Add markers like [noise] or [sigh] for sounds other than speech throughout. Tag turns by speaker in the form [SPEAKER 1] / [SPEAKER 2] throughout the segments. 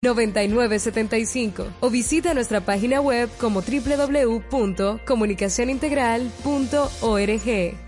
[SPEAKER 1] 9975 o visita nuestra página web como www.comunicacionintegral.org.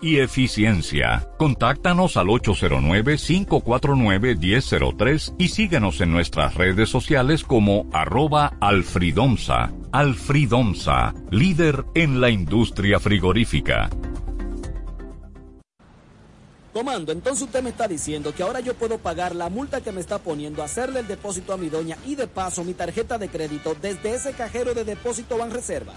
[SPEAKER 2] y eficiencia. Contáctanos al 809-549-1003 y síguenos en nuestras redes sociales como arroba alfridomsa. Alfridomsa, líder en la industria frigorífica.
[SPEAKER 3] Tomando, entonces usted me está diciendo que ahora yo puedo pagar la multa que me está poniendo, hacerle el depósito a mi doña y de paso mi tarjeta de crédito desde ese cajero de depósito Banreservas.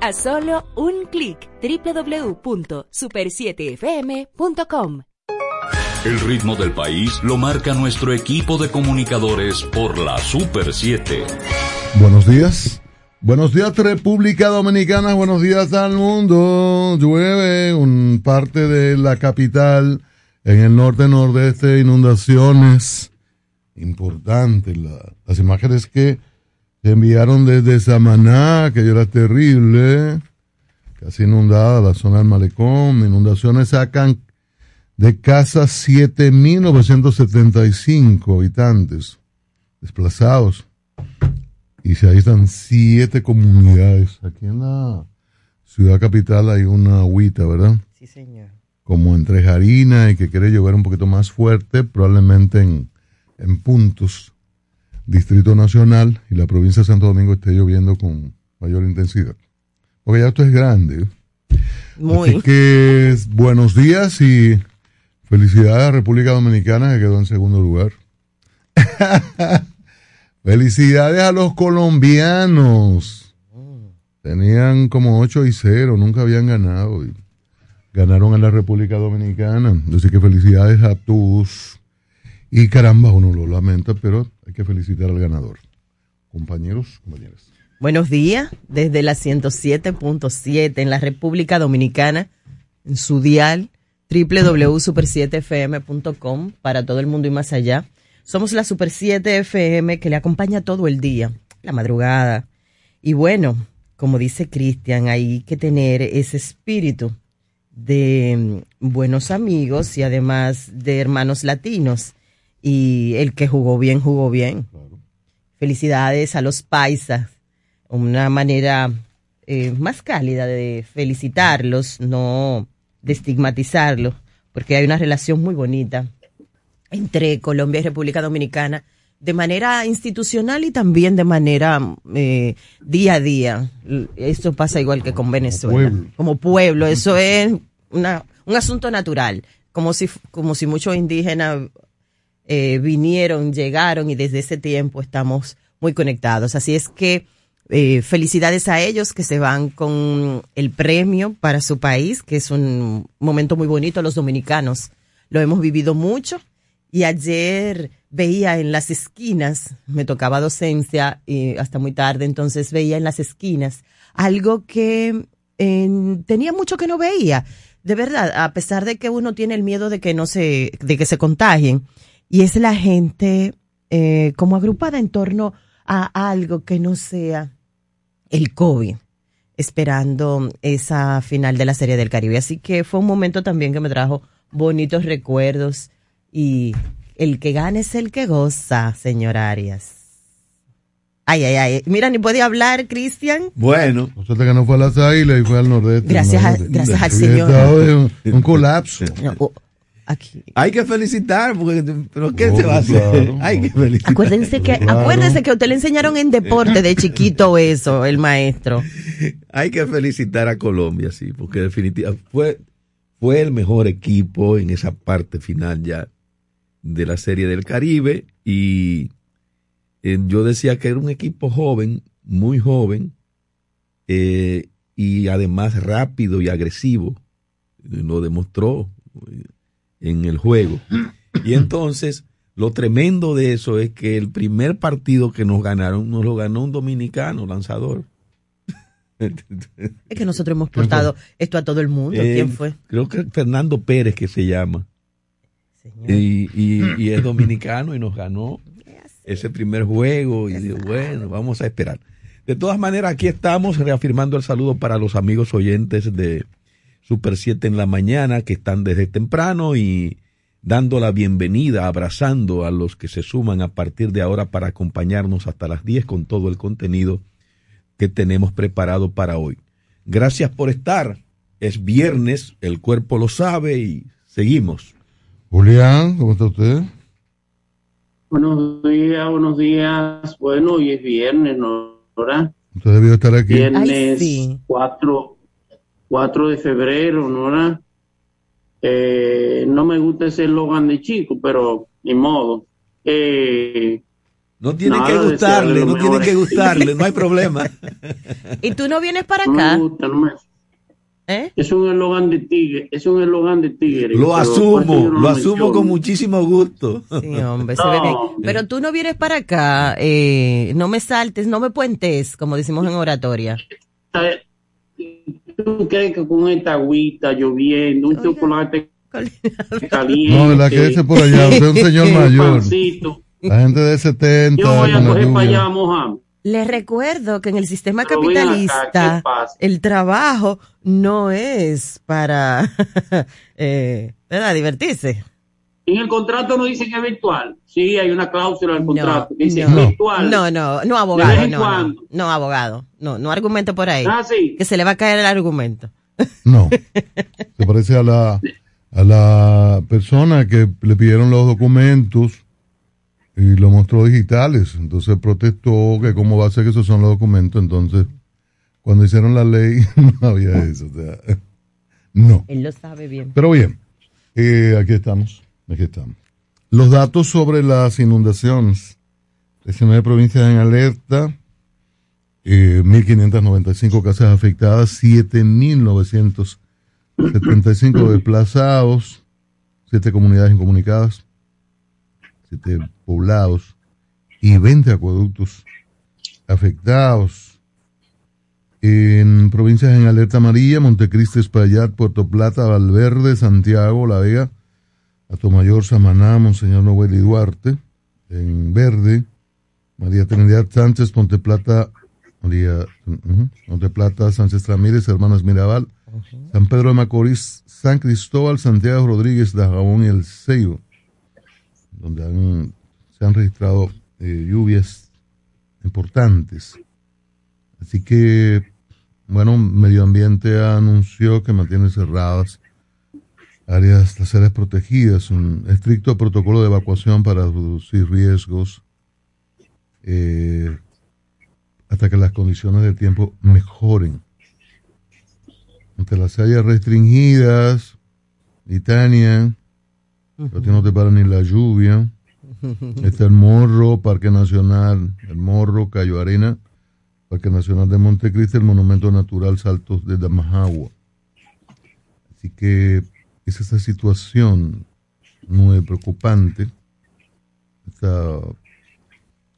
[SPEAKER 4] A solo un clic www.super7fm.com.
[SPEAKER 2] El ritmo del país lo marca nuestro equipo de comunicadores por la Super 7.
[SPEAKER 5] Buenos días. Buenos días República Dominicana, buenos días al mundo. Llueve en parte de la capital, en el norte nordeste, inundaciones importantes. las imágenes que se enviaron desde Samaná, que era terrible, casi inundada la zona del malecón. Inundaciones sacan de casa 7.975 habitantes desplazados. Y se están siete comunidades. Aquí en la ciudad capital hay una agüita, ¿verdad?
[SPEAKER 6] Sí, señor.
[SPEAKER 5] Como entre Jarina y que quiere llover un poquito más fuerte, probablemente en, en puntos Distrito Nacional y la provincia de Santo Domingo esté lloviendo con mayor intensidad. Porque ya esto es grande.
[SPEAKER 6] Muy.
[SPEAKER 5] Así que buenos días y felicidades a República Dominicana que quedó en segundo lugar. [laughs] felicidades a los colombianos. Tenían como 8 y 0, nunca habían ganado. Y ganaron en la República Dominicana. Así que felicidades a tus y caramba, uno lo lamenta, pero hay que felicitar al ganador. Compañeros, compañeras.
[SPEAKER 6] Buenos días, desde la 107.7 en la República Dominicana, en su dial www.super7fm.com para todo el mundo y más allá. Somos la Super 7 FM que le acompaña todo el día, la madrugada. Y bueno, como dice Cristian, hay que tener ese espíritu de buenos amigos y además de hermanos latinos y el que jugó bien, jugó bien. Felicidades a los paisas, una manera eh, más cálida de felicitarlos, no de estigmatizarlos, porque hay una relación muy bonita entre Colombia y República Dominicana de manera institucional y también de manera eh, día a día. Esto pasa igual que con Venezuela. Como pueblo, eso es una, un asunto natural, como si, como si muchos indígenas eh, vinieron, llegaron y desde ese tiempo estamos muy conectados. Así es que eh, felicidades a ellos que se van con el premio para su país, que es un momento muy bonito. Los dominicanos lo hemos vivido mucho y ayer veía en las esquinas, me tocaba docencia y hasta muy tarde, entonces veía en las esquinas algo que tenía mucho que no veía. De verdad, a pesar de que uno tiene el miedo de que no se, de que se contagien, y es la gente eh, como agrupada en torno a algo que no sea el COVID, esperando esa final de la Serie del Caribe. Así que fue un momento también que me trajo bonitos recuerdos y el que gane es el que goza, señor Arias. Ay, ay, ay. Mira, ni podía hablar, Cristian.
[SPEAKER 5] Bueno. Nosotros que no fue a las águilas y fue al nordeste.
[SPEAKER 6] Gracias, gracias al Señor.
[SPEAKER 5] Un, un colapso.
[SPEAKER 6] Aquí.
[SPEAKER 7] Hay que felicitar, porque, pero ¿qué
[SPEAKER 5] Oh,
[SPEAKER 7] se va a hacer?
[SPEAKER 5] claro.
[SPEAKER 7] Hay que felicitar.
[SPEAKER 6] Acuérdense que,
[SPEAKER 5] Claro.
[SPEAKER 6] acuérdense que a usted le enseñaron en deporte de chiquito eso, el maestro.
[SPEAKER 7] Hay que felicitar a Colombia, sí, porque definitivamente fue, fue el mejor equipo en esa parte final ya de la Serie del Caribe y eh, yo decía que era un equipo joven, muy joven eh, y además rápido y agresivo. Lo demostró eh, en el juego. Y entonces, lo tremendo de eso es que el primer partido que nos ganaron, nos lo ganó un dominicano lanzador.
[SPEAKER 6] Es que nosotros hemos portado esto a todo el mundo.
[SPEAKER 7] Eh,
[SPEAKER 6] ¿Quién fue?
[SPEAKER 7] Creo que Fernando Pérez que se llama.
[SPEAKER 6] Señor.
[SPEAKER 7] Y, y- y es dominicano y nos ganó ese primer juego. Y digo, bueno, vamos a esperar. De todas maneras, aquí estamos reafirmando el saludo para los amigos oyentes de Super 7 en la mañana que están desde temprano y dando la bienvenida, abrazando a los que se suman a partir de ahora para acompañarnos hasta las 10 con todo el contenido que tenemos preparado para hoy. Gracias por estar. Es viernes, el cuerpo lo sabe y seguimos.
[SPEAKER 5] Julián, ¿cómo está usted?
[SPEAKER 8] Buenos días, buenos días. Bueno, hoy es viernes, ¿no? ¿verdad?
[SPEAKER 5] Usted debió estar aquí.
[SPEAKER 8] Viernes
[SPEAKER 6] Ay, sí.
[SPEAKER 8] 4, 4 de febrero, ¿no? ¿verdad? Eh, no me gusta ese eslogan de chico, pero ni modo. Eh,
[SPEAKER 7] No tiene que gustarle, no tiene que gustarle, no hay problema. [laughs]
[SPEAKER 6] ¿Y tú no vienes para
[SPEAKER 8] no me
[SPEAKER 6] acá?
[SPEAKER 8] gusta, no me-
[SPEAKER 6] ¿Eh?
[SPEAKER 8] es un eslogan de tigre, es un eslogan de tigre.
[SPEAKER 7] Lo asumo,
[SPEAKER 8] no
[SPEAKER 7] lo asumo
[SPEAKER 8] menciono.
[SPEAKER 7] con muchísimo gusto.
[SPEAKER 6] Sí, hombre, se
[SPEAKER 8] No.
[SPEAKER 6] ve bien. Pero tú no vienes para acá, eh, no me saltes, no me puentes, como decimos en oratoria.
[SPEAKER 8] ¿Tú crees que con esta agüita lloviendo, un
[SPEAKER 6] Oiga.
[SPEAKER 8] chocolate caliente?
[SPEAKER 5] No, ¿verdad que ese por allá? Usted es un [laughs] señor mayor. La gente de 70
[SPEAKER 8] Yo voy a
[SPEAKER 5] la
[SPEAKER 8] coger para allá, Mohamed.
[SPEAKER 6] Les recuerdo que en el sistema
[SPEAKER 8] Pero acá,
[SPEAKER 6] capitalista el trabajo no es para [laughs] eh, ¿verdad? divertirse.
[SPEAKER 8] En el contrato no dice que es virtual. Sí, hay una cláusula en el contrato que dice
[SPEAKER 6] no,
[SPEAKER 8] virtual.
[SPEAKER 6] no, no, no,
[SPEAKER 8] De
[SPEAKER 6] abogado,
[SPEAKER 8] vez en
[SPEAKER 6] no, no,
[SPEAKER 8] cuando.
[SPEAKER 6] no, abogado, no, no argumente por ahí,
[SPEAKER 8] Ah, sí.
[SPEAKER 6] que se le va a caer el argumento.
[SPEAKER 5] No. [laughs] Se parece a la, a la persona que le pidieron los documentos y lo mostró digitales. Entonces protestó que cómo va a ser que esos son los documentos. Entonces, cuando hicieron la ley, [laughs] no había eso. O sea, no.
[SPEAKER 6] Él lo sabe bien.
[SPEAKER 5] Pero bien, eh, aquí estamos. Aquí estamos. Los datos sobre las inundaciones. 19 provincias en alerta, eh, 1.595 casas afectadas, 7.975 [clears throat] desplazados, 7 comunidades incomunicadas, 7 poblados y 20 acueductos afectados. En provincias en alerta amarilla, Montecristi, Espaillat, Puerto Plata, Valverde, Santiago, La Vega, Atomayor, Samaná, Monseñor Noel y Duarte. En verde, María Trinidad Sánchez, Ponte Plata, María, Ponte Plata, Sánchez Ramírez, Hermanas Mirabal, San Pedro de Macorís, San Cristóbal, Santiago Rodríguez, Dajabón y El Seibo, donde han- se han registrado eh, lluvias importantes. Así que, bueno, Medio Ambiente anunció que mantiene cerradas áreas, las áreas protegidas, un estricto protocolo de evacuación para reducir riesgos eh, hasta que las condiciones del tiempo mejoren. Ante las áreas restringidas, Itania, pero que no te para ni la lluvia. Está el Morro, Parque Nacional, el Morro, Cayo Arena, Parque Nacional de Montecristi, el Monumento Natural Saltos de Damajagua. Así que es esta situación muy preocupante, este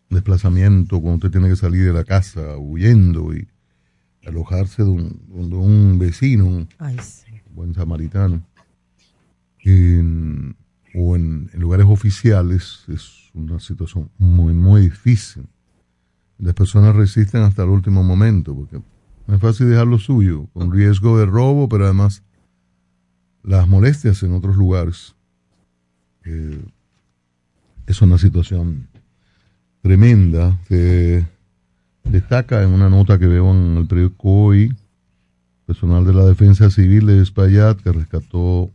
[SPEAKER 5] desplazamiento cuando usted tiene que salir de la casa huyendo y alojarse de un, de un vecino, un
[SPEAKER 6] Ay, sí.
[SPEAKER 5] buen samaritano, en- o en, en lugares oficiales, es una situación muy, muy difícil. Las personas resisten hasta el último momento, porque no es fácil dejar lo suyo, con riesgo de robo, pero además las molestias en otros lugares. Eh, es una situación tremenda. Destaca en una nota que veo en el periódico hoy, personal de la Defensa Civil de Espaillat que rescató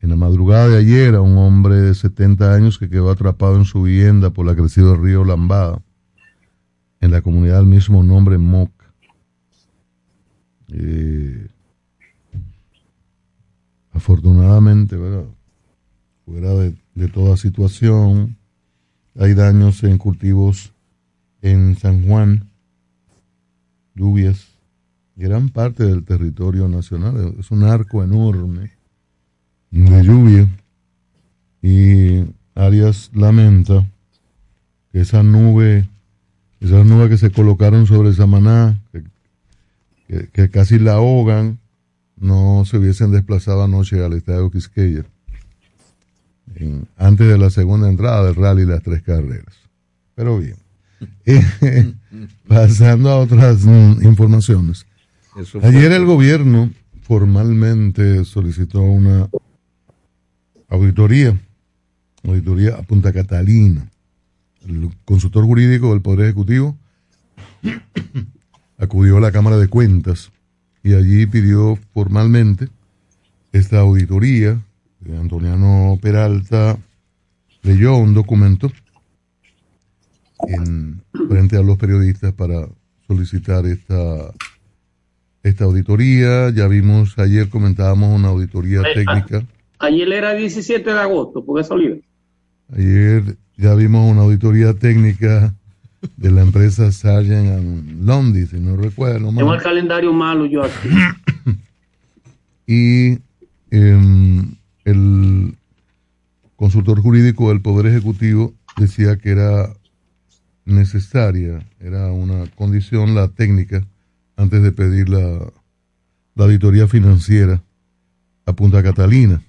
[SPEAKER 5] En la madrugada de ayer, a un hombre de 70 años que quedó atrapado en su vivienda por la crecida del río Lambada, en la comunidad del mismo nombre, Moca. Eh, afortunadamente, ¿verdad? fuera de, de toda situación, hay daños en cultivos en San Juan, lluvias, gran parte del territorio nacional, es un arco enorme de lluvia y Arias lamenta que esa nube, esas nubes que se colocaron sobre Samaná, que, que, que casi la ahogan, no se hubiesen desplazado anoche al estadio Quisqueya, en- antes de la segunda entrada del rally Las Tres Carreras. Pero bien, [laughs] Eh, pasando a otras mm, informaciones.
[SPEAKER 7] Eso
[SPEAKER 5] Ayer el gobierno formalmente solicitó una auditoría, auditoría a Punta Catalina. El consultor jurídico del Poder Ejecutivo [coughs] acudió a la Cámara de Cuentas y allí pidió formalmente esta auditoría. Antoniano Peralta leyó un documento en, frente a los periodistas para solicitar esta esta auditoría. Ya vimos, ayer comentábamos una auditoría
[SPEAKER 8] Eh,
[SPEAKER 5] técnica.
[SPEAKER 8] Ayer era 17 de agosto, porque salió.
[SPEAKER 5] Ayer ya vimos una auditoría técnica de la empresa Sargent and Lundy, si no recuerdo
[SPEAKER 8] Tengo el calendario malo yo aquí. [coughs]
[SPEAKER 5] Y em, el consultor jurídico del Poder Ejecutivo decía que era necesaria, era una condición la técnica antes de pedir la, la auditoría financiera a Punta Catalina.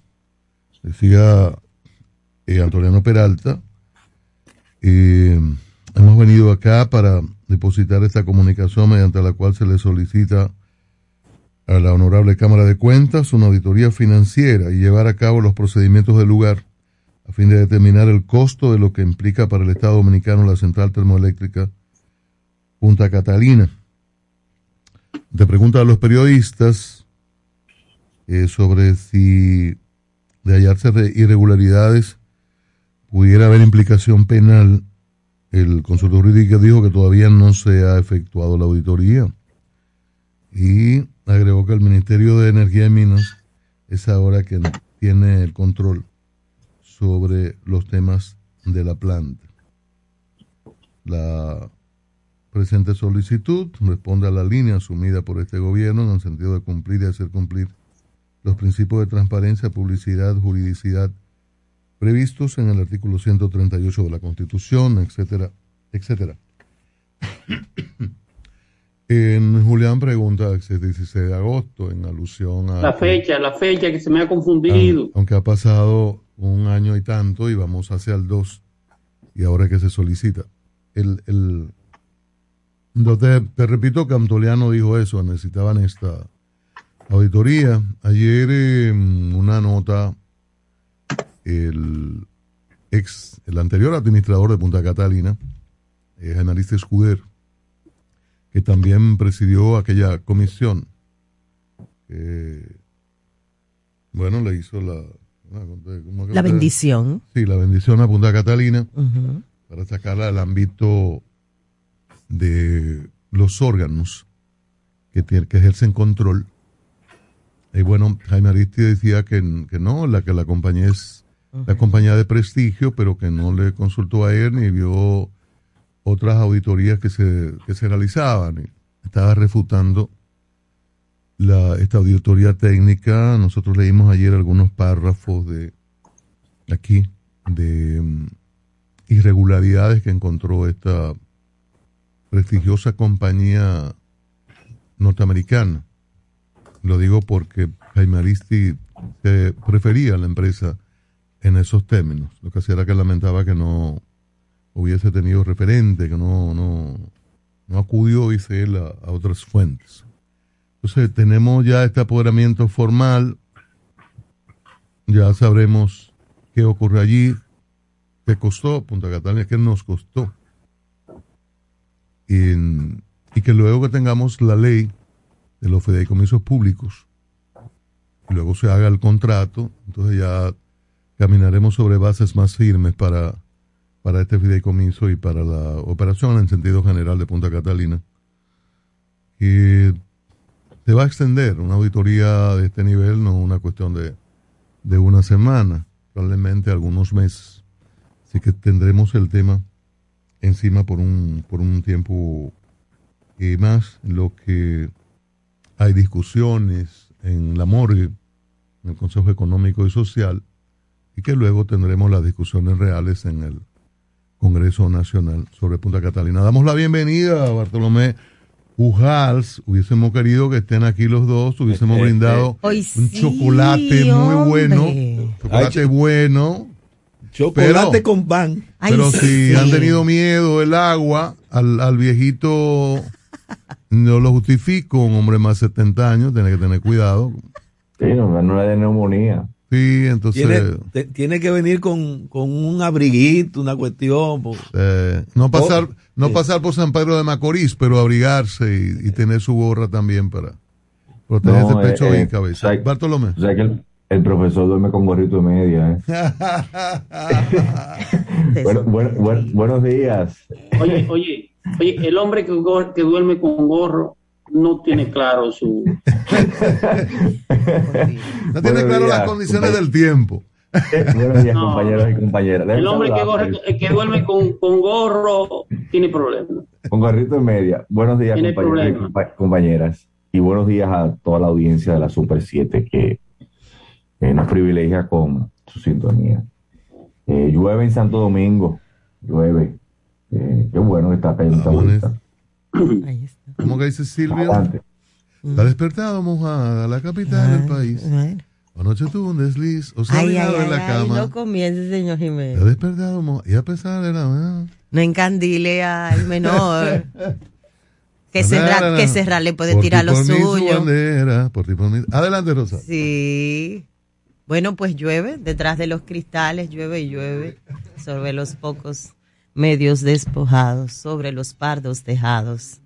[SPEAKER 5] Decía eh, Antoniano Peralta, eh, hemos venido acá para depositar esta comunicación mediante la cual se le solicita a la Honorable Cámara de Cuentas una auditoría financiera y llevar a cabo los procedimientos del lugar a fin de determinar el costo de lo que implica para el Estado Dominicano la central termoeléctrica Punta Catalina. Te pregunta a los periodistas eh, sobre si de hallarse re- irregularidades pudiera haber implicación penal. El consultor jurídico dijo que todavía no se ha efectuado la auditoría y agregó que el Ministerio de Energía y Minas es ahora quien tiene el control sobre los temas de la planta. La presente solicitud responde a la línea asumida por este gobierno en el sentido de cumplir y hacer cumplir los principios de transparencia, publicidad, juridicidad previstos en el artículo 138 de la Constitución, etcétera, etcétera. [coughs] En Julián pregunta es 16 de agosto en alusión a
[SPEAKER 8] La fecha, la fecha que se me ha confundido.
[SPEAKER 5] Ah, aunque ha pasado un año y tanto y vamos hacia el 2 y ahora que se solicita. El, el, te, te repito que Antoliano dijo eso, necesitaban esta auditoría. Ayer eh, una nota, el ex, el anterior administrador de Punta Catalina, eh, Jaime Ariste Escuder, que también presidió aquella comisión, que, bueno, le hizo la... ¿cómo que
[SPEAKER 6] La bendición.
[SPEAKER 5] Sí, la bendición a Punta Catalina para sacarla del ámbito de los órganos que, tiene- que ejercen control. Y bueno, Jaime Aristi decía que, que no, la que la compañía es la compañía de prestigio, pero que no le consultó a él ni vio otras auditorías que se, que se realizaban. Estaba refutando la, esta auditoría técnica. Nosotros leímos ayer algunos párrafos de aquí de mm, irregularidades que encontró esta prestigiosa compañía norteamericana. Lo digo porque Jaime Aristi eh, prefería la empresa en esos términos. Lo que hacía era que lamentaba que no hubiese tenido referente, que no, no, no acudió, dice él, a, a otras fuentes. Entonces tenemos ya este apoderamiento formal, ya sabremos qué ocurre allí, qué costó Punta Catalina, qué nos costó. Y, y que luego que tengamos la ley de los fideicomisos públicos, y luego se haga el contrato, entonces ya caminaremos sobre bases más firmes para, para este fideicomiso y para la operación en sentido general de Punta Catalina, que se va a extender una auditoría de este nivel, no una cuestión de, de una semana, probablemente algunos meses. Así que tendremos el tema encima por un, por un tiempo y más, lo que hay discusiones en la morgue, en el Consejo Económico y Social, y que luego tendremos las discusiones reales en el Congreso Nacional sobre Punta Catalina. Damos la bienvenida a Bartolomé Pujals. Hubiésemos querido que estén aquí los dos, hubiésemos
[SPEAKER 7] Eh, eh,
[SPEAKER 5] brindado
[SPEAKER 6] Hoy
[SPEAKER 5] un
[SPEAKER 6] sí,
[SPEAKER 5] chocolate muy bueno, chocolate
[SPEAKER 7] Ay,
[SPEAKER 5] bueno.
[SPEAKER 7] Chocolate
[SPEAKER 5] Pero-
[SPEAKER 7] con pan.
[SPEAKER 6] Ay,
[SPEAKER 5] Pero si
[SPEAKER 6] sí.
[SPEAKER 5] han tenido miedo el agua, al, al viejito no lo justifico, un hombre más de 70 años, tiene que tener cuidado.
[SPEAKER 9] Sí, no, no le de neumonía.
[SPEAKER 5] Sí, entonces
[SPEAKER 7] Tiene, te- tiene que venir con, con un abriguito, una cuestión.
[SPEAKER 5] eh, no pasar
[SPEAKER 7] Oh,
[SPEAKER 5] no
[SPEAKER 7] sí.
[SPEAKER 5] pasar por San Pedro de Macorís, pero abrigarse y, y tener su gorra también para proteger
[SPEAKER 9] No,
[SPEAKER 5] ese pecho
[SPEAKER 9] eh,
[SPEAKER 5] y
[SPEAKER 9] eh,
[SPEAKER 5] cabeza.
[SPEAKER 9] o sea,
[SPEAKER 5] Bartolomé.
[SPEAKER 9] O sea que el, el profesor duerme con gorrito de media. ¿eh? [laughs] Bueno, bueno, bueno, buenos días.
[SPEAKER 8] Oye, oye, oye, el hombre que, go- que duerme con gorro no tiene claro su... [laughs]
[SPEAKER 5] no tiene claro las condiciones del tiempo. [laughs]
[SPEAKER 9] Buenos días,
[SPEAKER 8] No.
[SPEAKER 9] compañeros y compañeras.
[SPEAKER 8] El hombre que, gorre- que duerme con, con gorro tiene problemas.
[SPEAKER 9] Con gorrito de media. Buenos días, compañeros y compañeras. Y buenos días a toda la audiencia de la Super 7 que eh, nos privilegia con su sintonía. Eh, llueve en Santo Domingo. Llueve. Eh, qué bueno que está cayendo.
[SPEAKER 6] Ahí está.
[SPEAKER 5] ¿Cómo que dice Silvio?
[SPEAKER 9] Adelante.
[SPEAKER 5] Está despertado mojada la capital del país.
[SPEAKER 6] bueno.
[SPEAKER 5] Anoche tuvo un desliz, o se ha en la
[SPEAKER 6] ay,
[SPEAKER 5] cama.
[SPEAKER 6] no comience, señor
[SPEAKER 5] Está
[SPEAKER 6] Jiménez.
[SPEAKER 5] despertado mojada. Y a pesar de la...
[SPEAKER 6] No encandile al menor. [laughs] que, Serra, que Serra le puede
[SPEAKER 5] Por
[SPEAKER 6] tirar
[SPEAKER 5] ti,
[SPEAKER 6] lo
[SPEAKER 5] por mí, su
[SPEAKER 6] suyo.
[SPEAKER 5] bandera, por ti, por mí. Adelante, Rosa.
[SPEAKER 6] Sí. Bueno, pues llueve detrás de los cristales, llueve y llueve sobre los pocos medios despojados, sobre los pardos tejados.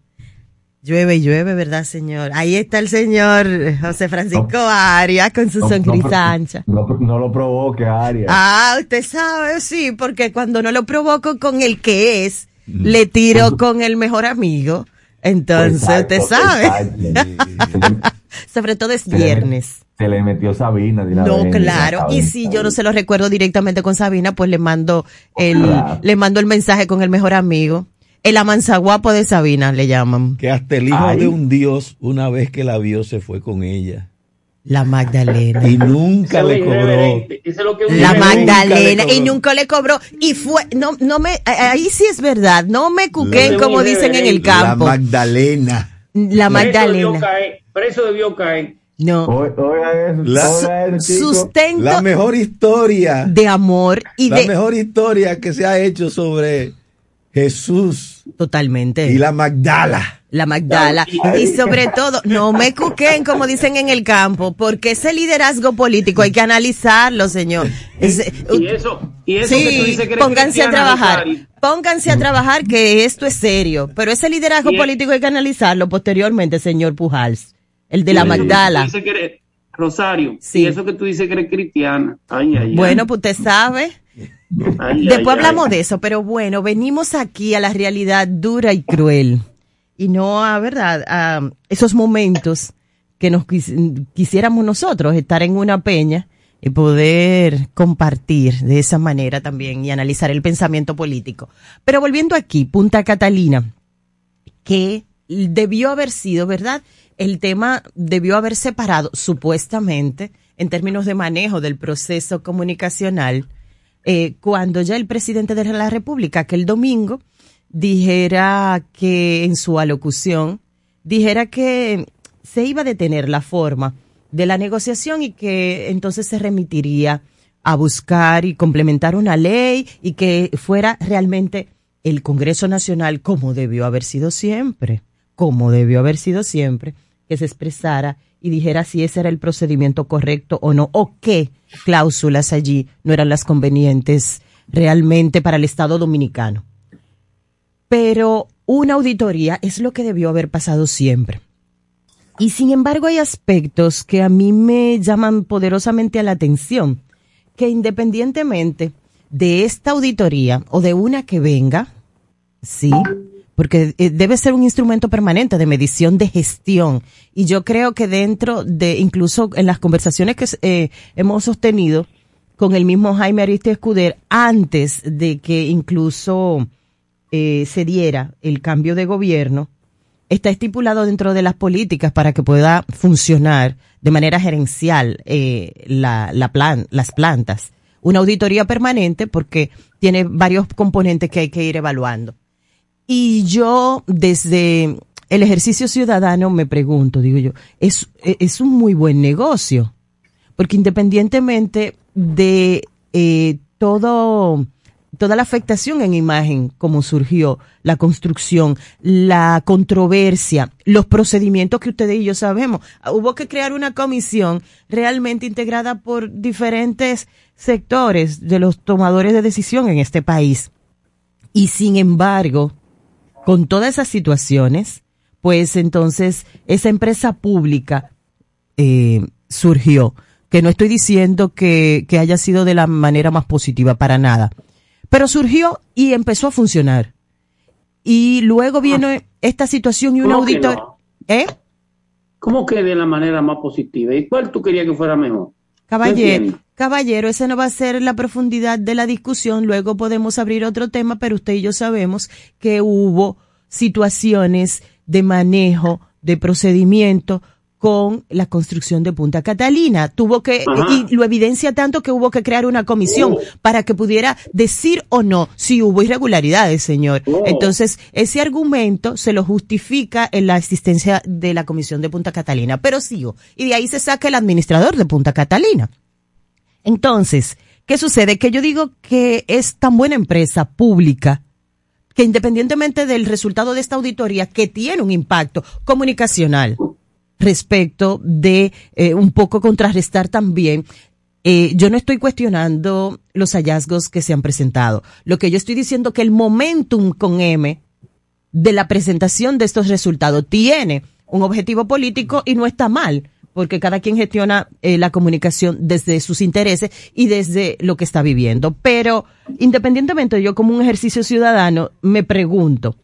[SPEAKER 6] Llueve y llueve, ¿verdad, señor? Ahí está el señor José Francisco Arias con su
[SPEAKER 9] No, no,
[SPEAKER 6] sonrisa
[SPEAKER 9] pro-
[SPEAKER 6] ancha.
[SPEAKER 9] No, no lo provoque, Arias.
[SPEAKER 6] Ah, usted sabe, sí, porque cuando no lo provoco con el que es, le tiro con el mejor amigo. Entonces,
[SPEAKER 9] Exacto,
[SPEAKER 6] usted sabe.
[SPEAKER 9] exacto. [laughs]
[SPEAKER 6] Sobre todo es viernes.
[SPEAKER 9] Se le metió Sabina. de
[SPEAKER 6] No,
[SPEAKER 9] vez
[SPEAKER 6] claro. Y si yo no se lo recuerdo directamente con Sabina, pues le mando el,
[SPEAKER 9] Claro.
[SPEAKER 6] le mando el mensaje con el mejor amigo. El amanzaguapo de Sabina le llaman.
[SPEAKER 7] Que hasta el hijo
[SPEAKER 9] Ay.
[SPEAKER 7] de un dios, una vez que la vio, se fue con ella.
[SPEAKER 6] La Magdalena.
[SPEAKER 7] Y nunca le cobró.
[SPEAKER 6] La Magdalena. Y nunca le cobró. Y fue, no, no me, ahí sí es verdad. No me cuquen
[SPEAKER 8] La-
[SPEAKER 6] como dicen en el
[SPEAKER 8] La
[SPEAKER 7] La
[SPEAKER 6] campo.
[SPEAKER 7] Magdalena.
[SPEAKER 6] La
[SPEAKER 8] Preso debió
[SPEAKER 6] Magdalena.
[SPEAKER 8] caer. Preso debió caer.
[SPEAKER 6] No.
[SPEAKER 7] La-.
[SPEAKER 6] Sustento
[SPEAKER 7] La mejor historia.
[SPEAKER 6] de amor y
[SPEAKER 7] la
[SPEAKER 6] de,
[SPEAKER 7] mejor historia que se ha hecho sobre Jesús
[SPEAKER 6] totalmente.
[SPEAKER 7] y la Magdala.
[SPEAKER 6] La Magdala. Y sobre todo, no me cuquen, como dicen en el campo, porque ese liderazgo político hay que analizarlo, señor. Ese-
[SPEAKER 8] Y eso, y eso que tú
[SPEAKER 6] sí,
[SPEAKER 8] dices que eres
[SPEAKER 6] pónganse a trabajar.
[SPEAKER 8] Rosario.
[SPEAKER 6] Pónganse a trabajar que esto es serio. Pero ese liderazgo
[SPEAKER 8] Y es-
[SPEAKER 6] político hay que analizarlo posteriormente, señor Pujals. El de la Magdala.
[SPEAKER 8] dices que eres- Rosario,
[SPEAKER 6] Sí.
[SPEAKER 8] y eso que tú dices que eres cristiana. Ay, ay, ay.
[SPEAKER 6] Bueno, pues usted sabe.
[SPEAKER 8] Ay,
[SPEAKER 6] Después
[SPEAKER 8] ay,
[SPEAKER 6] hablamos
[SPEAKER 8] ay.
[SPEAKER 6] de eso, pero bueno, venimos aquí a la realidad dura y cruel. Y no a verdad, a esos momentos que nos quis- quisiéramos nosotros estar en una peña y poder compartir de esa manera también y analizar el pensamiento político. Pero volviendo aquí, Punta Catalina, que debió haber sido, ¿verdad? El tema debió haber separado, supuestamente, en términos de manejo del proceso comunicacional, eh, cuando ya el presidente de la República, aquel domingo, dijera que en su alocución, dijera que se iba a detener la forma de la negociación y que entonces se remitiría a buscar y complementar una ley y que fuera realmente el Congreso Nacional como debió haber sido siempre, como debió haber sido siempre, que se expresara y dijera si ese era el procedimiento correcto o no, o qué cláusulas allí no eran las convenientes realmente para el Estado dominicano. Pero una auditoría es lo que debió haber pasado siempre. Y sin embargo hay aspectos que a mí me llaman poderosamente a la atención, que independientemente de esta auditoría o de una que venga, sí, porque eh, debe ser un instrumento permanente de medición de gestión. Y yo creo que dentro de, incluso en las conversaciones que eh, hemos sostenido con el mismo Jaime Ariste Escuder, antes de que incluso eh, se diera el cambio de gobierno, está estipulado dentro de las políticas para que pueda funcionar de manera gerencial la, la plan, las plantas. Una auditoría permanente porque tiene varios componentes que hay que ir evaluando. Y yo, desde el ejercicio ciudadano, me pregunto, digo yo, es, es un muy buen negocio, porque independientemente de eh, todo, toda la afectación en imagen, como surgió la construcción, la controversia, los procedimientos que ustedes y yo sabemos, hubo que crear una comisión realmente integrada por diferentes sectores de los tomadores de decisión en este país. Y sin embargo, con todas esas situaciones, pues entonces esa empresa pública eh, surgió. Que no estoy diciendo que, que haya sido de la manera más positiva para nada, pero surgió y empezó a funcionar. Y luego viene esta situación y un auditor. ¿Eh?
[SPEAKER 8] ¿Cómo que de la manera más positiva? ¿Y cuál tú querías que fuera mejor?
[SPEAKER 6] Caballero, caballero, esa no va a ser la profundidad de la discusión. Luego podemos abrir otro tema, pero usted y yo sabemos que hubo situaciones de manejo, de procedimiento con la construcción de Punta Catalina. Tuvo que, y lo evidencia tanto que hubo que crear una comisión para que pudiera decir o no si hubo irregularidades, señor. Entonces, ese argumento se lo justifica en la existencia de la comisión de Punta Catalina. Pero sigo. Y de ahí se saca el administrador de Punta Catalina. Entonces, ¿qué sucede? Que yo digo que es tan buena empresa pública que independientemente del resultado de esta auditoría, que tiene un impacto comunicacional respecto de eh, un poco contrarrestar también eh, yo no estoy cuestionando los hallazgos que se han presentado. Lo que yo estoy diciendo que el momentum con M de la presentación de estos resultados tiene un objetivo político y no está mal porque cada quien gestiona eh, la comunicación desde sus intereses y desde lo que está viviendo. Pero independientemente yo como un ejercicio ciudadano me pregunto,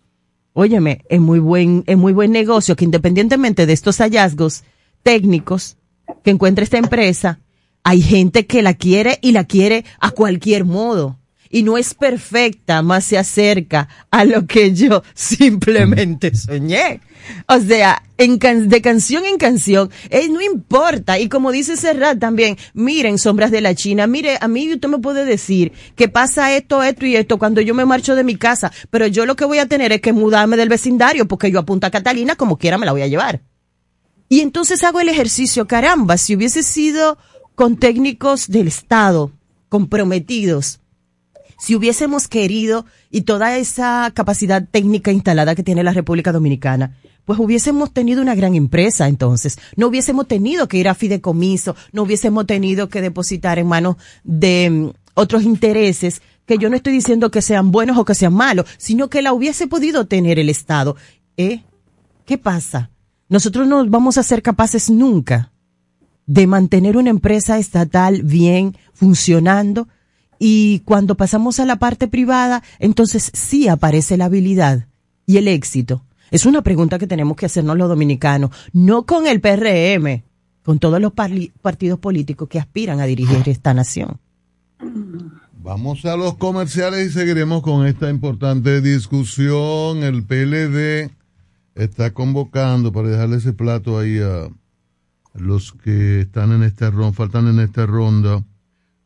[SPEAKER 6] óyeme, es muy buen, es muy buen negocio que independientemente de estos hallazgos técnicos que encuentre esta empresa, hay gente que la quiere y la quiere a cualquier modo y no es perfecta, más se acerca a lo que yo [laughs] simplemente soñé. O sea, en de canción en canción, eh, no importa. Y como dice Serrat también, miren, sombras de la China, mire, a mí usted me puede decir que pasa esto, esto y esto cuando yo me marcho de mi casa, pero yo lo que voy a tener es que mudarme del vecindario porque yo a Punta Catalina como quiera me la voy a llevar. Y entonces hago el ejercicio, caramba, si hubiese sido con técnicos del Estado comprometidos, si hubiésemos querido y toda esa capacidad técnica instalada que tiene la República Dominicana, pues hubiésemos tenido una gran empresa entonces. No hubiésemos tenido que ir a fideicomiso, no hubiésemos tenido que depositar en manos de mm, otros intereses que yo no estoy diciendo que sean buenos o que sean malos, sino que la hubiese podido tener el Estado. ¿Eh? ¿Qué pasa? Nosotros no vamos a ser capaces nunca de mantener una empresa estatal bien funcionando y cuando pasamos a la parte privada, entonces sí aparece la habilidad y el éxito. Es una pregunta que tenemos que hacernos los dominicanos, no con el PRM, con todos los partidos políticos que aspiran a dirigir esta nación.
[SPEAKER 5] Vamos a los comerciales y seguiremos con esta importante discusión. El PLD está convocando para dejarle ese plato ahí a los que están en esta ronda, faltan en esta ronda,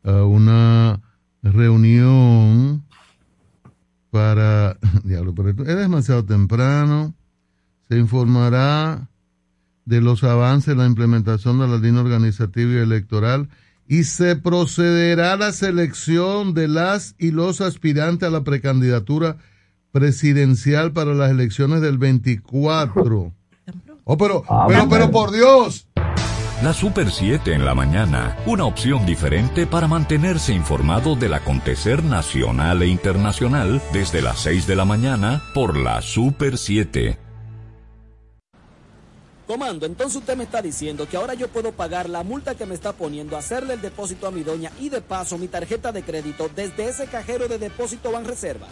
[SPEAKER 5] a una reunión para... [laughs] Diablo, pero es demasiado temprano. Se informará de los avances en la implementación de la línea organizativa y electoral y se procederá a la selección de las y los aspirantes a la precandidatura presidencial para las elecciones del 24. [laughs] Oh, pero, pero, pero por Dios.
[SPEAKER 2] La Super 7 en la mañana, una opción diferente para mantenerse informado del acontecer nacional e internacional desde las 6 de la mañana por la Super 7.
[SPEAKER 3] Comando, entonces usted me está diciendo que ahora yo puedo pagar la multa que me está poniendo, hacerle el depósito a mi doña y de paso mi tarjeta de crédito desde ese cajero de depósito Banreservas.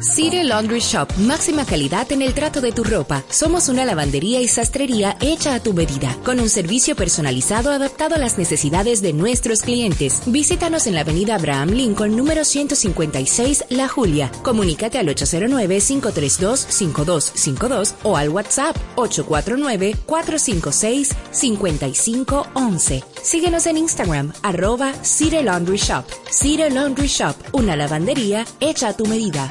[SPEAKER 10] City Laundry Shop, máxima calidad en el trato de tu ropa. Somos una lavandería y sastrería hecha a tu medida, con un servicio personalizado adaptado a las necesidades de nuestros clientes. Visítanos en la avenida Abraham Lincoln, número 156, La Julia. Comunícate al 809-532-5252 o al WhatsApp 849-456-5511. Síguenos en Instagram, arroba City Laundry Shop. City Laundry Shop, una lavandería hecha a tu medida.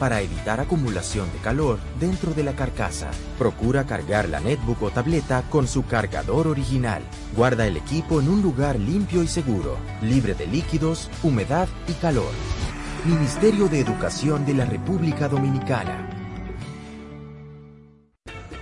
[SPEAKER 11] para evitar acumulación de calor dentro de la carcasa. Procura cargar la netbook o tableta con su cargador original. Guarda el equipo en un lugar limpio y seguro, libre de líquidos, humedad y calor. Ministerio de Educación de la República Dominicana.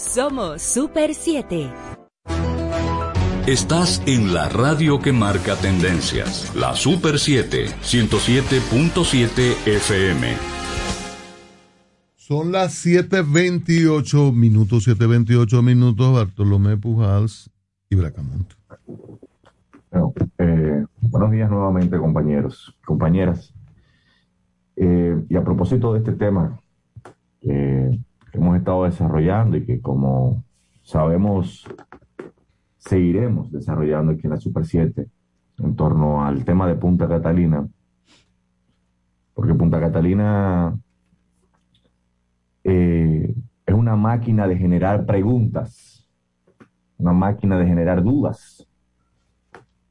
[SPEAKER 4] Somos Super 7.
[SPEAKER 2] Estás en la radio que marca tendencias. La Super 7, 107.7 FM.
[SPEAKER 5] Son las 7.28 minutos, 7.28 minutos, Bartolomé Pujals y Bracamonte.
[SPEAKER 9] Bueno, eh, buenos días nuevamente, compañeros, compañeras. Eh, y a propósito de este tema que hemos estado desarrollando y que como sabemos seguiremos desarrollando aquí en la Super 7 en torno al tema de Punta Catalina, porque Punta Catalina eh, es una máquina de generar preguntas, una máquina de generar dudas,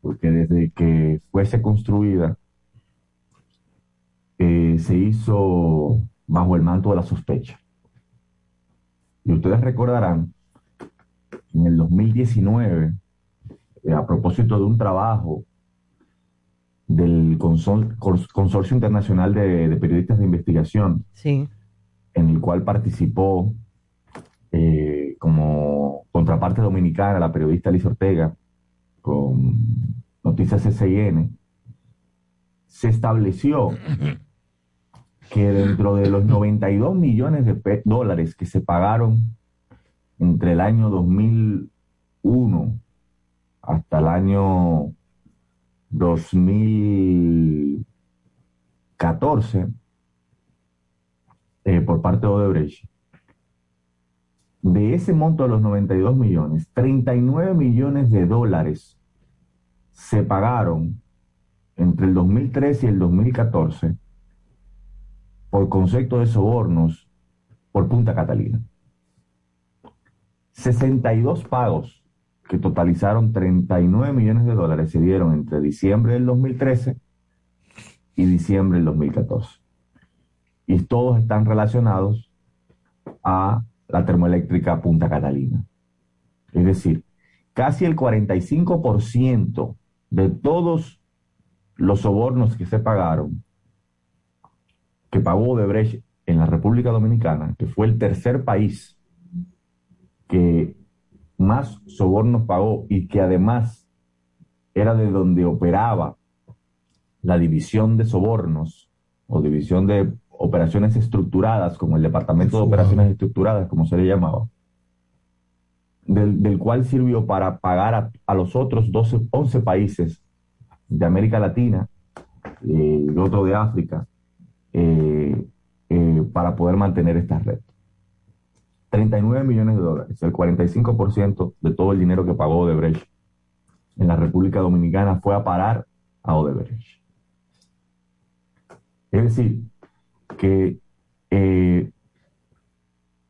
[SPEAKER 9] porque desde que fuese construida eh, se hizo bajo el manto de la sospecha. Y ustedes recordarán, en el 2019, eh, a propósito de un trabajo del Consor- Consorcio Internacional de, de Periodistas de Investigación,
[SPEAKER 6] Sí.
[SPEAKER 9] en el cual participó eh, como contraparte dominicana la periodista Liz Ortega con Noticias SIN, se estableció que dentro de los 92 millones de dólares que se pagaron entre el año 2001 hasta el año 2014 eh, por parte de Odebrecht, de ese monto de los 92 millones, 39 millones de dólares se pagaron entre el 2013 y el 2014 por concepto de sobornos por Punta Catalina. 62 pagos que totalizaron 39 millones de dólares se dieron entre diciembre del 2013 y diciembre del 2014. Y todos están relacionados a la termoeléctrica Punta Catalina. Es decir, casi el 45% de todos los sobornos que se pagaron, que pagó Odebrecht en la República Dominicana, que fue el tercer país que más sobornos pagó y que además era de donde operaba la división de sobornos o división de operaciones estructuradas, como el Departamento de Operaciones Estructuradas, como se le llamaba, del, del cual sirvió para pagar a, a los otros 12, 11 países de América Latina eh, y otro de África eh, eh, para poder mantener esta red. 39 millones de dólares, el 45% de todo el dinero que pagó Odebrecht en la República Dominicana fue a parar a Odebrecht. Es decir, que eh,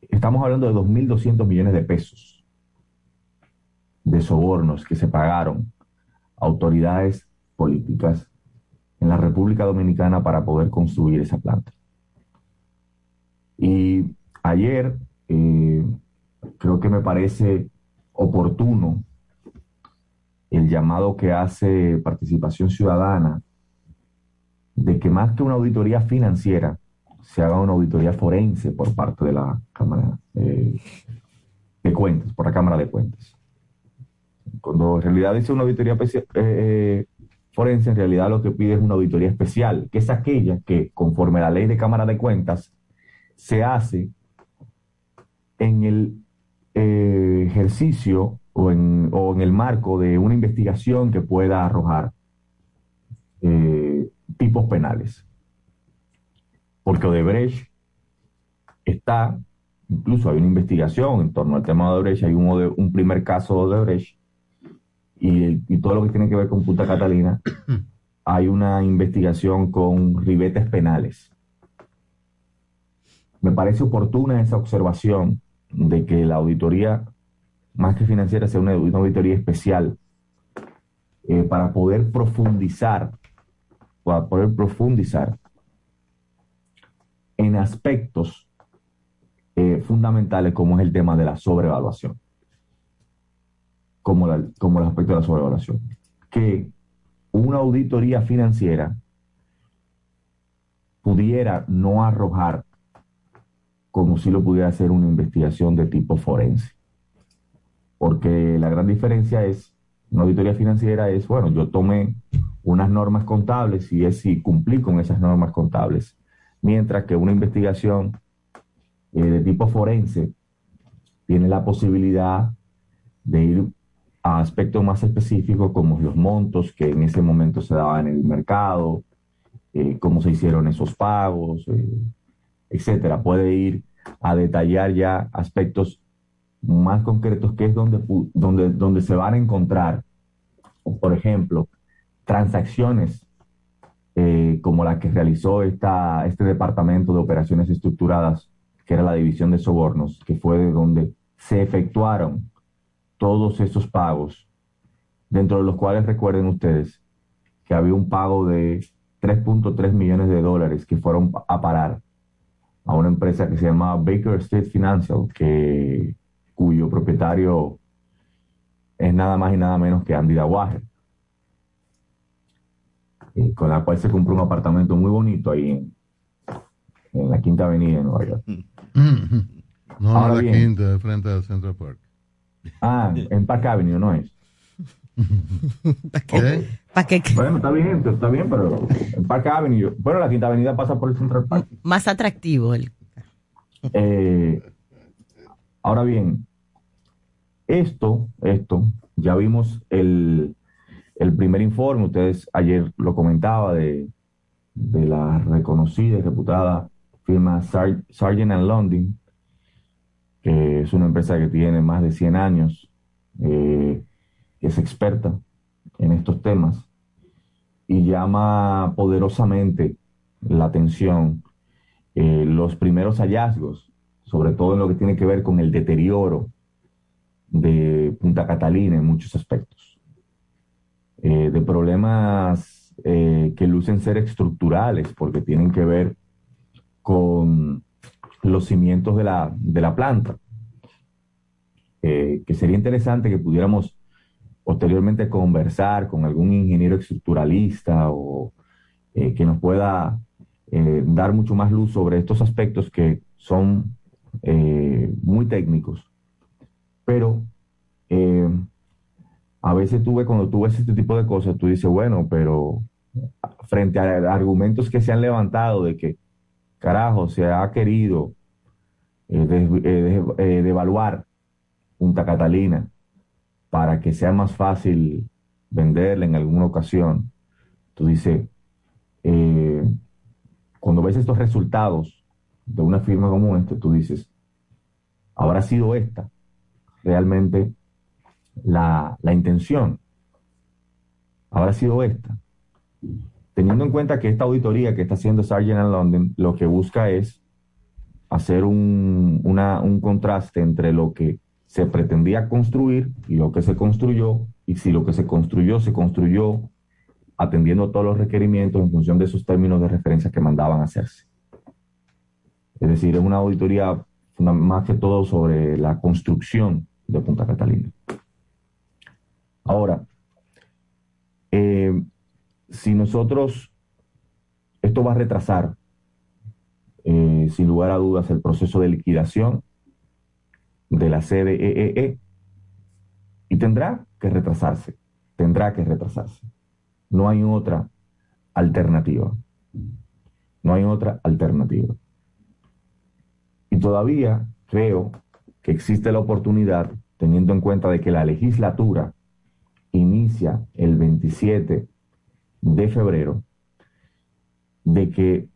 [SPEAKER 9] estamos hablando de 2.200 millones de pesos de sobornos que se pagaron a autoridades políticas la República Dominicana para poder construir esa planta. Y ayer eh, creo que me parece oportuno el llamado que hace Participación Ciudadana de que más que una auditoría financiera, se haga una auditoría forense por parte de la Cámara eh, de Cuentas, por la Cámara de Cuentas. Cuando en realidad dice una auditoría eh, forense, en realidad lo que pide es una auditoría especial, que es aquella que, conforme a la ley de Cámara de Cuentas, se hace en el eh, ejercicio o en, o en el marco de una investigación que pueda arrojar eh, tipos penales. Porque Odebrecht está, incluso hay una investigación en torno al tema de Odebrecht, hay un, un primer caso de Odebrecht, y, y todo lo que tiene que ver con Punta Catalina, [clears throat] hay una investigación con ribetes penales. Me parece oportuna esa observación de que la auditoría, más que financiera, sea una, una auditoría especial eh, para poder profundizar, para poder profundizar en aspectos eh, fundamentales como es el tema de la sobrevaluación, como, la- como el aspecto de la sobrevaluación. Que una auditoría financiera pudiera no arrojar como si lo pudiera hacer una investigación de tipo forense. Porque la gran diferencia es, una auditoría financiera es, bueno, yo tomé unas normas contables y es si cumplí con esas normas contables. Mientras que una investigación eh, de tipo forense tiene la posibilidad de ir a aspectos más específicos como los montos que en ese momento se daban en el mercado, eh, cómo se hicieron esos pagos, eh, etcétera. Puede ir a detallar ya aspectos más concretos que es donde, donde, donde se van a encontrar, por ejemplo, transacciones eh, como la que realizó esta, este departamento de operaciones estructuradas, que era la división de sobornos, que fue de donde se efectuaron todos esos pagos, dentro de los cuales recuerden ustedes que había un pago de 3.3 millones de dólares que fueron a parar a una empresa que se llamaba Baker State Financial, que, cuyo propietario es nada más y nada menos que Andy Dawager, eh, con la cual se compró un apartamento muy bonito ahí en, en la Quinta Avenida de Nueva York.
[SPEAKER 5] No,
[SPEAKER 9] Ahora
[SPEAKER 5] la
[SPEAKER 9] bien.
[SPEAKER 5] quinta, de frente al Central Park.
[SPEAKER 9] Ah, en Park Avenue, ¿no es?
[SPEAKER 5] ¿Qué?
[SPEAKER 6] ¿Para qué?
[SPEAKER 9] Bueno, está bien, está bien, pero en Park Avenue, bueno, la Quinta Avenida pasa por el Central Park.
[SPEAKER 6] Más atractivo. El...
[SPEAKER 9] Eh, ahora bien, esto, esto, ya vimos el, el primer informe, ustedes ayer lo comentaba de, de la reconocida y reputada firma Sar- Sargent and London, es una empresa que tiene más de 100 años, eh, es experta en estos temas y llama poderosamente la atención eh, los primeros hallazgos, sobre todo en lo que tiene que ver con el deterioro de Punta Catalina en muchos aspectos, Eh, de problemas eh, que lucen ser estructurales, porque tienen que ver con los cimientos de la, de la planta, eh, que sería interesante que pudiéramos posteriormente conversar con algún ingeniero estructuralista o eh, que nos pueda eh, dar mucho más luz sobre estos aspectos que son muy técnicos. Pero a veces tú ves, cuando tú ves este tipo de cosas, tú dices, bueno, pero frente a argumentos que se han levantado de que, carajo, se ha querido eh, eh, de- eh, devaluar Punta Catalina para que sea más fácil venderla en alguna ocasión. Tú dices, eh, cuando ves estos resultados de una firma como esta, tú dices, ¿habrá sido esta realmente la, la intención? ¿Habrá sido esta? Teniendo en cuenta que esta auditoría que está haciendo Sargent London lo que busca es hacer un, un contraste entre lo que se pretendía construir y lo que se construyó, y si lo que se construyó se construyó atendiendo todos los requerimientos en función de esos términos de referencia que mandaban hacerse. Es decir, es una auditoría más que todo sobre la construcción de Punta Catalina. Ahora, eh, si nosotros, esto va a retrasar, eh, sin lugar a dudas, el proceso de liquidación de la sede EEE y tendrá que retrasarse, tendrá que retrasarse. No hay otra alternativa. No hay otra alternativa. Y todavía creo que existe la oportunidad, teniendo en cuenta de que la legislatura inicia el 27 de febrero, de que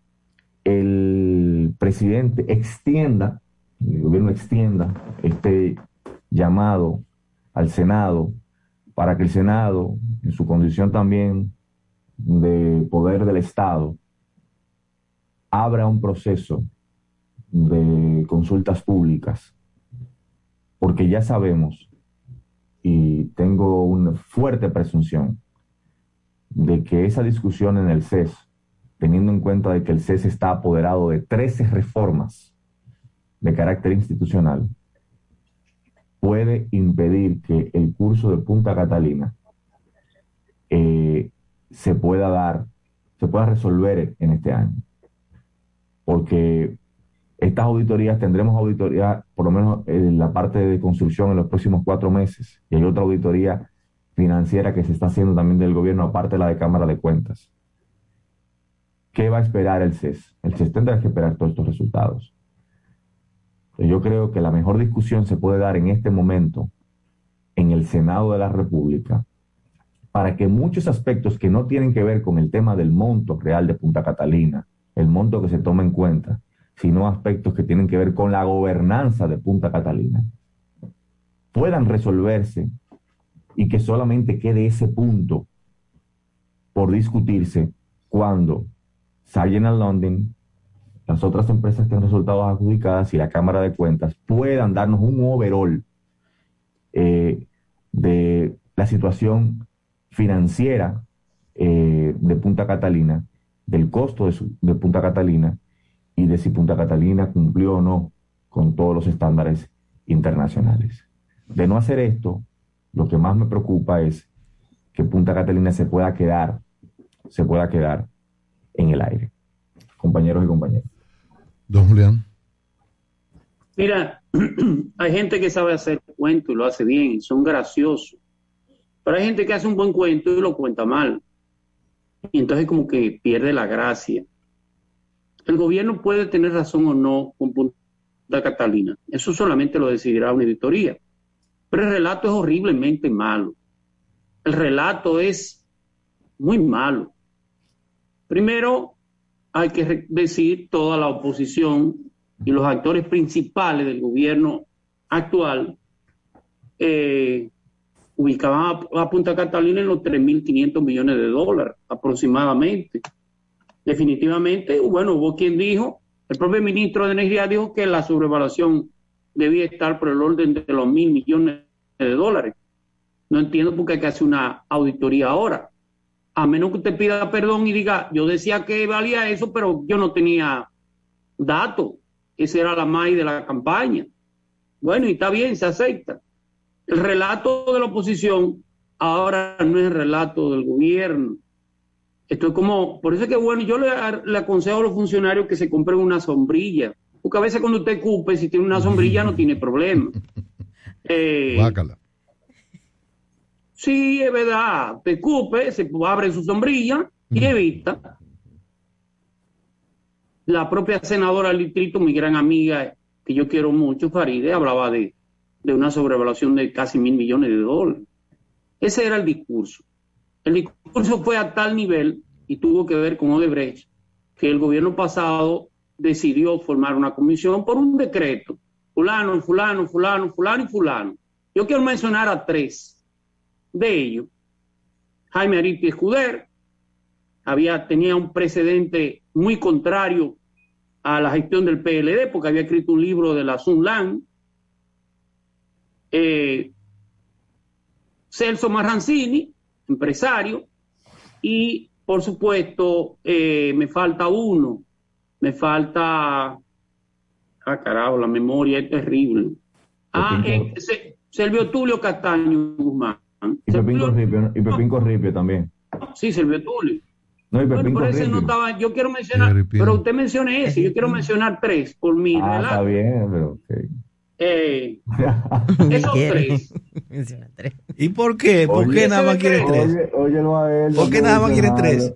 [SPEAKER 9] el presidente extienda, el gobierno extienda este llamado al Senado para que el Senado, en su condición también de poder del Estado, abra un proceso de consultas públicas, porque ya sabemos y tengo una fuerte presunción de que esa discusión en el CES, teniendo en cuenta de que el CES está apoderado de 13 reformas de carácter institucional, puede impedir que el curso de Punta Catalina eh, se pueda dar, se pueda resolver en este año. Porque estas auditorías, tendremos auditoría, por lo menos en la parte de construcción en los próximos cuatro meses, y hay otra auditoría financiera que se está haciendo también del gobierno, aparte de la de Cámara de Cuentas. ¿Qué va a esperar el CES? El CES tendrá que esperar todos estos resultados. Yo creo que la mejor discusión se puede dar en este momento en el Senado de la República para que muchos aspectos que no tienen que ver con el tema del monto real de Punta Catalina, el monto que se toma en cuenta, sino aspectos que tienen que ver con la gobernanza de Punta Catalina, puedan resolverse y que solamente quede ese punto por discutirse cuando Sargent London, las otras empresas que han resultado adjudicadas y la Cámara de Cuentas puedan darnos un overall eh, de la situación financiera eh, de Punta Catalina, del costo de, su- de Punta Catalina y de si Punta Catalina cumplió o no con todos los estándares internacionales. De no hacer esto, lo que más me preocupa es que Punta Catalina se pueda quedar, se pueda quedar en el aire. Compañeros y compañeras.
[SPEAKER 5] Don Julián.
[SPEAKER 8] Mira, [clears throat] hay gente que sabe hacer cuento y lo hace bien, son graciosos. Pero hay gente que hace un buen cuento y lo cuenta mal. Y entonces como que pierde la gracia. El gobierno puede tener razón o no con Punta Catalina. Eso solamente lo decidirá una auditoría. Pero el relato es horriblemente malo. El relato es muy malo. Primero, hay que decir toda la oposición y los actores principales del gobierno actual eh, ubicaban a Punta Catalina en los 3.500 millones de dólares aproximadamente. Definitivamente, bueno, hubo quien dijo, el propio ministro de Energía dijo que la sobrevaluación debía estar por el orden de los mil millones de dólares. No entiendo por qué hay que hacer una auditoría ahora. A menos que usted pida perdón y diga, yo decía que valía eso, pero yo no tenía datos. Esa era la maíz de la campaña. Bueno, y está bien, se acepta. El relato de la oposición ahora no es el relato del gobierno. Esto es como, por eso es que bueno, yo le, le aconsejo a los funcionarios que se compren una sombrilla, porque a veces cuando usted cupe, si tiene una sombrilla no tiene problema. [laughs] Eh,
[SPEAKER 5] Bácala.
[SPEAKER 8] Sí, es verdad. Te cupe, se abre su sombrilla y evita. La propia senadora del distrito, mi gran amiga, que yo quiero mucho, Faride, hablaba de, de una sobrevaluación de casi mil millones de dólares. Ese era el discurso. El discurso fue a tal nivel y tuvo que ver con Odebrecht, que el gobierno pasado decidió formar una comisión por un decreto. Fulano, fulano, fulano, fulano y fulano. Yo quiero mencionar a tres de ellos. Jaime Ariti Escuder había, tenía un precedente muy contrario a la gestión del PLD porque había escrito un libro de la Sunlan. Eh, Celso Marrancini, empresario, y por supuesto eh, me falta uno, me falta, ah carajo, la memoria es terrible. Ah, eh, Se- Servio Tulio Castaño Guzmán.
[SPEAKER 9] Y Pepín Corripio, y Pepín Corripio también.
[SPEAKER 8] Sí, Servio Tulio.
[SPEAKER 9] No, y
[SPEAKER 8] Bueno,
[SPEAKER 9] Pepín
[SPEAKER 8] por ese
[SPEAKER 9] Corripio.
[SPEAKER 8] no estaba, yo quiero mencionar, pero usted mencione ese, yo quiero mencionar tres por mi
[SPEAKER 9] Ah, está bien, pero ok.
[SPEAKER 8] Eh, [laughs] esos [laughs] tres.
[SPEAKER 7] ¿Y por qué? ¿Por
[SPEAKER 8] Oye,
[SPEAKER 7] qué nada más quiere tres?
[SPEAKER 9] A él.
[SPEAKER 7] ¿Por qué nada más quiere tres?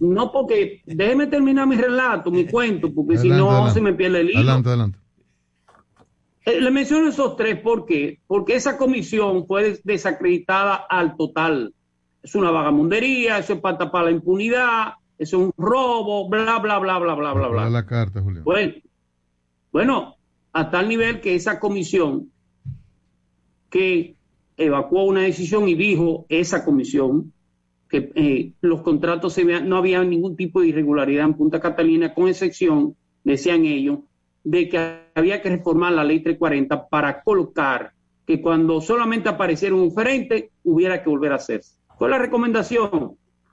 [SPEAKER 8] No, porque déjeme terminar mi relato, mi cuento, porque si no
[SPEAKER 5] adelante.
[SPEAKER 8] se me pierde el hilo.
[SPEAKER 5] Adelante, adelante.
[SPEAKER 8] Eh, le menciono esos tres ¿por qué? porque esa comisión fue des- desacreditada al total. Es una vagamundería, eso es para tapar la impunidad, eso es un robo, bla, bla, bla, bla, bla, bla,
[SPEAKER 5] ¿Cuál es
[SPEAKER 8] bla.
[SPEAKER 5] la carta, Julio?
[SPEAKER 8] Bueno, bueno, a tal nivel que esa comisión que evacuó una decisión y dijo esa comisión que eh, los contratos se vean- no había ningún tipo de irregularidad en Punta Catalina, con excepción, decían ellos, de que había que reformar la ley 340 para colocar que cuando solamente apareciera un oferente hubiera que volver a hacerse. Fue la recomendación.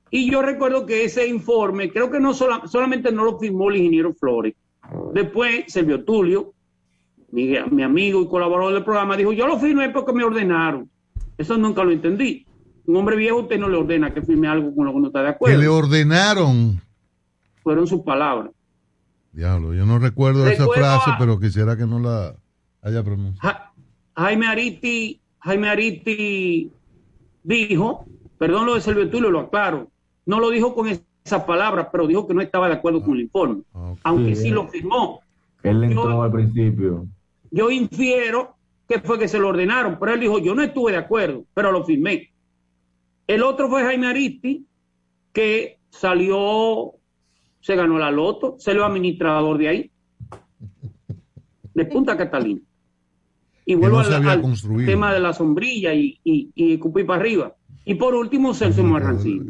[SPEAKER 8] Y yo recuerdo que ese informe, creo que no sola- solamente no lo firmó el ingeniero Flores. Después, Servio Tulio, mi, mi amigo y colaborador del programa, dijo, yo lo firmé porque me ordenaron. Eso nunca lo entendí. Un hombre viejo usted no le ordena que firme algo con lo que no está de
[SPEAKER 5] Que
[SPEAKER 8] acuerdo.
[SPEAKER 5] le ordenaron.
[SPEAKER 8] Fueron sus palabras.
[SPEAKER 5] Diablo, yo no recuerdo esa frase,
[SPEAKER 8] a-
[SPEAKER 5] pero quisiera que no la haya pronunciado.
[SPEAKER 8] Ja- Jaime Ariti, Jaime Ariti dijo, perdón lo de Servio Tulio, lo aclaro, no lo dijo con esas palabras, pero dijo que no estaba de acuerdo con el informe, aunque sí lo firmó.
[SPEAKER 9] Él entró al principio.
[SPEAKER 8] Yo infiero que fue que se lo ordenaron, pero él dijo, yo no estuve de acuerdo, pero lo firmé. El otro fue Jaime Aristi, que salió, se ganó la loto, se lo administrador de ahí, de Punta Catalina. Y vuelvo
[SPEAKER 5] no
[SPEAKER 8] al, tema de la sombrilla y, y, y escupir para arriba. Y por último, Celso Marrancini.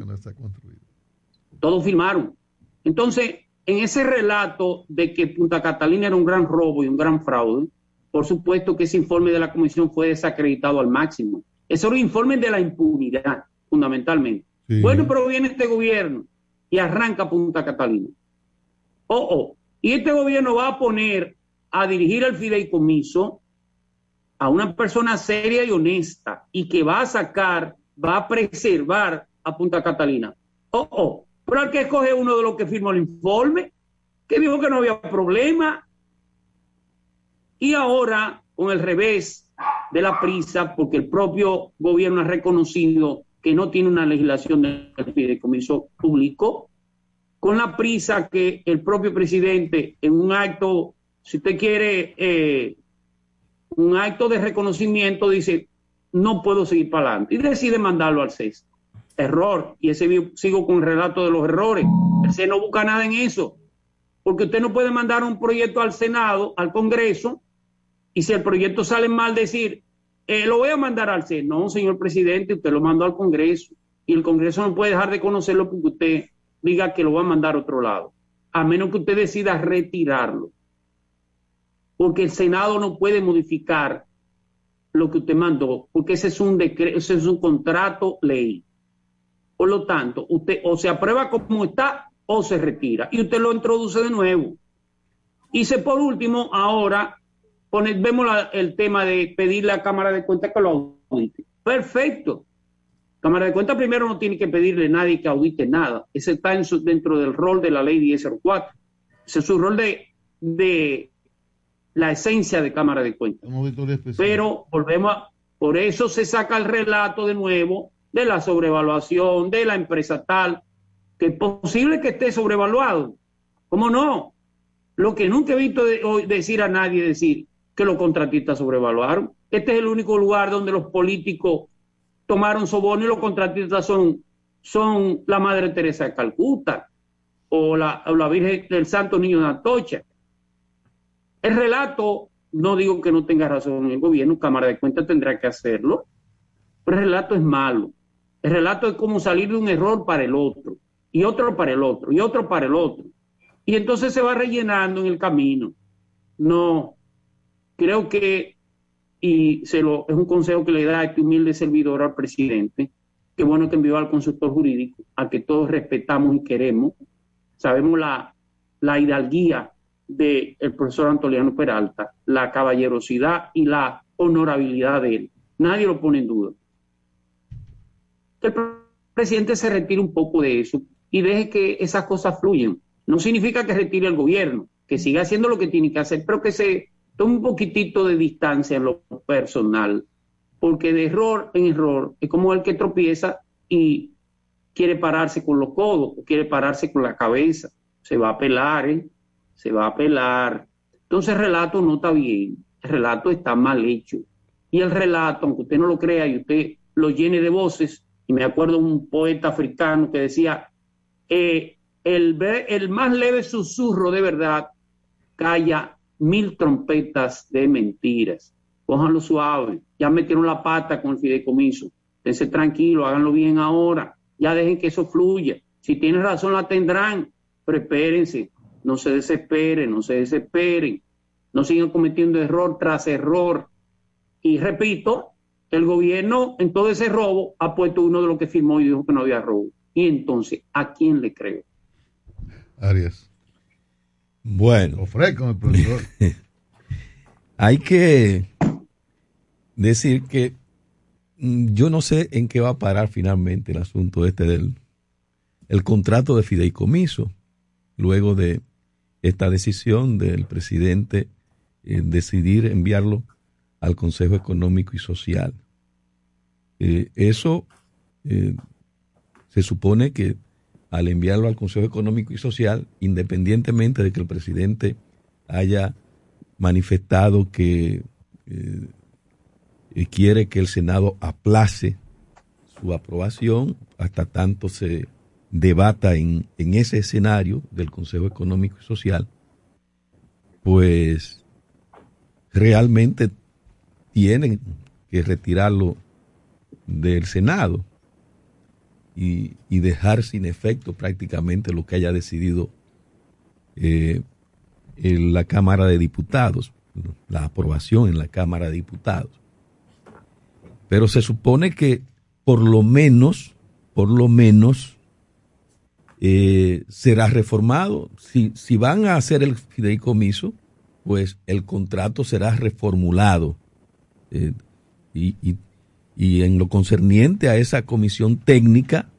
[SPEAKER 8] Todos firmaron. Entonces, en ese relato de que Punta Catalina era un gran robo y un gran fraude, por supuesto que ese informe de la comisión fue desacreditado al máximo. Ese era un informe de la impunidad, fundamentalmente.
[SPEAKER 5] Sí.
[SPEAKER 8] Bueno, pero viene este gobierno y arranca Punta Catalina. Oh, oh. Y este gobierno va a poner a dirigir el fideicomiso a una persona seria y honesta y que va a sacar, va a preservar a Punta Catalina. Oh, oh. Pero al que escoge uno de los que firmó el informe, que dijo que no había problema. Y ahora, con el revés de la prisa, porque el propio gobierno ha reconocido que no tiene una legislación del fideicomiso público, con la prisa que el propio presidente en un acto, si usted quiere, eh, un acto de reconocimiento dice, no puedo seguir para adelante y decide mandarlo al CES. Error. Y ese sigo con el relato de los errores. El CES no busca nada en eso. Porque usted no puede mandar un proyecto al Senado, al Congreso, y si el proyecto sale mal, decir, eh, lo voy a mandar al CES. No, señor presidente, usted lo mandó al Congreso. Y el Congreso no puede dejar de conocerlo porque usted diga que lo va a mandar a otro lado. A menos que usted decida retirarlo porque el Senado no puede modificar lo que usted mandó, porque ese es un decreto, ese es un contrato ley. Por lo tanto, usted o se aprueba como está o se retira y usted lo introduce de nuevo. Hice por último ahora pone- vemos la- el tema de pedirle a Cámara de Cuentas que lo audite. Perfecto. Cámara de Cuentas primero no tiene que pedirle a nadie que audite nada. Ese está en su- dentro del rol de la ley 1004. Ese es su rol de, de la esencia de Cámara de Cuentas. Pero volvemos a, por eso se saca el relato de nuevo de la sobrevaluación de la empresa tal, que es posible que esté sobrevaluado. ¿Cómo no? Lo que nunca he visto de- hoy decir a nadie decir que los contratistas sobrevaluaron. Este es el único lugar donde los políticos tomaron soborno y los contratistas son, son la Madre Teresa de Calcuta o la, o la Virgen del Santo Niño de Atocha. El relato, no digo que no tenga razón el gobierno, Cámara de Cuentas tendrá que hacerlo, pero el relato es malo. El relato es como salir de un error para el otro, y otro para el otro, y otro para el otro. Y entonces se va rellenando en el camino. No, creo que, y se lo, es un consejo que le da este humilde servidor al presidente, que bueno que envió al consultor jurídico, a que todos respetamos y queremos. Sabemos la, la hidalguía del profesor Antoliano Peralta, la caballerosidad y la honorabilidad de él. Nadie lo pone en duda. Que el presidente se retire un poco de eso y deje que esas cosas fluyan. No significa que retire el gobierno, que siga haciendo lo que tiene que hacer, pero que se un poquitito de distancia en lo personal, porque de error en error es como el que tropieza y quiere pararse con los codos, o quiere pararse con la cabeza. Se va a pelar, ¿eh? Se va a pelar. Entonces el relato no está bien, el relato está mal hecho. Y el relato, aunque usted no lo crea y usted lo llene de voces, y me acuerdo un poeta africano que decía, eh, el, el más leve susurro de verdad calla mil trompetas de mentiras. Cójanlo suave. Ya metieron la pata con el fideicomiso. Esténse tranquilo, háganlo bien ahora. Ya dejen que eso fluya. Si tienen razón, la tendrán. Pero espérense. No se desesperen, no se desesperen. No sigan cometiendo error tras error. Y repito, el gobierno en todo ese robo ha puesto uno de los que firmó y dijo que no había robo. Y entonces, ¿a quién le creo?
[SPEAKER 5] Arias.
[SPEAKER 7] Bueno.
[SPEAKER 5] Ofrezco, el profesor. [laughs]
[SPEAKER 7] Hay que decir que mm, yo no sé en qué va a parar finalmente el asunto este del el contrato de fideicomiso, luego de esta decisión del presidente en decidir enviarlo al Consejo Económico y Social. Eh, eso eh, se supone que al enviarlo al Consejo Económico y Social, independientemente de que el presidente haya manifestado que eh, quiere que el Senado aplace su aprobación hasta tanto se debata en ese escenario del Consejo Económico y Social, pues realmente tienen que retirarlo del Senado y, dejar sin efecto prácticamente lo que haya decidido eh, la Cámara de Diputados, la aprobación en la Cámara de Diputados. Pero se supone que por lo menos, por lo menos, eh, será reformado. Si, si van a hacer el fideicomiso, pues el contrato será reformulado. Eh, y, y- y en lo concerniente a esa comisión técnica,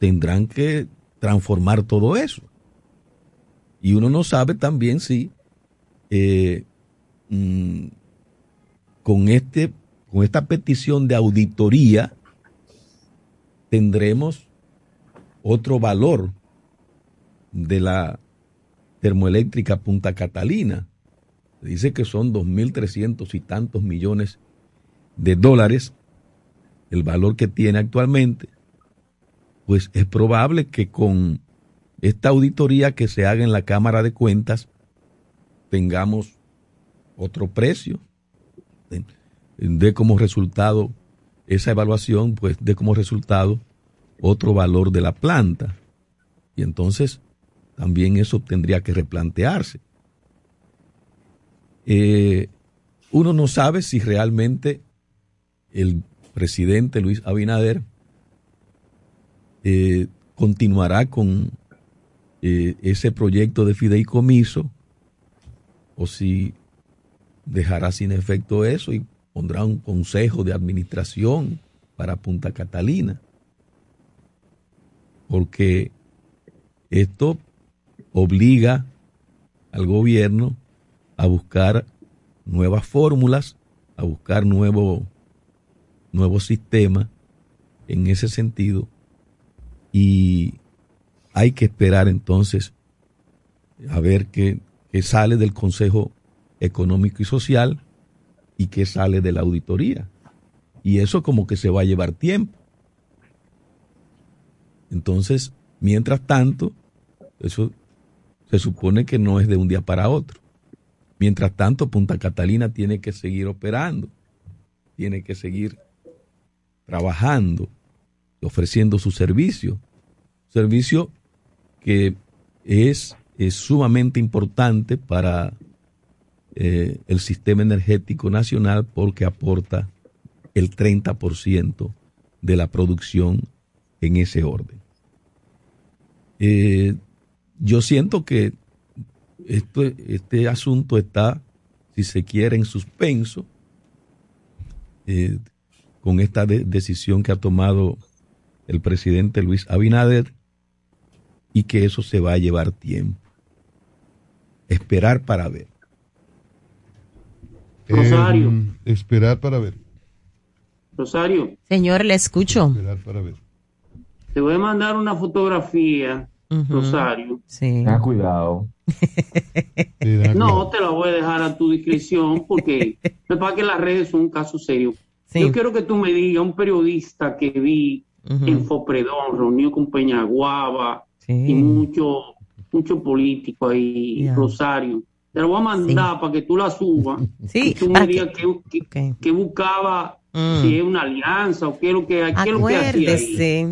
[SPEAKER 7] tendrán que transformar todo eso. Y uno no sabe también si eh, mm, con, este, con esta petición de auditoría tendremos otro valor de la termoeléctrica Punta Catalina. Dice que son 2.300 y tantos millones de dólares el valor que tiene actualmente. Pues es probable que con esta auditoría que se haga en la Cámara de Cuentas tengamos otro precio. De como resultado esa evaluación, pues de como resultado otro valor de la planta. Y entonces también eso tendría que replantearse. Eh, uno no sabe si realmente el presidente Luis Abinader eh, continuará con eh, ese proyecto de fideicomiso o si dejará sin efecto eso y pondrá un consejo de administración para Punta Catalina. Porque esto obliga al gobierno a buscar nuevas fórmulas, a buscar nuevo, nuevos sistemas en ese sentido. Y hay que esperar entonces a ver qué, qué sale del Consejo Económico y Social y qué sale de la auditoría. Y eso como que se va a llevar tiempo. Entonces, mientras tanto, eso se supone que no es de un día para otro. Mientras tanto, Punta Catalina tiene que seguir operando, tiene que seguir trabajando, ofreciendo su servicio. Servicio que es, es sumamente importante para eh, el sistema energético nacional porque aporta el 30% de la producción en ese orden. Eh, yo siento que esto, este asunto está, si se quiere, en suspenso eh, con esta de- decisión que ha tomado el presidente Luis Abinader y que eso se va a llevar tiempo. Esperar para ver.
[SPEAKER 8] Rosario.
[SPEAKER 5] Eh, esperar para ver.
[SPEAKER 8] Rosario,
[SPEAKER 6] Señor, le escucho.
[SPEAKER 5] Esperar para ver.
[SPEAKER 8] te voy a mandar una fotografía, Rosario.
[SPEAKER 6] Sí.
[SPEAKER 9] Tenga cuidado. [laughs]
[SPEAKER 8] No, te la voy a dejar a tu discreción porque [laughs] me parece que las redes son un caso serio. Yo quiero que tú me digas, un periodista que vi en Fopredón, reunido con Peñaguaba y mucho, mucho político ahí. Rosario. Te lo voy a mandar para que tú la subas. [laughs]
[SPEAKER 6] Sí,
[SPEAKER 8] y tú me
[SPEAKER 6] para
[SPEAKER 8] digas qué qué buscaba,
[SPEAKER 6] Mm.
[SPEAKER 8] si es una alianza o qué es lo que, qué lo que hacía ahí.
[SPEAKER 6] Acuérdese.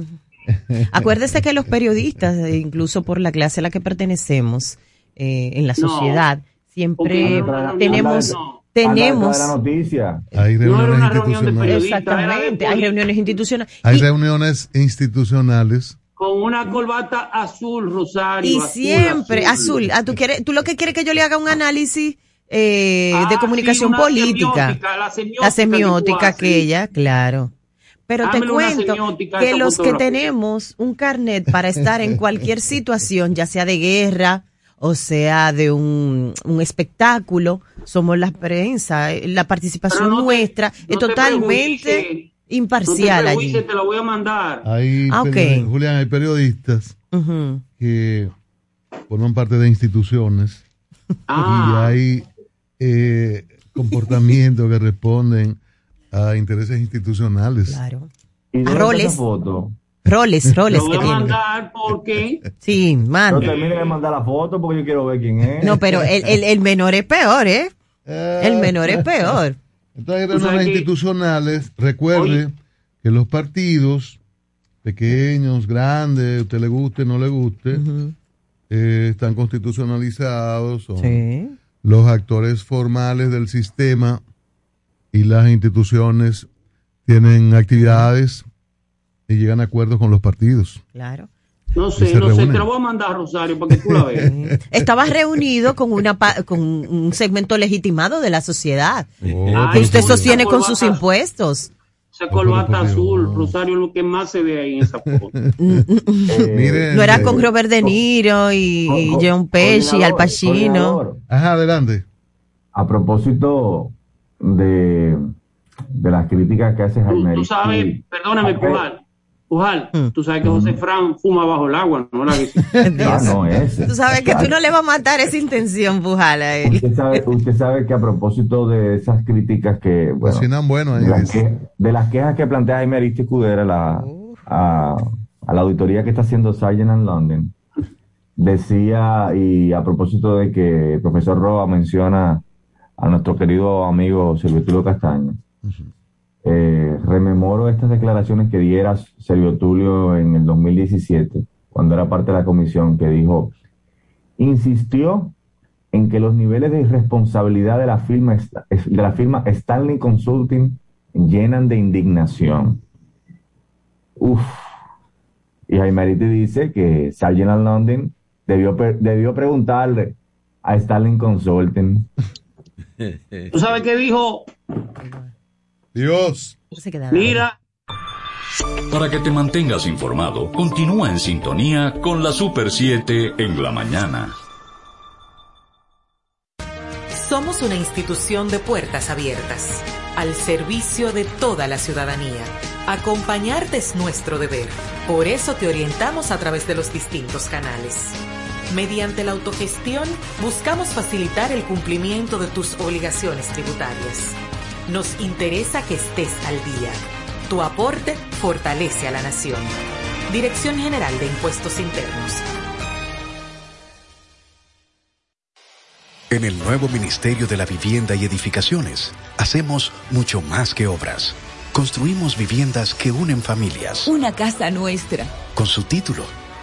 [SPEAKER 6] [laughs] Acuérdese que los periodistas, eh, incluso por la clase a la que pertenecemos eh, en la
[SPEAKER 9] No.
[SPEAKER 6] sociedad, siempre
[SPEAKER 9] no,
[SPEAKER 6] tenemos,
[SPEAKER 9] no.
[SPEAKER 6] Tenemos.
[SPEAKER 9] La noticia.
[SPEAKER 5] Hay reuniones institucionales.
[SPEAKER 6] Exactamente, hay reuniones institucionales.
[SPEAKER 5] Hay reuniones institucionales.
[SPEAKER 8] Con una corbata azul, Rosario.
[SPEAKER 6] Y
[SPEAKER 8] azul,
[SPEAKER 6] siempre, azul, ah, ¿tú, quieres, tú lo que quieres que yo le haga un análisis eh, de
[SPEAKER 8] Ah,
[SPEAKER 6] comunicación
[SPEAKER 8] sí,
[SPEAKER 6] política.
[SPEAKER 8] semiótica, la semiótica
[SPEAKER 6] La semiótica aquella, claro. Pero te cuento que los que tenemos un carnet para estar en cualquier [laughs] situación, ya sea de guerra o sea de un, un espectáculo, somos la prensa. eh, La participación
[SPEAKER 8] te-
[SPEAKER 6] nuestra es
[SPEAKER 8] no
[SPEAKER 6] totalmente imparcial
[SPEAKER 8] no te
[SPEAKER 6] allí.
[SPEAKER 8] te la voy a mandar.
[SPEAKER 5] Hay,
[SPEAKER 6] Ah, ok.
[SPEAKER 5] peri- Julián, hay periodistas que forman parte de instituciones
[SPEAKER 8] Ah.
[SPEAKER 5] y hay eh, comportamientos que responden a intereses institucionales.
[SPEAKER 6] Claro.
[SPEAKER 9] ¿Y
[SPEAKER 6] A roles.
[SPEAKER 9] esa foto?
[SPEAKER 6] Roles, roles
[SPEAKER 8] Lo voy
[SPEAKER 6] que
[SPEAKER 8] a
[SPEAKER 6] tienen.
[SPEAKER 8] mandar porque
[SPEAKER 6] Sí,
[SPEAKER 9] No
[SPEAKER 6] mande.
[SPEAKER 9] termine de mandar la foto porque yo quiero ver quién es.
[SPEAKER 6] No, pero el, el, el menor es peor, ¿eh? El menor es peor.
[SPEAKER 5] Entonces, hay
[SPEAKER 6] que-
[SPEAKER 5] institucionales. Recuerde que los partidos, pequeños, grandes, usted le guste, no le guste, eh, están constitucionalizados, son
[SPEAKER 6] Sí.
[SPEAKER 5] los actores formales del sistema y las instituciones tienen actividades y llegan a acuerdos con los partidos.
[SPEAKER 6] Claro.
[SPEAKER 8] no
[SPEAKER 5] Y
[SPEAKER 8] sé, no sé,
[SPEAKER 5] reúnen.
[SPEAKER 8] te lo voy a mandar, Rosario, para que tú la veas. [laughs]
[SPEAKER 6] Estaba reunido con una pa- con un segmento legitimado de la sociedad
[SPEAKER 5] Oh,
[SPEAKER 6] que usted sostiene con sus impuestos.
[SPEAKER 8] Esa corbata azul, Rosario, es lo que más se ve ahí en esa foto. [laughs]
[SPEAKER 5] Miren,
[SPEAKER 6] No era
[SPEAKER 5] eh,
[SPEAKER 6] con Robert De Niro y, y John Pesci, Al Pacino.
[SPEAKER 5] Ajá, adelante.
[SPEAKER 9] A propósito de, de las críticas que hace Jaime
[SPEAKER 8] Tú sabes,
[SPEAKER 9] Aristil,
[SPEAKER 8] perdóname,
[SPEAKER 9] ¿a
[SPEAKER 8] Pujal,
[SPEAKER 6] Mm.
[SPEAKER 8] tú sabes que José Fran fuma bajo el agua, ¿no? La
[SPEAKER 9] Ah, [laughs] no, ese.
[SPEAKER 6] Tú sabes que tú no le vas a matar esa intención, Pujal, a él.
[SPEAKER 9] Usted sabe, usted sabe que a propósito de esas críticas que, bueno,
[SPEAKER 5] bueno ahí,
[SPEAKER 9] de, las
[SPEAKER 5] dice.
[SPEAKER 9] que- de las quejas que plantea Jaime Aristil Cudera la, a, a la auditoría que está haciendo Sargent and London, decía, y a propósito de que el profesor Roa menciona a nuestro querido amigo Silvio Castaño, eh, rememoro estas declaraciones que diera Sergio Tulio en el 2017, cuando era parte de la comisión, que dijo, insistió en que los niveles de irresponsabilidad de la firma, de la firma Stanley Consulting llenan de indignación. Uf. Y Jaime Ariti dice que Sargent London debió, debió preguntarle a Stanley Consulting [laughs]
[SPEAKER 8] ¿Tú sabes qué dijo?
[SPEAKER 5] Dios.
[SPEAKER 8] Mira,
[SPEAKER 2] Para que te mantengas informado, continúa en sintonía con la Super 7 en la mañana.
[SPEAKER 12] Somos una institución de puertas abiertas, al servicio de toda la ciudadanía. Acompañarte es nuestro deber. Por eso te orientamos a través de los distintos canales. Mediante la autogestión, buscamos facilitar el cumplimiento de tus obligaciones tributarias. Nos interesa que estés al día. Tu aporte fortalece a la nación. Dirección General de Impuestos Internos.
[SPEAKER 13] En el nuevo Ministerio de la Vivienda y Edificaciones, hacemos mucho más que obras. Construimos viviendas que unen familias,
[SPEAKER 14] Una casa nuestra.
[SPEAKER 13] con su título,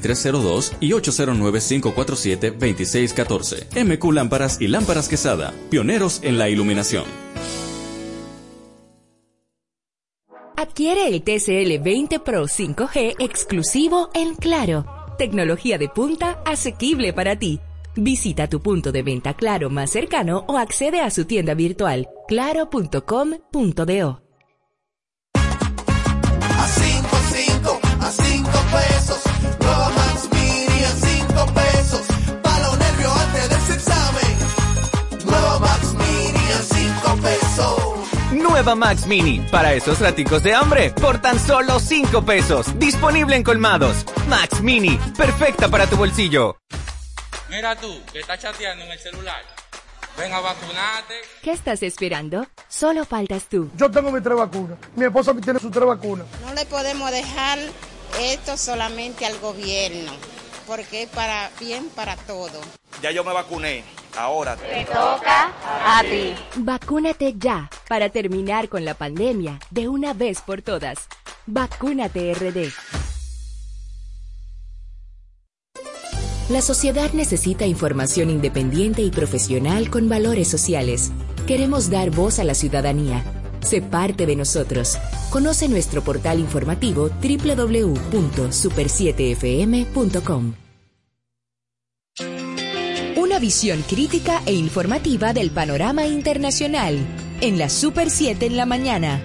[SPEAKER 15] 809-687-2302 y 809-547-2614. MQ Lámparas y Lámparas Quesada, pioneros en la iluminación.
[SPEAKER 10] Adquiere el TCL 20 Pro 5G exclusivo en Claro. Tecnología de punta asequible para ti. Visita tu punto de venta Claro más cercano o accede a su tienda virtual claro.com.do.
[SPEAKER 16] Nueva Max Mini,
[SPEAKER 17] para esos raticos de hambre, por tan solo 5 pesos. Disponible en colmados. Max Mini, perfecta para tu bolsillo.
[SPEAKER 18] Mira tú, que estás chateando en el celular. Ven a vacunarte.
[SPEAKER 10] ¿Qué estás esperando? Solo faltas tú.
[SPEAKER 19] Yo tengo mis tres vacunas. Mi esposa tiene sus tres vacunas.
[SPEAKER 20] No le podemos dejar esto solamente al gobierno, porque es para bien para todo.
[SPEAKER 21] Ya yo me vacuné. Ahora
[SPEAKER 10] Te toca a ti. Vacúnate ya para terminar con la pandemia de una vez por todas. Vacúnate RD. La sociedad necesita información independiente y profesional con valores sociales. Queremos dar voz a la ciudadanía. Sé parte de nosotros. Conoce nuestro portal informativo www.super7fm.com. Una visión crítica e informativa del panorama internacional en la Super 7 en la mañana.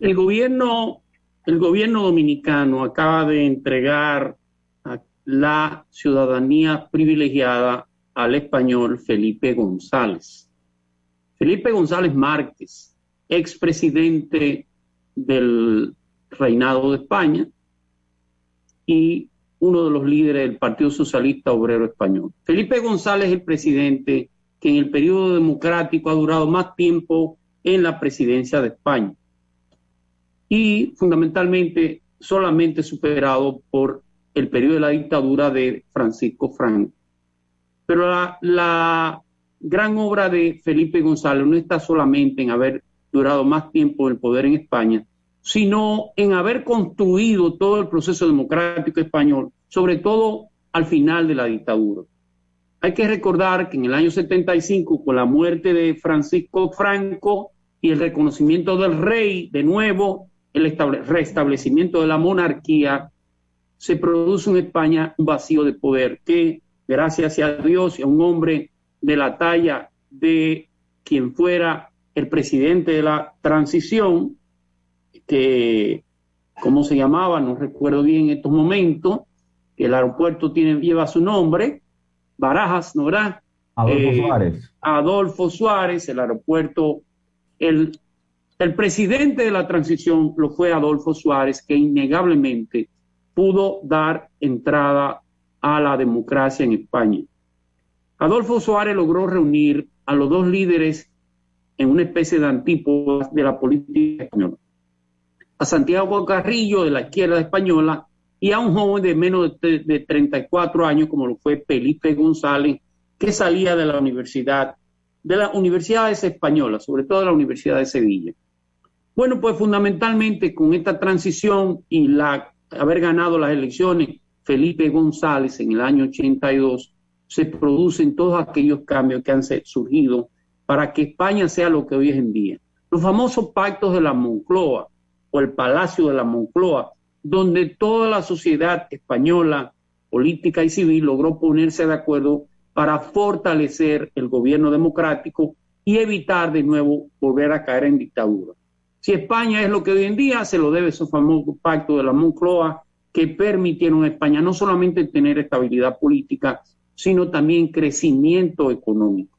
[SPEAKER 8] El gobierno, el gobierno dominicano acaba de entregar la ciudadanía privilegiada al español Felipe González. Felipe González Márquez, expresidente del reinado de España y uno de los líderes del Partido Socialista Obrero Español. Felipe González es el presidente que en el periodo democrático ha durado más tiempo en la presidencia de España y fundamentalmente solamente superado por el periodo de la dictadura de Francisco Franco. Pero la, la gran obra de Felipe González no está solamente en haber durado más tiempo el poder en España, sino en haber construido todo el proceso democrático español, sobre todo al final de la dictadura. Hay que recordar que en el año 75, con la muerte de Francisco Franco y el reconocimiento del rey de nuevo, el estable- restablecimiento de la monarquía, se produce en España un vacío de poder que, gracias a Dios y a un hombre de la talla de quien fuera el presidente de la transición, que, ¿cómo se llamaba? No recuerdo bien en estos momentos, que el aeropuerto tiene, lleva su nombre, Barajas, ¿no verdad?
[SPEAKER 9] Adolfo
[SPEAKER 8] eh,
[SPEAKER 9] Suárez.
[SPEAKER 8] Adolfo Suárez, el aeropuerto, el, el presidente de la transición lo fue Adolfo Suárez, que innegablemente pudo dar entrada a la democracia en España. Adolfo Suárez logró reunir a los dos líderes en una especie de antípodas de la política española. A Santiago Carrillo de la izquierda española y a un joven de menos de, de 34 años como lo fue Felipe González, que salía de la universidad, de las universidades españolas, sobre todo de la Universidad de Sevilla. Bueno, pues fundamentalmente con esta transición y la haber ganado las elecciones Felipe González en el año 82, se producen todos aquellos cambios que han surgido para que España sea lo que hoy es en día. Los famosos pactos de la Moncloa o el Palacio de la Moncloa, donde toda la sociedad española, política y civil, logró ponerse de acuerdo para fortalecer el gobierno democrático y evitar de nuevo volver a caer en dictadura. Si España es lo que hoy en día, se lo debe esos famosos pactos de la Moncloa que permitieron a España no solamente tener estabilidad política, sino también crecimiento económico.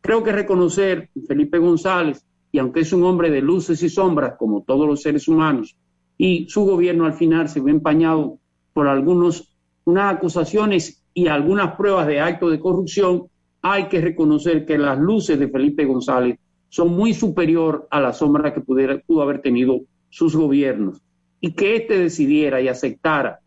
[SPEAKER 8] Creo que reconocer Felipe González, y aunque es un hombre de luces y sombras, como todos los seres humanos, y su gobierno al final se ve empañado por algunos, unas acusaciones y algunas pruebas de actos de corrupción, hay que reconocer que las luces de Felipe González son muy superior a la sombra que pudo haber tenido sus gobiernos y que éste decidiera y aceptara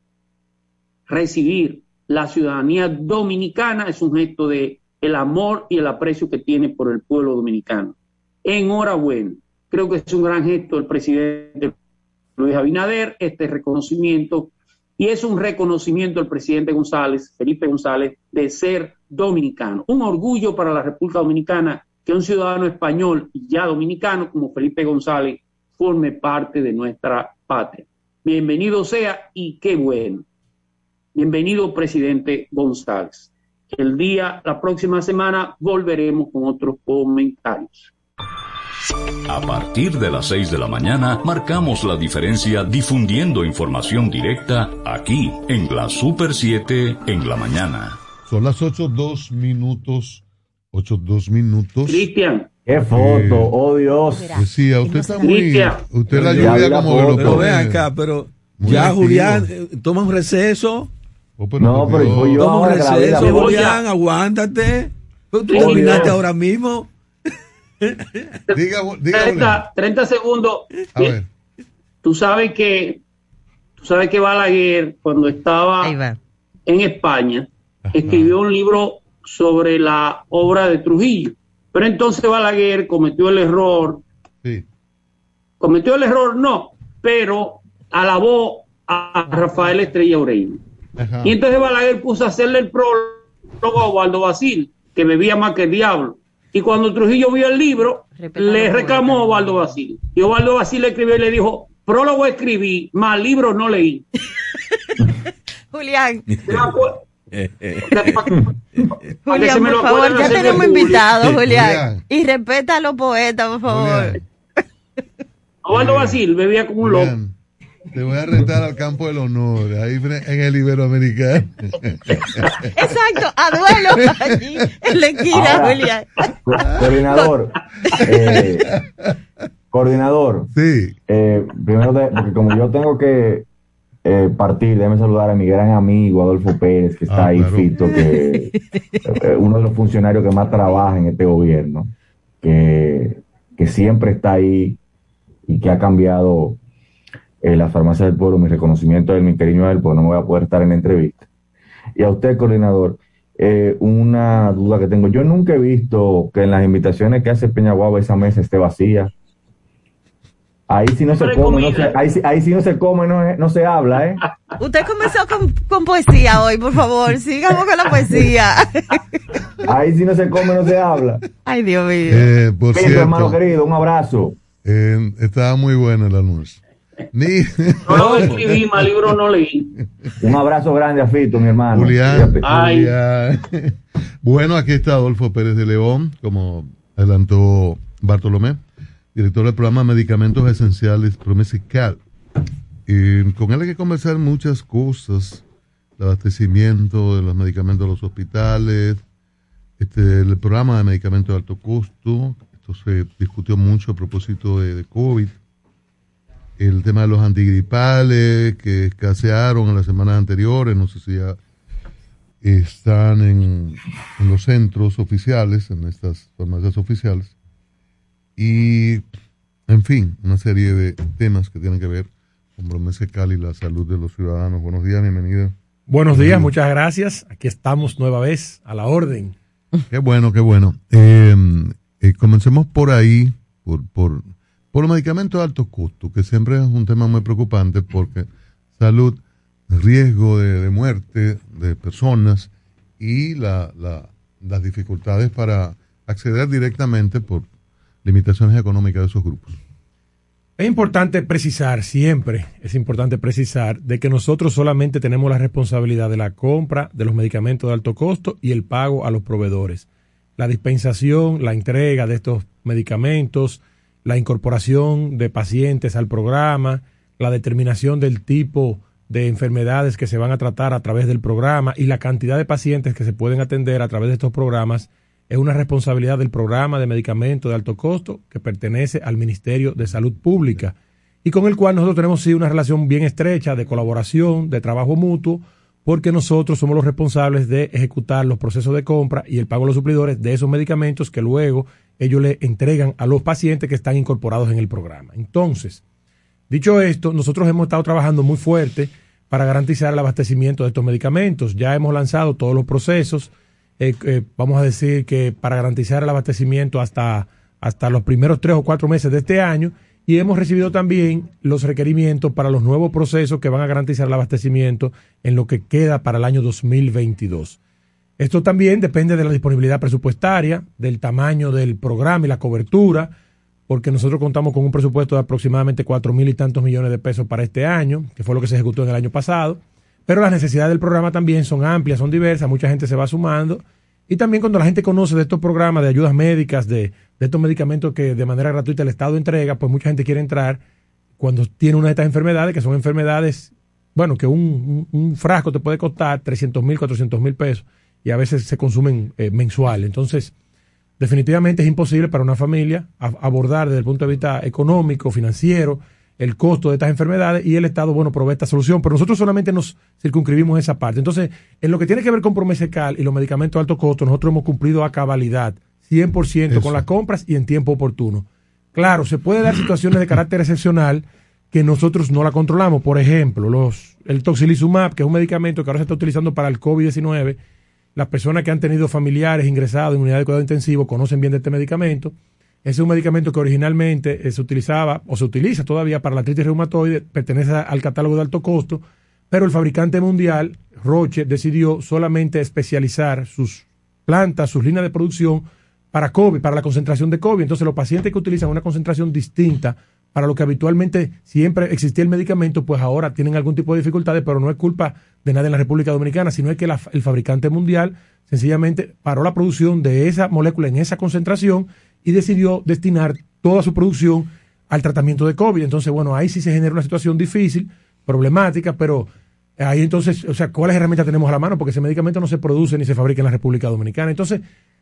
[SPEAKER 8] recibir la ciudadanía dominicana es un gesto de el amor y el aprecio que tiene por el pueblo dominicano. Enhorabuena. Creo que es un gran gesto del presidente Luis Abinader, este reconocimiento, y es un reconocimiento del presidente González, Felipe González, de ser dominicano. Un orgullo para la República Dominicana que un ciudadano español y ya dominicano como Felipe González forme parte de nuestra patria. Bienvenido sea y qué bueno. Bienvenido, presidente González. El día, la próxima semana, volveremos con otros comentarios.
[SPEAKER 2] A partir de las 6 de la mañana, marcamos la diferencia difundiendo información directa aquí en la Super 7 en la mañana.
[SPEAKER 5] Son las 8, 2 minutos. 8, 2 minutos.
[SPEAKER 8] Cristian.
[SPEAKER 9] Qué foto, oh Dios.
[SPEAKER 5] Decía, usted está muy.
[SPEAKER 8] Cristian.
[SPEAKER 5] Usted la lluvia como que lo.
[SPEAKER 7] Pero ven acá, pero
[SPEAKER 5] muy
[SPEAKER 7] ya
[SPEAKER 5] activo.
[SPEAKER 7] Julián, eh, toma un receso.
[SPEAKER 5] Oh, pero
[SPEAKER 9] No, pero fui yo ahora la la
[SPEAKER 7] receso,
[SPEAKER 9] foto.
[SPEAKER 7] Julián, aguántate. Pero tú terminaste
[SPEAKER 8] Dios.
[SPEAKER 7] ahora mismo. [laughs]
[SPEAKER 5] Diga, diga,
[SPEAKER 8] 30, 30 segundos.
[SPEAKER 5] A ver.
[SPEAKER 8] Tú sabes que, tú sabes que Balaguer, cuando estaba en España, escribió un libro sobre la obra de Trujillo. Pero entonces Balaguer cometió el error,
[SPEAKER 5] Sí.
[SPEAKER 8] cometió el error, no, pero alabó a Rafael Estrella Ureña.
[SPEAKER 5] Ajá.
[SPEAKER 8] Y entonces Balaguer puso a hacerle el prólogo a Osvaldo Basil, que bebía más que el diablo. Y cuando Trujillo vio el libro, le reclamó a. Osvaldo Basil. Y Osvaldo Basil le escribió y le dijo, prólogo escribí, más libros no leí. [laughs]
[SPEAKER 6] Julián,
[SPEAKER 8] ¿Te das cu- para que
[SPEAKER 6] Julián, por favor, ya tenemos invitados, Julián. Y respeta a los poetas, por favor.
[SPEAKER 8] Osvaldo Basil bebía como un loco.
[SPEAKER 5] Te voy a retar al campo del honor, ahí en el Iberoamericano. [laughs]
[SPEAKER 6] Exacto, a duelo allí en la esquina,
[SPEAKER 9] Ahora.
[SPEAKER 6] Julián.
[SPEAKER 9] Co- Coordinador. [laughs] eh, coordinador.
[SPEAKER 5] sí.
[SPEAKER 9] Eh, primero, de- porque como yo tengo que eh, partir, déjeme saludar a mi gran amigo Adolfo Pérez, que está
[SPEAKER 5] Ah,
[SPEAKER 9] ahí,
[SPEAKER 5] claro.
[SPEAKER 9] Fito, que uno de los funcionarios que más trabaja en este gobierno, que, que siempre está ahí y que ha cambiado eh, la farmacia del pueblo, mi reconocimiento de mi cariño a él, pues no me voy a poder estar en la entrevista. Y a usted, coordinador, eh, una duda que tengo. Yo nunca he visto que en las invitaciones que hace Peñaguaba esa mesa esté vacía. Ahí sí no se come, no se, ahí, sí- ahí sí no se come, no, no se habla, ¿eh? [laughs]
[SPEAKER 6] Usted comenzó con, con poesía hoy, por favor. Sigamos con la poesía. [laughs]
[SPEAKER 9] Ahí sí no se come, no se habla.
[SPEAKER 6] Ay, Dios mío.
[SPEAKER 5] Eh, por
[SPEAKER 9] hermano
[SPEAKER 5] cierto,
[SPEAKER 9] querido, un abrazo.
[SPEAKER 5] eh, estaba muy bueno el almuerzo. Ni,
[SPEAKER 8] Prólogo escribí, más libros no leí.
[SPEAKER 9] Un abrazo grande a Fito, mi hermano.
[SPEAKER 5] Julián.
[SPEAKER 8] Ay.
[SPEAKER 5] Julián. Bueno, aquí está Adolfo Pérez de León, como adelantó Bartolomé, director del programa Medicamentos Esenciales Promesical. Y con él hay que conversar muchas cosas, el abastecimiento de los medicamentos de los hospitales, este, el programa de medicamentos de alto costo. Esto se discutió mucho a propósito de, de COVID. El tema de los antigripales que escasearon en las semanas anteriores, no sé si ya están en, en los centros oficiales, en estas farmacias oficiales. Y, en fin, una serie de temas que tienen que ver con Bromese Cali y la salud de los ciudadanos. Buenos días, bienvenida.
[SPEAKER 22] Buenos días, muchas gracias. Aquí estamos nueva vez a la orden.
[SPEAKER 5] Qué bueno, qué bueno. Eh, eh, comencemos por ahí, por, por, por los medicamentos de alto costo, que siempre es un tema muy preocupante porque salud, riesgo de, muerte de personas y la, las dificultades para acceder directamente por limitaciones económicas de esos grupos.
[SPEAKER 22] Es importante precisar, siempre es importante precisar, de que nosotros solamente tenemos la responsabilidad de la compra de los medicamentos de alto costo y el pago a los proveedores. La dispensación, la entrega de estos medicamentos, la incorporación de pacientes al programa, la determinación del tipo de enfermedades que se van a tratar a través del programa y la cantidad de pacientes que se pueden atender a través de estos programas es una responsabilidad del programa de medicamentos de alto costo que pertenece al Ministerio de Salud Pública y con el cual nosotros tenemos sí una relación bien estrecha de colaboración, de trabajo mutuo, porque nosotros somos los responsables de ejecutar los procesos de compra y el pago a los suplidores de esos medicamentos que luego ellos le entregan a los pacientes que están incorporados en el programa. Entonces, dicho esto, nosotros hemos estado trabajando muy fuerte para garantizar el abastecimiento de estos medicamentos. Ya hemos lanzado todos los procesos eh, eh, vamos a decir que para garantizar el abastecimiento hasta, hasta los primeros tres o cuatro meses de este año y hemos recibido también los requerimientos para los nuevos procesos que van a garantizar el abastecimiento en lo que queda para el año 2022. Esto también depende de la disponibilidad presupuestaria, del tamaño del programa y la cobertura, porque nosotros contamos con un presupuesto de aproximadamente cuatro mil y tantos millones de pesos para este año, que fue lo que se ejecutó en el año pasado. Pero las necesidades del programa también son amplias, son diversas, mucha gente se va sumando. Y también cuando la gente conoce de estos programas de ayudas médicas, de, estos medicamentos que de manera gratuita el Estado entrega, pues mucha gente quiere entrar cuando tiene una de estas enfermedades, que son enfermedades, bueno, que un, frasco te puede costar 300 mil, 400 mil pesos y a veces se consumen eh, mensual. Entonces, definitivamente es imposible para una familia abordar desde el punto de vista económico, financiero, el costo de estas enfermedades y el Estado, bueno, provee esta solución, pero nosotros solamente nos circunscribimos esa parte. Entonces, en lo que tiene que ver con Promesecal y los medicamentos de alto costo, nosotros hemos cumplido a cabalidad, 100%
[SPEAKER 5] Eso.
[SPEAKER 22] con las compras y en tiempo oportuno. Claro, se puede dar situaciones de carácter excepcional que nosotros no la controlamos. Por ejemplo, los, el Toxilizumab, que es un medicamento que ahora se está utilizando para el COVID-19. Las personas que han tenido familiares ingresados en unidad de cuidado intensivo conocen bien de este medicamento. Es un medicamento que originalmente eh, se utilizaba o se utiliza todavía para la artritis reumatoide, pertenece al catálogo de alto costo, pero el fabricante mundial, Roche, decidió solamente especializar sus plantas, sus líneas de producción para COVID, para la concentración de COVID. Entonces, los pacientes que utilizan una concentración distinta para lo que habitualmente siempre existía el medicamento, pues ahora tienen algún tipo de dificultades, pero no es culpa de nadie en la República Dominicana, sino es que la- el fabricante mundial sencillamente paró la producción de esa molécula en esa concentración y decidió destinar toda su producción al tratamiento de COVID. Entonces, bueno, ahí sí se genera una situación difícil, problemática, pero ahí entonces, o sea, ¿cuáles herramientas tenemos a la mano? Porque ese medicamento no se produce ni se fabrica en la República Dominicana. Entonces,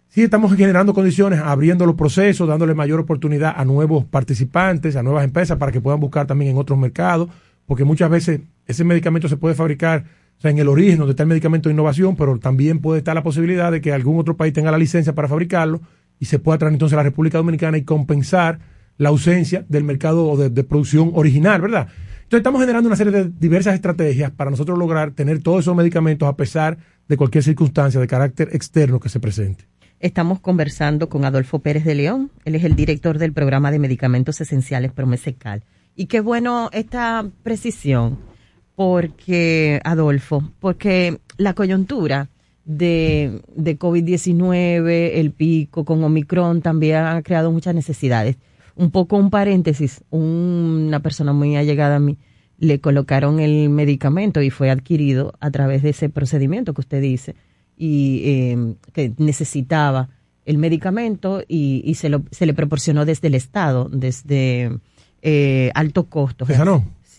[SPEAKER 22] sí estamos generando condiciones, abriendo los procesos, dándole mayor oportunidad a nuevos participantes, a nuevas empresas para que puedan buscar también en otros mercados, porque muchas veces ese medicamento se puede fabricar o sea, en el origen donde está el medicamento de innovación, pero también puede estar la posibilidad de que algún otro país tenga la licencia para fabricarlo y se pueda traer entonces a la República Dominicana y compensar la ausencia del mercado de, de producción original, ¿verdad? Entonces estamos generando una serie de diversas estrategias para nosotros lograr tener todos esos medicamentos a pesar de cualquier circunstancia de carácter externo que se presente.
[SPEAKER 6] Estamos conversando con Adolfo Pérez de León. Él es el director del programa de medicamentos esenciales Promesecal. Y qué bueno esta precisión, porque, Adolfo, porque la coyuntura de, de COVID-19, el pico con Omicron también ha creado muchas necesidades. Un poco un paréntesis, una persona muy allegada a mí le colocaron el medicamento y fue adquirido a través de ese procedimiento que usted dice y eh, que necesitaba el medicamento y, y se, lo, se le proporcionó desde el Estado, desde eh, alto costo.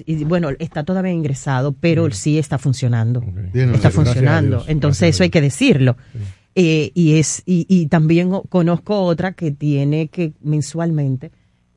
[SPEAKER 6] Y bueno, está todavía ingresado, pero sí está funcionando.
[SPEAKER 5] Bien,
[SPEAKER 6] está
[SPEAKER 5] gracias
[SPEAKER 6] funcionando.
[SPEAKER 5] Dios,
[SPEAKER 6] Entonces
[SPEAKER 5] gracias
[SPEAKER 6] eso hay que decirlo. Eh, y es y, y también conozco otra que tiene que mensualmente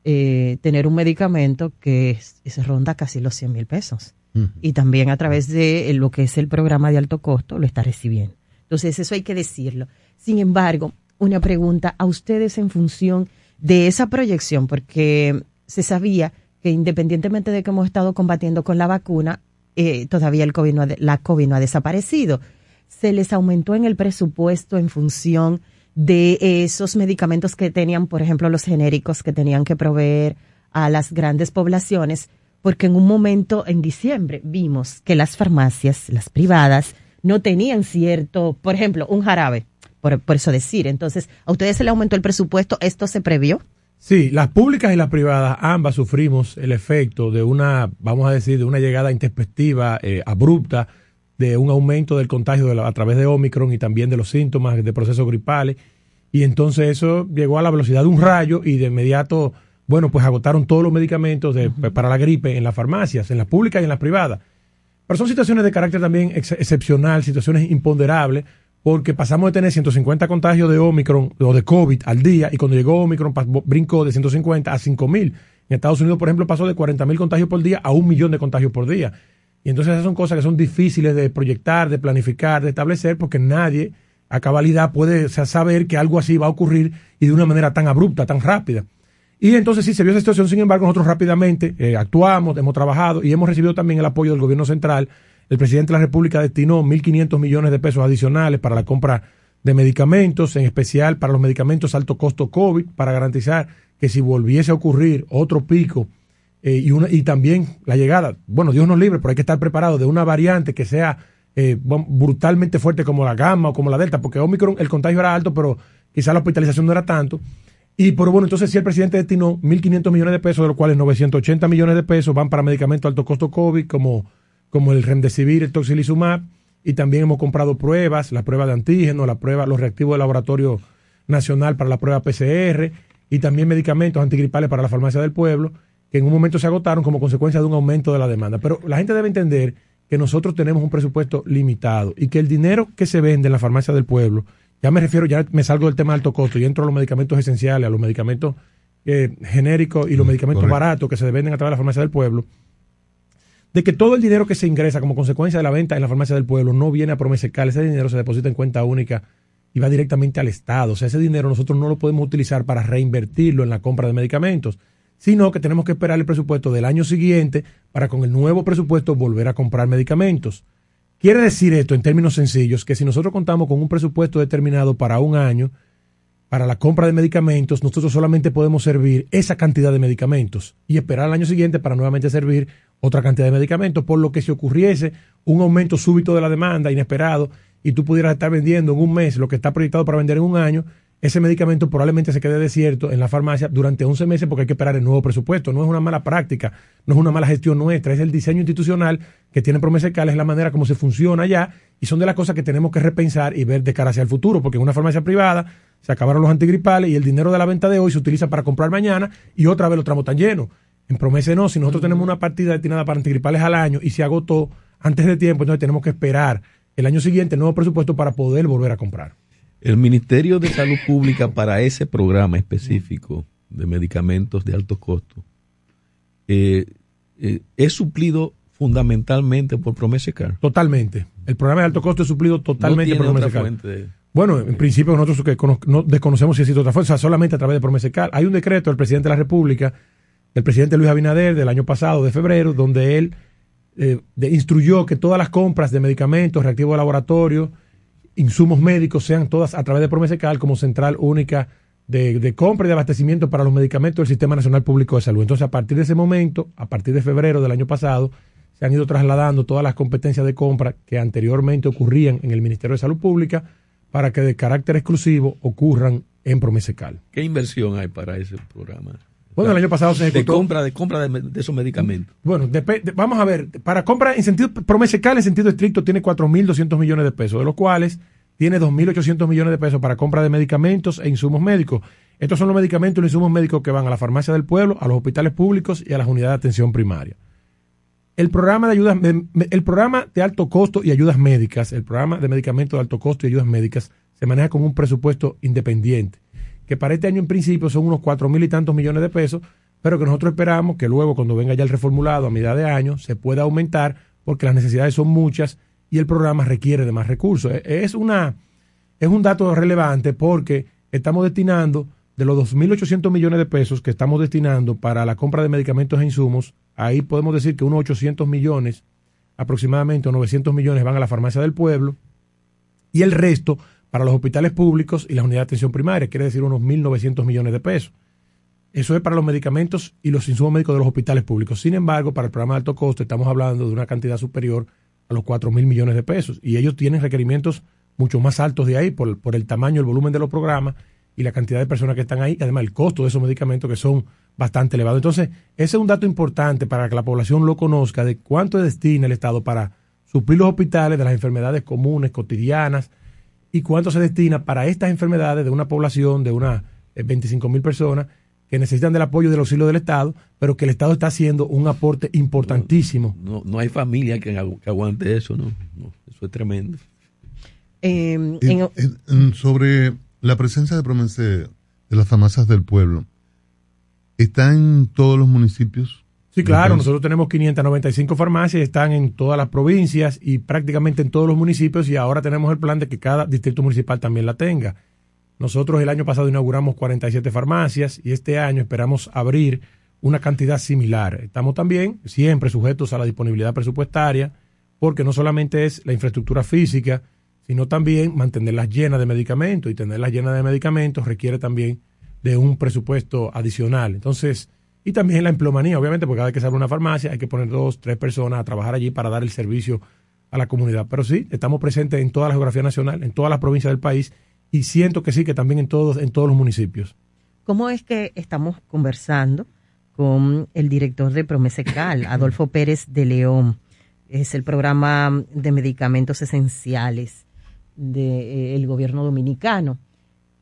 [SPEAKER 6] eh, tener un medicamento que es- es ronda casi los 100 mil pesos. Y también a través de eh, lo que es el programa de alto costo lo está recibiendo. Entonces, eso hay que decirlo. Sin embargo, una pregunta a ustedes en función de esa proyección, porque se sabía que independientemente de que hemos estado combatiendo con la vacuna, eh, todavía el COVID ha la COVID no ha desaparecido. Se les aumentó en el presupuesto en función de esos medicamentos que tenían, por ejemplo, los genéricos que tenían que proveer a las grandes poblaciones, porque en un momento en diciembre vimos que las farmacias, las privadas, no tenían cierto, por ejemplo, un jarabe, por, por eso decir. Entonces, a ustedes se le aumentó el presupuesto, ¿esto se previó?
[SPEAKER 22] Sí, las públicas y las privadas, ambas sufrimos el efecto de una, vamos a decir, de una llegada intempestiva, eh, abrupta, de un aumento del contagio de la- a través de Omicron y también de los síntomas de procesos gripales. Y entonces eso llegó a la velocidad de un rayo y de inmediato, bueno, pues agotaron todos los medicamentos de- para la gripe en las farmacias, en las públicas y en las privadas. Pero son situaciones de carácter también ex- excepcional, situaciones imponderables, porque pasamos de tener 150 contagios de Omicron o de COVID al día y cuando llegó Omicron brincó de 150 a 5000. En Estados Unidos, por ejemplo, pasó de 40 mil contagios por día a un millón de contagios por día. Y entonces esas son cosas que son difíciles de proyectar, de planificar, de establecer, porque nadie a cabalidad puede saber que algo así va a ocurrir y de una manera tan abrupta, tan rápida. Y entonces sí se vio esa situación, sin embargo, nosotros rápidamente eh, actuamos, hemos trabajado y hemos recibido también el apoyo del gobierno central. El presidente de la República destinó 1.500 millones de pesos adicionales para la compra de medicamentos, en especial para los medicamentos alto costo COVID, para garantizar que si volviese a ocurrir otro pico eh, y, una, y también la llegada, bueno, Dios nos libre, pero hay que estar preparado de una variante que sea eh, brutalmente fuerte como la gamma o como la delta, porque Omicron el contagio era alto, pero quizá la hospitalización no era tanto. Y pero bueno, entonces sí el presidente destinó 1.500 millones de pesos, de los cuales 980 millones de pesos van para medicamentos alto costo COVID, como, como el Remdesivir, el Toxilizumab, y también hemos comprado pruebas, la prueba de antígeno, la prueba, los reactivos del laboratorio nacional para la prueba PCR, y también medicamentos antigripales para la farmacia del pueblo, que en un momento se agotaron como consecuencia de un aumento de la demanda. Pero la gente debe entender que nosotros tenemos un presupuesto limitado y que el dinero que se vende en la farmacia del pueblo, ya me refiero, ya me salgo del tema de alto costo y entro a los medicamentos esenciales, a los medicamentos eh, genéricos y los medicamentos
[SPEAKER 5] correcto.
[SPEAKER 22] baratos que se venden a través de la farmacia del pueblo, de que todo el dinero que se ingresa como consecuencia de la venta en la farmacia del pueblo no viene a Promesecal, ese dinero se deposita en cuenta única y va directamente al Estado. O sea, ese dinero nosotros no lo podemos utilizar para reinvertirlo en la compra de medicamentos, sino que tenemos que esperar el presupuesto del año siguiente para con el nuevo presupuesto volver a comprar medicamentos. Quiere decir esto en términos sencillos que si nosotros contamos con un presupuesto determinado para un año, para la compra de medicamentos, nosotros solamente podemos servir esa cantidad de medicamentos y esperar al año siguiente para nuevamente servir otra cantidad de medicamentos, por lo que si ocurriese un aumento súbito de la demanda inesperado y tú pudieras estar vendiendo en un mes lo que está proyectado para vender en un año, ese medicamento probablemente se quede desierto en la farmacia durante 11 meses porque hay que esperar el nuevo presupuesto. No es una mala práctica, no es una mala gestión nuestra, es el diseño institucional que tiene Promesecal, es la manera como se funciona allá y son de las cosas que tenemos que repensar y ver de cara hacia el futuro, porque en una farmacia privada se acabaron los antigripales y el dinero de la venta de hoy se utiliza para comprar mañana y otra vez los tramos están llenos. En Promese no, si nosotros tenemos una partida destinada para antigripales al año y se agotó antes de tiempo, entonces tenemos que esperar el año siguiente el nuevo presupuesto para poder volver a comprar.
[SPEAKER 7] El Ministerio de Salud Pública para ese programa específico de medicamentos de alto costo eh, eh, es suplido fundamentalmente por Promesecar.
[SPEAKER 22] Totalmente. El programa de alto costo es suplido totalmente
[SPEAKER 7] No
[SPEAKER 22] por
[SPEAKER 7] fuente de-
[SPEAKER 22] Bueno, en principio nosotros que no desconocemos si existe otra sea, solamente a través de Promesecal. Hay un decreto del presidente de la República, del presidente Luis Abinader, del año pasado, de febrero, donde él eh, instruyó que todas las compras de medicamentos, reactivos de laboratorio, insumos médicos sean todas a través de Promesecal como central única de, de compra y de abastecimiento para los medicamentos del Sistema Nacional Público de Salud. Entonces, a partir de ese momento, a partir de febrero del año pasado, se han ido trasladando todas las competencias de compra que anteriormente ocurrían en el Ministerio de Salud Pública para que de carácter exclusivo ocurran en Promesecal.
[SPEAKER 7] ¿Qué inversión hay para ese programa?
[SPEAKER 22] Bueno, el año pasado se
[SPEAKER 7] de
[SPEAKER 22] ejecutó-
[SPEAKER 7] compra de compra de, me- de esos medicamentos.
[SPEAKER 22] Bueno, de- vamos a ver, para compra en sentido Promesecal en sentido estricto tiene 4.200 millones de pesos, de los cuales tiene 2.800 millones de pesos para compra de medicamentos e insumos médicos. Estos son los medicamentos y los insumos médicos que van a la farmacia del pueblo, a los hospitales públicos y a las unidades de atención primaria. El programa de ayudas, el programa de alto costo y ayudas médicas, el programa de medicamentos de alto costo y ayudas médicas, se maneja con un presupuesto independiente, que para este año en principio son unos cuatro mil y tantos millones de pesos, pero que nosotros esperamos que luego cuando venga ya el reformulado a mitad de año se pueda aumentar porque las necesidades son muchas y el programa requiere de más recursos. E- Es una es un dato relevante porque estamos destinando de los 2.800 millones de pesos que estamos destinando para la compra de medicamentos e insumos, ahí podemos decir que unos 800 millones, aproximadamente o 900 millones van a la farmacia del pueblo y el resto para los hospitales públicos y las unidades de atención primaria, quiere decir unos 1.900 millones de pesos. Eso es para los medicamentos y los insumos médicos de los hospitales públicos. Sin embargo, para el programa de alto costo estamos hablando de una cantidad superior a los 4 mil millones de pesos. Y ellos tienen requerimientos mucho más altos de ahí por, por el tamaño, el volumen de los programas y la cantidad de personas que están ahí. Además, el costo de esos medicamentos que son bastante elevados. Entonces, ese es un dato importante para que la población lo conozca de cuánto destina el Estado para suplir los hospitales de las enfermedades comunes, cotidianas, y cuánto se destina para estas enfermedades de una población de unas 25 mil personas que necesitan del apoyo y del auxilio del Estado, pero que el Estado está haciendo un aporte importantísimo.
[SPEAKER 7] No, no hay familia que, agu- que aguante eso, ¿no? No, Eso es tremendo.
[SPEAKER 6] Eh,
[SPEAKER 5] En-
[SPEAKER 6] en-
[SPEAKER 5] en- en- sobre la presencia de Promese de las farmacias del pueblo, ¿está en todos los municipios?
[SPEAKER 22] Sí, claro, nosotros tenemos 595 farmacias, están en todas las provincias y prácticamente en todos los municipios y ahora tenemos el plan de que cada distrito municipal también la tenga. Nosotros el año pasado inauguramos 47 farmacias y este año esperamos abrir una cantidad similar. Estamos también siempre sujetos a la disponibilidad presupuestaria porque no solamente es la infraestructura física, sino también mantenerlas llenas de medicamentos y tenerlas llenas de medicamentos requiere también de un presupuesto adicional. Entonces, y también la empleomanía, obviamente, porque cada vez que se abre una farmacia hay que poner dos, tres personas a trabajar allí para dar el servicio a la comunidad. Pero sí, estamos presentes en toda la geografía nacional, en todas las provincias del país y siento que sí, que también en todos, en todos los municipios.
[SPEAKER 6] ¿Cómo es que estamos conversando con el director de Promesecal, [coughs] Adolfo Pérez de León? Es el programa de medicamentos esenciales del gobierno dominicano.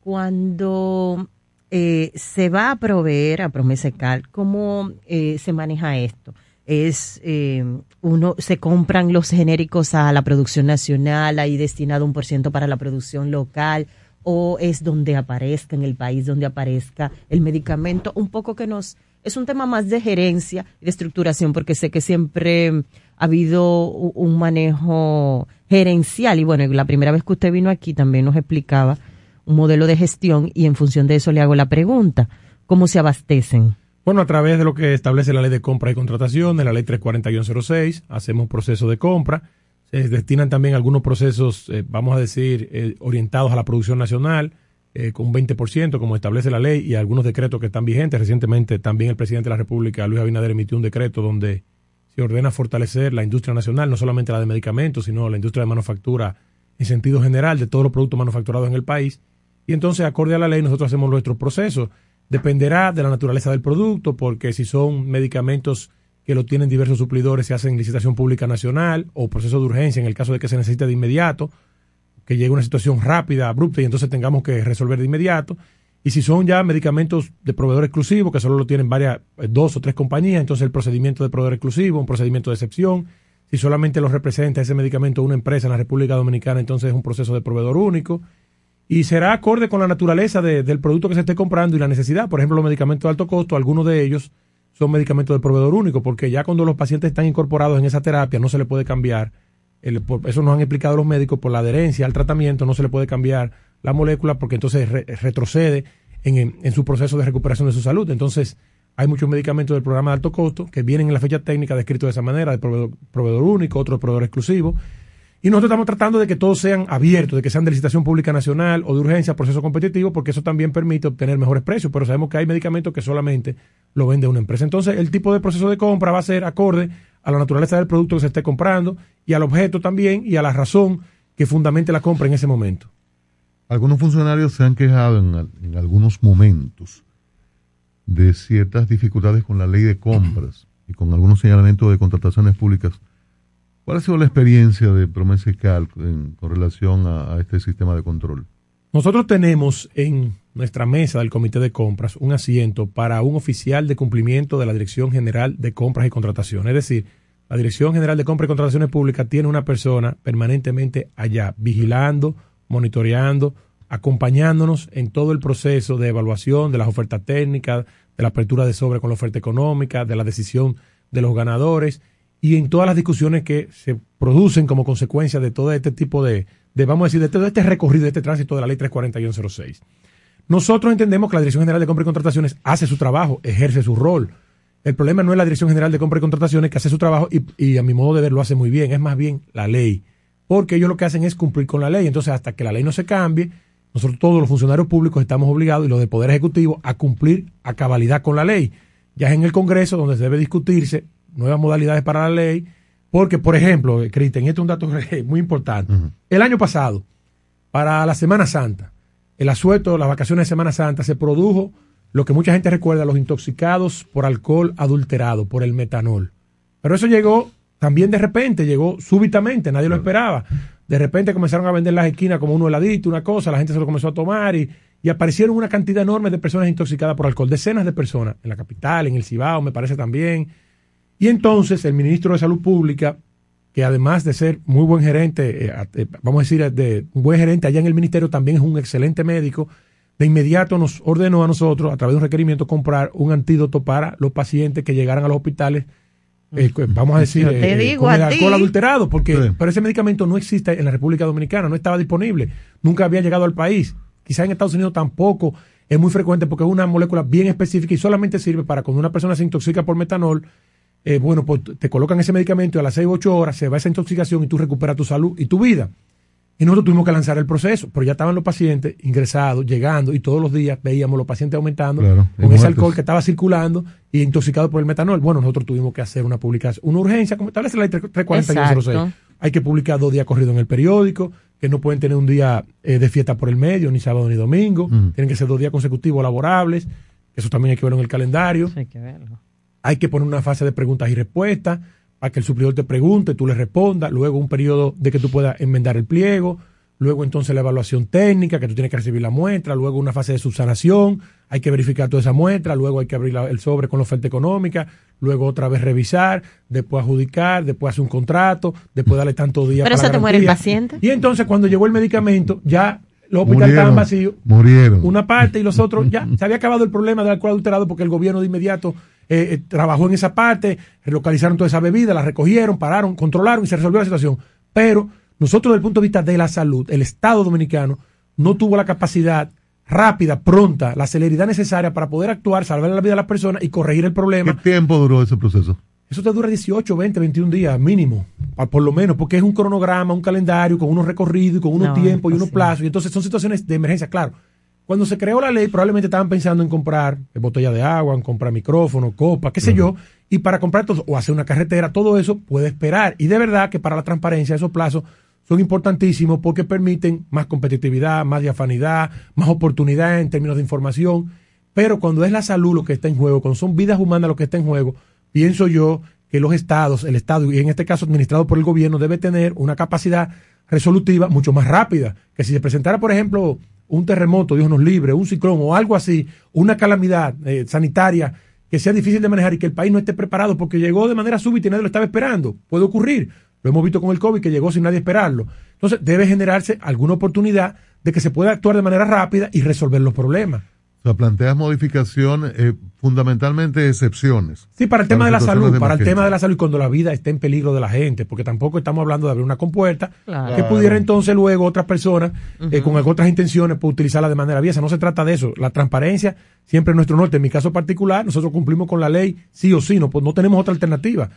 [SPEAKER 6] Cuando eh, se va a proveer a Promesecal, ¿cómo eh, se maneja esto? Es eh, uno se compran los genéricos a la producción nacional, hay destinado un por ciento para la producción local, o es donde aparezca en el país donde aparezca el medicamento, un poco que nos es un tema más de gerencia y de estructuración, porque sé que siempre ha habido un manejo gerencial y bueno, la primera vez que usted vino aquí también nos explicaba un modelo de gestión y en función de eso le hago la pregunta, ¿cómo se abastecen?
[SPEAKER 22] Bueno, a través de lo que establece la ley de compra y contratación, de la ley 340-06, hacemos procesos de compra. Se destinan también algunos procesos, eh, vamos a decir, eh, orientados a la producción nacional, eh, con un 20%, como establece la ley, y algunos decretos que están vigentes. Recientemente también el presidente de la República, Luis Abinader, emitió un decreto donde se ordena fortalecer la industria nacional, no solamente la de medicamentos, sino la industria de manufactura en sentido general de todos los productos manufacturados en el país. Y entonces, acorde a la ley, nosotros hacemos nuestros procesos. Dependerá de la naturaleza del producto, porque si son medicamentos que lo tienen diversos suplidores, se hacen licitación pública nacional o proceso de urgencia en el caso de que se necesite de inmediato, que llegue una situación rápida, abrupta y entonces tengamos que resolver de inmediato. Y si son ya medicamentos de proveedor exclusivo, que solo lo tienen varias, eh, dos o tres compañías, entonces el procedimiento de proveedor exclusivo, un procedimiento de excepción. Si solamente lo representa ese medicamento una empresa en la República Dominicana, entonces es un proceso de proveedor único y será acorde con la naturaleza de- del producto que se esté comprando y la necesidad. Por ejemplo, los medicamentos de alto costo, algunos de ellos son medicamentos de proveedor único, porque ya cuando los pacientes están incorporados en esa terapia no se le puede cambiar, el- por- eso nos han explicado los médicos, por la adherencia al tratamiento no se le puede cambiar la molécula porque entonces re- retrocede en, su proceso de recuperación de su salud. Entonces, hay muchos medicamentos del programa de alto costo que vienen en la fecha técnica descritos de esa manera, de proveedor, proveedor único, otro de proveedor exclusivo. Y nosotros estamos tratando de que todos sean abiertos, de que sean de licitación pública nacional o de urgencia, proceso competitivo, porque eso también permite obtener mejores precios, pero sabemos que hay medicamentos que solamente lo vende una empresa. Entonces, el tipo de proceso de compra va a ser acorde a la naturaleza del producto que se esté comprando y al objeto también y a la razón que fundamente la compra en ese momento.
[SPEAKER 5] Algunos funcionarios se han quejado en, en algunos momentos de ciertas dificultades con la ley de compras y con algunos señalamientos de contrataciones públicas. ¿Cuál ha sido la experiencia de Promesa y en- con relación a, este sistema de control?
[SPEAKER 22] Nosotros tenemos en nuestra mesa del comité de compras un asiento para un oficial de cumplimiento de la Dirección General de Compras y Contrataciones. Es decir, la Dirección General de Compras y Contrataciones Públicas tiene una persona permanentemente allá, vigilando, monitoreando, acompañándonos en todo el proceso de evaluación de las ofertas técnicas, de la apertura de sobre con la oferta económica, de la decisión de los ganadores y en todas las discusiones que se producen como consecuencia de todo este tipo de, de vamos a decir, de todo este recorrido, de este tránsito de la ley 34106. Nosotros entendemos que la Dirección General de Compra y Contrataciones hace su trabajo, ejerce su rol. El problema no es la Dirección General de Compra y Contrataciones que hace su trabajo y, y a mi modo de ver lo hace muy bien, es más bien la ley. Porque ellos lo que hacen es cumplir con la ley. Entonces, hasta que la ley no se cambie, nosotros todos los funcionarios públicos estamos obligados, y los del Poder Ejecutivo, a cumplir a cabalidad con la ley. Ya es en el Congreso donde se debe discutirse nuevas modalidades para la ley, porque, por ejemplo, Cristian, este es un dato [laughs] muy importante. El año pasado, para la Semana Santa, el asueto, las vacaciones de Semana Santa, se produjo lo que mucha gente recuerda, los intoxicados por alcohol adulterado, por el metanol. Pero eso llegó también de repente, llegó súbitamente, nadie lo esperaba. De repente comenzaron a vender las esquinas como un heladito, una cosa, la gente se lo comenzó a tomar y, y aparecieron una cantidad enorme de personas intoxicadas por alcohol, decenas de personas, en la capital, en el Cibao, me parece también. Y entonces el ministro de Salud Pública, que además de ser muy buen gerente, eh, eh, vamos a decir, de un buen gerente allá en el ministerio, también es un excelente médico, de inmediato nos ordenó a nosotros, a través de un requerimiento, comprar un antídoto para los pacientes que llegaran a los hospitales, eh, vamos a decir, eh,
[SPEAKER 6] digo
[SPEAKER 22] con el
[SPEAKER 6] ti.
[SPEAKER 22] alcohol adulterado, porque pero ese medicamento no existe en la República Dominicana, no estaba disponible, nunca había llegado al país. Quizá en Estados Unidos tampoco es muy frecuente porque es una molécula bien específica y solamente sirve para cuando una persona se intoxica por metanol, eh, bueno, pues te colocan ese medicamento y a las 6 o 8 horas se va esa intoxicación y tú recuperas tu salud y tu vida. Y nosotros tuvimos que lanzar el proceso, pero ya estaban los pacientes ingresados, llegando, y todos los días veíamos los pacientes aumentando
[SPEAKER 5] Claro,
[SPEAKER 22] con ese alcohol que estaba circulando y intoxicado por el metanol. Bueno, nosotros tuvimos que hacer una publicación, una urgencia, como establece la ley 34106.
[SPEAKER 6] Exacto.
[SPEAKER 22] Hay que publicar dos días corridos en el periódico, que no pueden tener un día eh, de fiesta por el medio, ni sábado ni domingo.
[SPEAKER 5] Mm.
[SPEAKER 22] Tienen que ser dos días consecutivos laborables. Eso también hay que verlo en el calendario.
[SPEAKER 6] Hay que verlo.
[SPEAKER 22] Hay que poner una fase de preguntas y respuestas para que el suplidor te pregunte, tú le respondas, luego un periodo de que tú puedas enmendar el pliego, luego entonces la evaluación técnica, que tú tienes que recibir la muestra, luego una fase de subsanación, hay que verificar toda esa muestra, luego hay que abrir la- el sobre con la oferta económica, luego otra vez revisar, después adjudicar, después hacer un contrato, después darle tantos días
[SPEAKER 6] Pero
[SPEAKER 22] para
[SPEAKER 6] eso te muere el paciente.
[SPEAKER 22] Y entonces cuando llegó el medicamento, ya los hospitales estaban vacíos,
[SPEAKER 5] Murieron.
[SPEAKER 22] una parte y los otros ya se había acabado el problema del alcohol adulterado porque el gobierno de inmediato eh, eh, trabajó en esa parte, relocalizaron toda esa bebida, la recogieron, pararon, controlaron y se resolvió la situación. Pero nosotros, desde el punto de vista de la salud, el Estado dominicano no tuvo la capacidad rápida, pronta, la celeridad necesaria para poder actuar, salvar la vida de las personas y corregir el problema.
[SPEAKER 5] ¿Qué tiempo duró ese proceso?
[SPEAKER 22] Eso te dura 18, 20, 21 días mínimo, por lo menos, porque es un cronograma, un calendario con unos recorridos y con unos
[SPEAKER 6] No,
[SPEAKER 22] tiempos y unos plazos. Y entonces son situaciones de emergencia, claro. Cuando se creó la ley, probablemente estaban pensando en comprar botella de agua, en comprar micrófono, copa, qué sé yo, y para comprar todo, o hacer una carretera, todo eso puede esperar. Y de verdad que para la transparencia esos plazos son importantísimos porque permiten más competitividad, más diafanidad, más oportunidad en términos de información. Pero cuando es la salud lo que está en juego, cuando son vidas humanas lo que está en juego, pienso yo que los estados, el estado, y en este caso administrado por el gobierno, debe tener una capacidad resolutiva mucho más rápida. Que si se presentara, por ejemplo, un terremoto, Dios nos libre, un ciclón o algo así, una calamidad eh, sanitaria que sea difícil de manejar y que el país no esté preparado porque llegó de manera súbita y nadie lo estaba esperando. Puede ocurrir. Lo hemos visto con el COVID que llegó sin nadie esperarlo. Entonces debe generarse alguna oportunidad de que se pueda actuar de manera rápida y resolver los problemas.
[SPEAKER 5] O sea, planteas modificación, eh, fundamentalmente excepciones.
[SPEAKER 22] Sí, para el tema de la salud,
[SPEAKER 5] de
[SPEAKER 22] para el tema de la salud y cuando la vida esté en peligro de la gente, porque tampoco estamos hablando de abrir una compuerta
[SPEAKER 6] Claro.
[SPEAKER 22] que pudiera entonces luego otras personas eh,
[SPEAKER 6] Ujú.
[SPEAKER 22] con otras intenciones pues, utilizarla de manera aviesa. No se trata de eso. La transparencia siempre es nuestro norte. En mi caso particular, nosotros cumplimos con la ley sí o sí, no, pues no tenemos otra alternativa.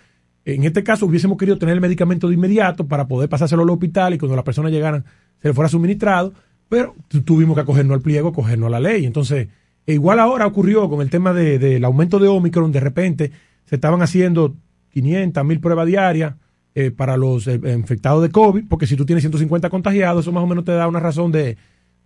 [SPEAKER 22] En este caso hubiésemos querido tener el medicamento de inmediato para poder pasárselo al hospital y cuando las personas llegaran se le fuera suministrado, pero tu- tuvimos que acogernos al pliego, acogernos a la ley. Entonces, e igual ahora ocurrió con el tema de- del aumento de Omicron, de repente se estaban haciendo 500 mil pruebas diarias eh, para los eh, infectados de COVID, porque si tú tienes 150 contagiados, eso más o menos te da una razón de,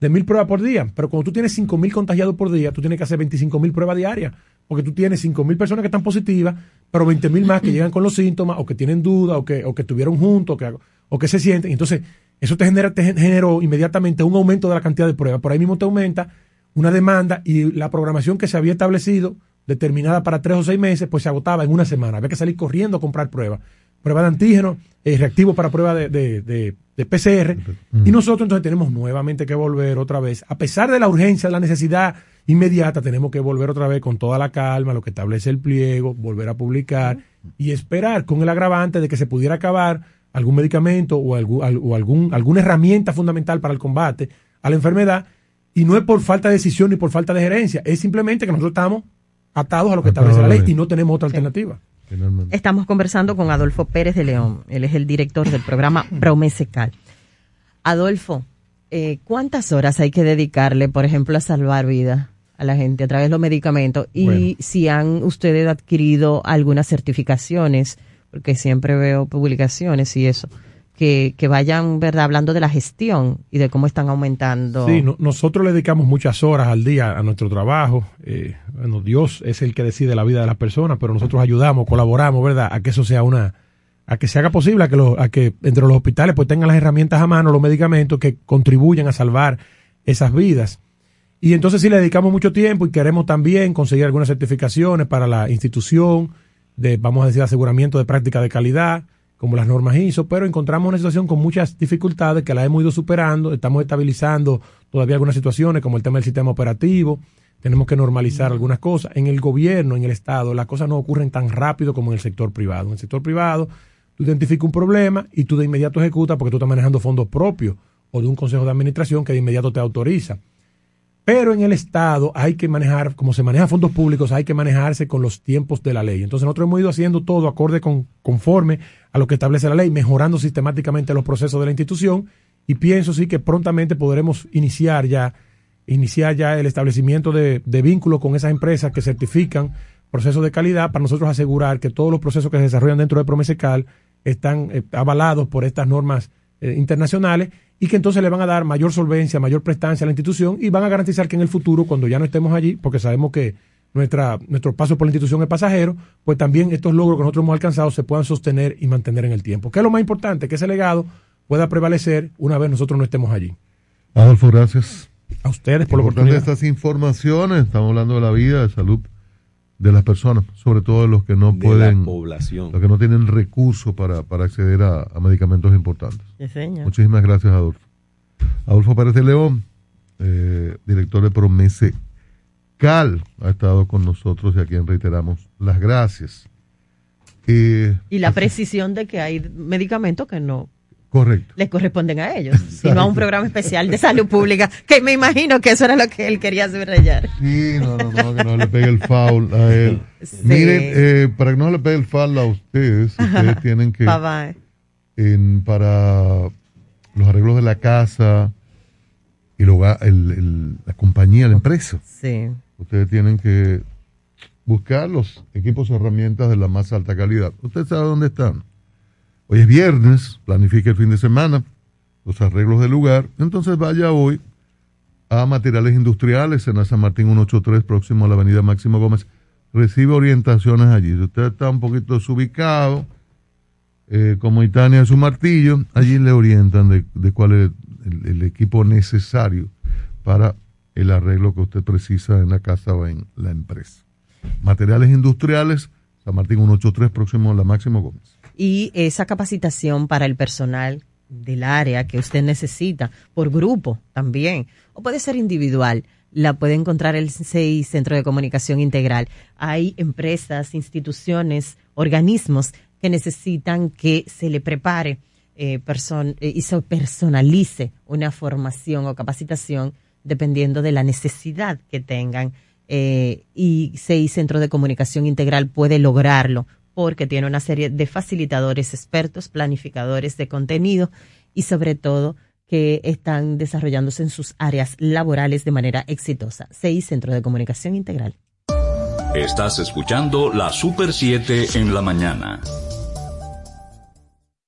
[SPEAKER 22] de mil pruebas por día. Pero cuando tú tienes 5 mil contagiados por día, tú tienes que hacer 25 mil pruebas diarias, porque tú tienes 5 mil personas que están positivas, pero 20 mil más que llegan con los síntomas, o que tienen duda, o que, o que estuvieron juntos, o que, o que se sienten. Entonces, eso te, genera, te generó inmediatamente un aumento de la cantidad de pruebas. Por ahí mismo te aumenta una demanda y la programación que se había establecido, determinada para tres o seis meses, pues se agotaba en una semana. Había que salir corriendo a comprar pruebas. prueba de antígeno, eh, reactivo para prueba de, de, de- de PCR. Y nosotros entonces tenemos nuevamente que volver otra vez, a pesar de la urgencia, la necesidad inmediata, tenemos que volver otra vez con toda la calma, lo que establece el pliego, volver a publicar y esperar con el agravante de que se pudiera acabar algún medicamento o, algún, al- o algún, alguna herramienta fundamental para el combate a la enfermedad. Y no es por falta de decisión ni por falta de gerencia, es simplemente que nosotros estamos atados a lo que establece la ley y no tenemos otra alternativa.
[SPEAKER 6] Estamos conversando con Adolfo Pérez de León. Él es el director del programa [laughs] Promesecal. Adolfo, eh, ¿cuántas horas hay que dedicarle, por ejemplo, a salvar vidas a la gente a través de los medicamentos? Y
[SPEAKER 22] Bueno.
[SPEAKER 6] si han ustedes adquirido algunas certificaciones, porque siempre veo publicaciones y eso, que, que vayan, ¿verdad?, hablando de la gestión y de cómo están aumentando.
[SPEAKER 22] Sí, no- nosotros le dedicamos muchas horas al día a nuestro trabajo. Eh, bueno, Dios es el que decide la vida de las personas, pero nosotros ayudamos, colaboramos, ¿verdad? A que eso sea una, a que se haga posible, a que, a que entre los hospitales pues tengan las herramientas a mano, los medicamentos que contribuyan a salvar esas vidas. Y entonces sí le dedicamos mucho tiempo y queremos también conseguir algunas certificaciones para la institución de, vamos a decir, aseguramiento de práctica de calidad, como las normas ISO, pero encontramos una situación con muchas dificultades que la hemos ido superando, estamos estabilizando todavía algunas situaciones, como el tema del sistema operativo, tenemos que normalizar algunas cosas. En el gobierno, en el Estado, las cosas no ocurren tan rápido como en el sector privado. En el sector privado, tú identificas un problema y tú de inmediato ejecutas porque tú estás manejando fondos propios o de un consejo de administración que de inmediato te autoriza. Pero en el Estado hay que manejar, como se maneja fondos públicos, hay que manejarse con los tiempos de la ley. Entonces nosotros hemos ido haciendo todo acorde con, conforme a lo que establece la ley, mejorando sistemáticamente los procesos de la institución y pienso sí que prontamente podremos iniciar ya, iniciar ya el establecimiento de, vínculos con esas empresas que certifican procesos de calidad para nosotros asegurar que todos los procesos que se desarrollan dentro de Promesecal están eh, avalados por estas normas eh, internacionales y que entonces le van a dar mayor solvencia, mayor prestancia a la institución y van a garantizar que en el futuro, cuando ya no estemos allí, porque sabemos que nuestra, nuestro paso por la institución es pasajero, pues también estos logros que nosotros hemos alcanzado se puedan sostener y mantener en el tiempo. Que es lo más importante, que ese legado pueda prevalecer una vez nosotros no estemos allí.
[SPEAKER 5] Adolfo, gracias.
[SPEAKER 22] A ustedes por la
[SPEAKER 5] Importante
[SPEAKER 22] oportunidad.
[SPEAKER 5] estas informaciones. Estamos hablando de la vida, de salud de las personas, sobre todo de los que no
[SPEAKER 7] De
[SPEAKER 5] pueden,
[SPEAKER 7] la población.
[SPEAKER 5] los que no tienen recursos para, para acceder a, a medicamentos importantes.
[SPEAKER 6] Sí, señor.
[SPEAKER 5] Muchísimas gracias, Adolfo. Adolfo Pérez de León, eh, director de Promese Cal, ha estado con nosotros y a quien reiteramos las gracias. Eh,
[SPEAKER 6] Y la precisión de que hay medicamentos que no
[SPEAKER 5] correcto.
[SPEAKER 6] les corresponden a ellos, [laughs] sino a un programa especial de salud pública, que me imagino que eso era lo que él quería subrayar.
[SPEAKER 5] Sí, no, no, no, que no le pegue el foul a él.
[SPEAKER 6] Sí.
[SPEAKER 5] Miren, eh, para que no le pegue el foul a ustedes, [laughs] ustedes tienen que,
[SPEAKER 6] Bye bye.
[SPEAKER 5] en, para los arreglos de la casa y hogar- el- el- la compañía, la empresa,
[SPEAKER 6] Sí.
[SPEAKER 5] ustedes tienen que buscar los equipos y herramientas de la más alta calidad. Usted sabe dónde están. Hoy es viernes, planifique el fin de semana, los arreglos del lugar. Entonces vaya hoy a Materiales Industriales en la San Martín 183, próximo a la Avenida Máximo Gómez. Recibe orientaciones allí. Si usted está un poquito desubicado, eh, como Itania su martillo, allí le orientan de, cuál es el, el equipo necesario para el arreglo que usted precisa en la casa o en la empresa. Materiales Industriales, San Martín 183, próximo a la Máximo Gómez.
[SPEAKER 6] Y esa capacitación para el personal del área que usted necesita, por grupo también, o puede ser individual, la puede encontrar el CI, Centro de Comunicación Integral. Hay empresas, instituciones, organismos que necesitan que se le prepare eh, person- eh, y se personalice una formación o capacitación dependiendo de la necesidad que tengan. Eh, y CI Centro de Comunicación Integral puede lograrlo porque tiene una serie de facilitadores expertos, planificadores de contenido y sobre todo que están desarrollándose en sus áreas laborales de manera exitosa. CI Centro de Comunicación Integral.
[SPEAKER 2] Estás escuchando la Super 7 en la mañana.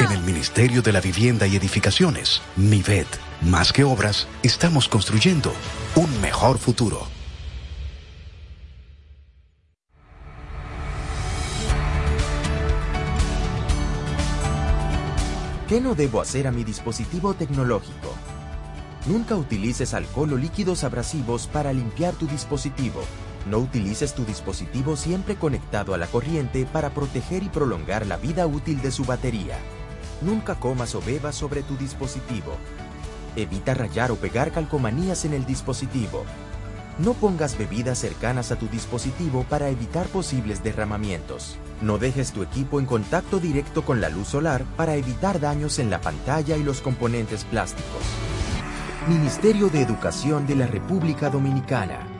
[SPEAKER 13] En el Ministerio de la Vivienda y Edificaciones, MIVET, más que obras, estamos construyendo un mejor futuro.
[SPEAKER 11] ¿Qué no debo hacer a mi dispositivo tecnológico? Nunca utilices alcohol o líquidos abrasivos para limpiar tu dispositivo. No utilices tu dispositivo siempre conectado a la corriente para proteger y prolongar la vida útil de su batería. Nunca comas o bebas sobre tu dispositivo. Evita rayar o pegar calcomanías en el dispositivo. No pongas bebidas cercanas a tu dispositivo para evitar posibles derramamientos. No dejes tu equipo en contacto directo con la luz solar para evitar daños en la pantalla y los componentes plásticos. Ministerio de Educación de la República Dominicana.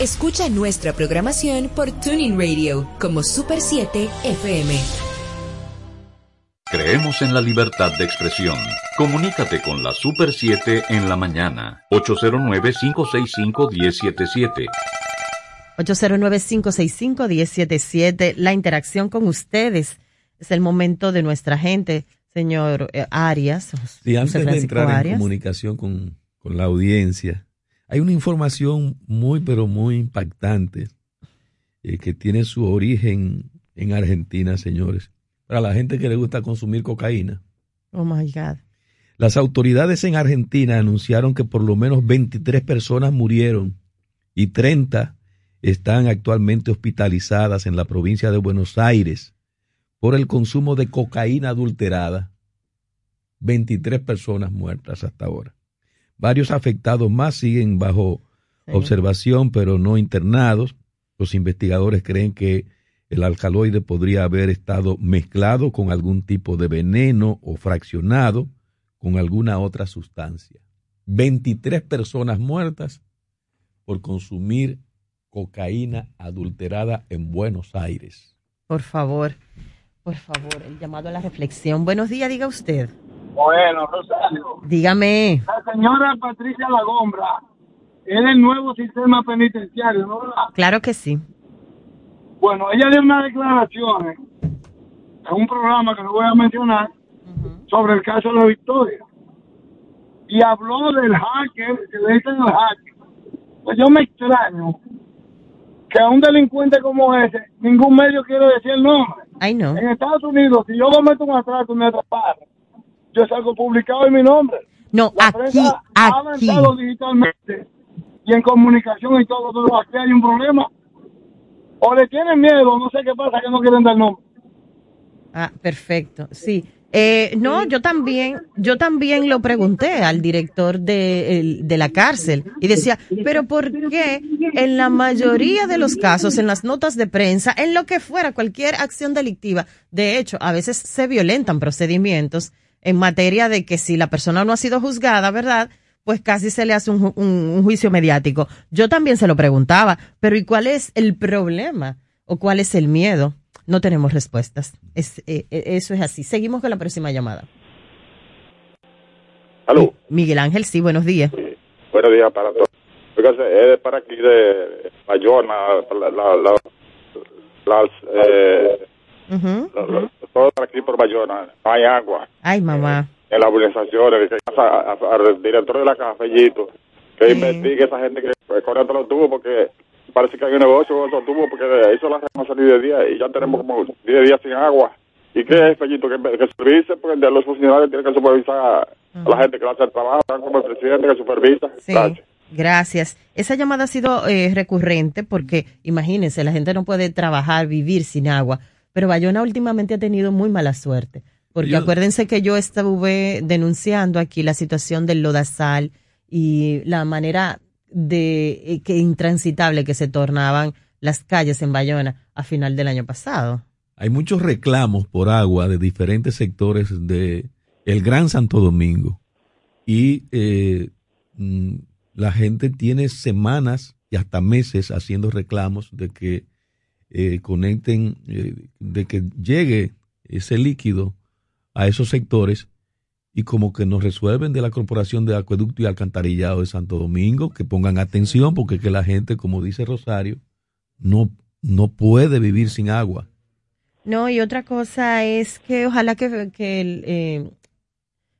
[SPEAKER 10] Escucha nuestra programación por Tuning Radio como Super 7 FM.
[SPEAKER 2] Creemos en la libertad de expresión. Comunícate con la Super 7 en la mañana. 809-565-1077.
[SPEAKER 6] 809-565-1077. La interacción con ustedes es el momento de nuestra gente, señor eh, Arias.
[SPEAKER 7] Sí, antes de entrar en
[SPEAKER 6] Arias.
[SPEAKER 7] comunicación con, con la audiencia, hay una información muy, pero muy impactante eh, que tiene su origen en Argentina, señores. Para la gente que le gusta consumir cocaína.
[SPEAKER 6] Oh my God.
[SPEAKER 7] Las autoridades en Argentina anunciaron que por lo menos 23 personas murieron y 30 están actualmente hospitalizadas en la provincia de Buenos Aires por el consumo de cocaína adulterada. 23 personas muertas hasta ahora. Varios afectados más siguen bajo observación, pero no internados. Los investigadores creen que el alcaloide podría haber estado mezclado con algún tipo de veneno o fraccionado con alguna otra sustancia. 23 personas muertas por consumir cocaína adulterada en Buenos Aires.
[SPEAKER 6] Por favor, por favor, el llamado a la reflexión. Buenos días, diga usted.
[SPEAKER 23] Bueno, Rosario.
[SPEAKER 6] Dígame.
[SPEAKER 23] La señora Patricia Lagombra
[SPEAKER 19] es del nuevo sistema penitenciario, ¿no?
[SPEAKER 6] Claro que sí.
[SPEAKER 19] Bueno, ella dio unas declaraciones en un programa que no voy a mencionar sobre el caso de la Victoria. Y habló del hacker, que le dicen el hacker. Pues yo me extraño que a un delincuente como ese, ningún medio quiere decir el nombre.
[SPEAKER 6] Ay, no.
[SPEAKER 19] En Estados Unidos, si yo cometo un atraco me atraparon, yo salgo publicado en mi nombre.
[SPEAKER 6] No,
[SPEAKER 19] La
[SPEAKER 6] aquí,
[SPEAKER 19] ha
[SPEAKER 6] aquí.
[SPEAKER 19] avanzado digitalmente y en comunicación y todo, pero aquí hay un problema. O le tienen miedo, no sé qué pasa, que no quieren dar nombre.
[SPEAKER 6] Ah, perfecto, sí. Eh, no, yo también, yo también lo pregunté al director de, de la cárcel y decía, pero ¿por qué en la mayoría de los casos, en las notas de prensa, en lo que fuera, cualquier acción delictiva, de hecho, a veces se violentan procedimientos en materia de que si la persona no ha sido juzgada, ¿verdad? Pues casi se le hace un, ju- un- un juicio mediático. Yo también se lo preguntaba, pero ¿y cuál es el problema? ¿O cuál es el miedo? No tenemos respuestas. Es, eh, eh, eso es así. Seguimos con la próxima llamada.
[SPEAKER 24] Aló,
[SPEAKER 6] Miguel Ángel, sí, buenos días.
[SPEAKER 24] buenos días para todos. Es para aquí de Bayona, la, la, la, las, eh,
[SPEAKER 6] Ujú.
[SPEAKER 24] la- la- todo aquí por Bayona, no hay agua
[SPEAKER 6] Ay, mamá.
[SPEAKER 24] en las a- a- al director de la cafellito, que investigue esa gente que pues, corre los tubos, porque parece que hay un negocio con esos tubos, porque eso lo hacemos salir de día y ya tenemos como 10 días sin agua. ¿Y qué es, Fellito? Que, que supervise, porque de los funcionarios tienen que supervisar a, a la gente que va a hacer el trabajo, como el presidente que supervisa.
[SPEAKER 6] Sí.
[SPEAKER 24] Gracias.
[SPEAKER 6] Gracias. Esa llamada ha sido eh, recurrente porque, imagínense, la gente no puede trabajar, vivir sin agua. Pero Bayona últimamente ha tenido muy mala suerte. Porque
[SPEAKER 7] Yo-
[SPEAKER 6] acuérdense que yo estuve denunciando aquí la situación del lodazal y la manera de eh, que intransitable que se tornaban las calles en Bayona a final del año pasado.
[SPEAKER 7] Hay muchos reclamos por agua de diferentes sectores de el Gran Santo Domingo y eh, mm, la gente tiene semanas y hasta meses haciendo reclamos de que eh, conecten, eh, de que llegue ese líquido a esos sectores y como que nos resuelven de la Corporación de Acueducto y Alcantarillado de Santo Domingo, que pongan atención porque que la gente, como dice Rosario, no, no puede vivir sin agua.
[SPEAKER 6] No, y otra cosa es que ojalá que, que el, eh,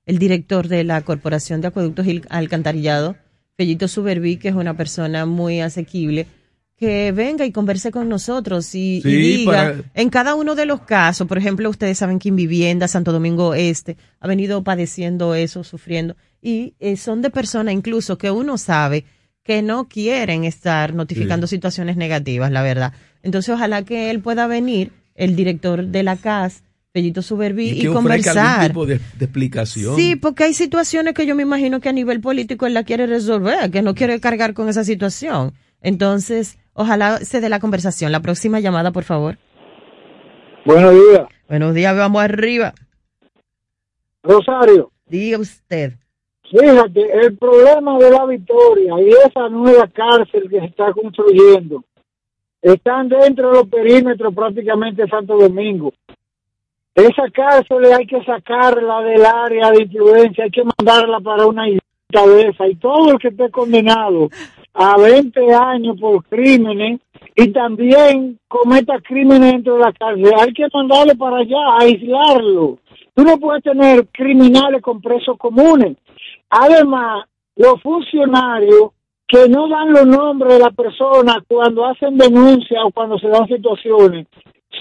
[SPEAKER 6] el director de la Corporación de Acueductos y Alcantarillado, Fellito Suberví, que es una persona muy asequible, que venga y converse con nosotros y, y
[SPEAKER 7] Sí,
[SPEAKER 6] diga,
[SPEAKER 7] para-
[SPEAKER 6] en cada uno de los casos, por ejemplo, ustedes saben que en vivienda, Santo Domingo Este, ha venido padeciendo eso, sufriendo, y eh, son de personas incluso que uno sabe que no quieren estar notificando situaciones negativas, la verdad. Entonces, ojalá que él pueda venir, el director de la CAS, Fellito Suberví, y,
[SPEAKER 7] que ofrezca algún
[SPEAKER 6] conversar.
[SPEAKER 7] tipo de, de explicación.
[SPEAKER 6] Sí, porque hay situaciones que yo me imagino que a nivel político él la quiere resolver, que no quiere cargar con esa situación. Entonces, ojalá se dé la conversación. La próxima llamada, por favor.
[SPEAKER 19] Buenos días.
[SPEAKER 6] Buenos días, vamos arriba.
[SPEAKER 19] Rosario.
[SPEAKER 6] Diga usted.
[SPEAKER 19] Fíjate, el problema de la victoria y esa nueva cárcel que se está construyendo están dentro de los perímetros prácticamente de Santo Domingo. Esa cárcel hay que sacarla del área de influencia, hay que mandarla para una cabeza y todo el que esté condenado a 20 años por crímenes y también cometa crímenes dentro de la cárcel, hay que mandarlo para allá, aislarlo. Tú no puedes tener criminales con presos comunes. Además, los funcionarios que no dan los nombres de la persona cuando hacen denuncias o cuando se dan situaciones,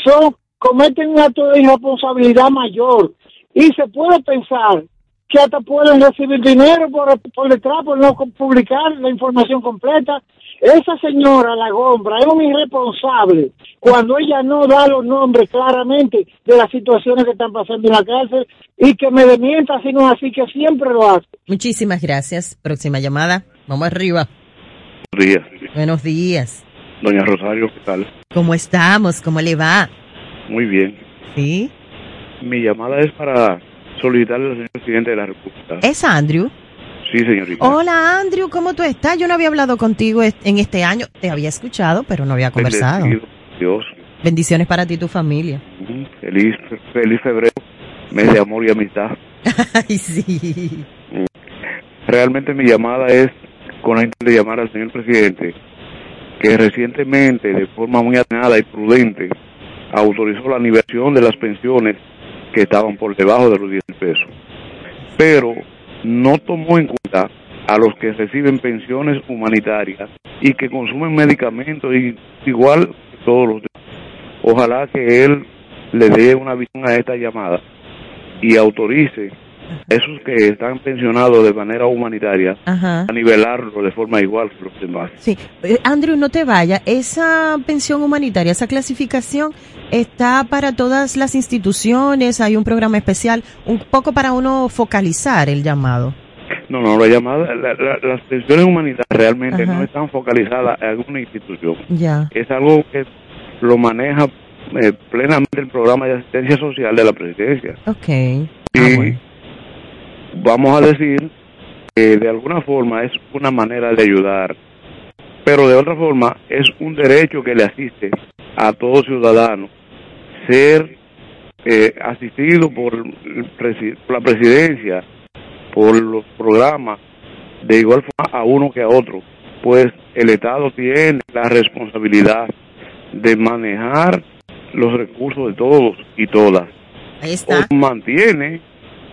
[SPEAKER 19] son cometen un acto de irresponsabilidad mayor y se puede pensar que hasta pueden recibir dinero por, por detrás por no publicar la información completa. Esa señora, la Gombra, es un irresponsable cuando ella no da los nombres claramente de las situaciones que están pasando en la cárcel y que me demienta, sino así que siempre lo hace.
[SPEAKER 6] Muchísimas gracias. Próxima llamada. Vamos arriba.
[SPEAKER 25] Buenos días,
[SPEAKER 6] Buenos días.
[SPEAKER 25] doña Rosario, ¿qué tal?
[SPEAKER 6] ¿Cómo estamos? ¿Cómo le va?
[SPEAKER 25] Muy bien.
[SPEAKER 6] ¿Sí?
[SPEAKER 25] Mi llamada es para solicitarle al señor presidente de la República.
[SPEAKER 6] ¿Es Andrew?
[SPEAKER 25] Sí, señorita.
[SPEAKER 6] Hola, Andrew, ¿cómo tú estás? Yo no había hablado contigo en este año. Te había escuchado, pero no había conversado.
[SPEAKER 25] Bendecido, Dios.
[SPEAKER 6] Bendiciones para ti y tu familia.
[SPEAKER 25] Mm, Feliz, feliz febrero, mes de amor y amistad. [laughs]
[SPEAKER 6] Ay, sí.
[SPEAKER 25] Realmente mi llamada es con la intención de llamar al señor presidente que recientemente, de forma muy atenada y prudente, autorizó la nivelación de las pensiones que estaban por debajo de los 10 pesos. Pero no tomó en cuenta a los que reciben pensiones humanitarias y que consumen medicamentos y, igual que todos los demás. Ojalá que él le dé una visión a esta llamada y autorice a esos que están pensionados de manera humanitaria
[SPEAKER 6] Ajá.
[SPEAKER 25] a nivelarlo de forma igual que los demás.
[SPEAKER 6] Sí, Eh, Andrew, no te vaya. Esa pensión humanitaria, esa clasificación está para todas las instituciones. Hay un programa especial, un poco para uno focalizar el llamado.
[SPEAKER 25] No, no, la llamada, la- la- las pensiones humanitarias realmente
[SPEAKER 6] Ajá.
[SPEAKER 25] no están focalizadas en alguna institución.
[SPEAKER 6] Ya.
[SPEAKER 25] Es algo que lo maneja eh, plenamente el programa de asistencia social de la presidencia.
[SPEAKER 6] Ok.
[SPEAKER 25] Y vamos a decir que de alguna forma es una manera de ayudar, pero de otra forma es un derecho que le asiste a todo ciudadano ser eh, asistido por, la presidencia, por los programas, de igual forma a uno que a otro, pues el Estado tiene la responsabilidad de manejar los recursos de todos y todas
[SPEAKER 6] Ahí está.
[SPEAKER 25] o mantiene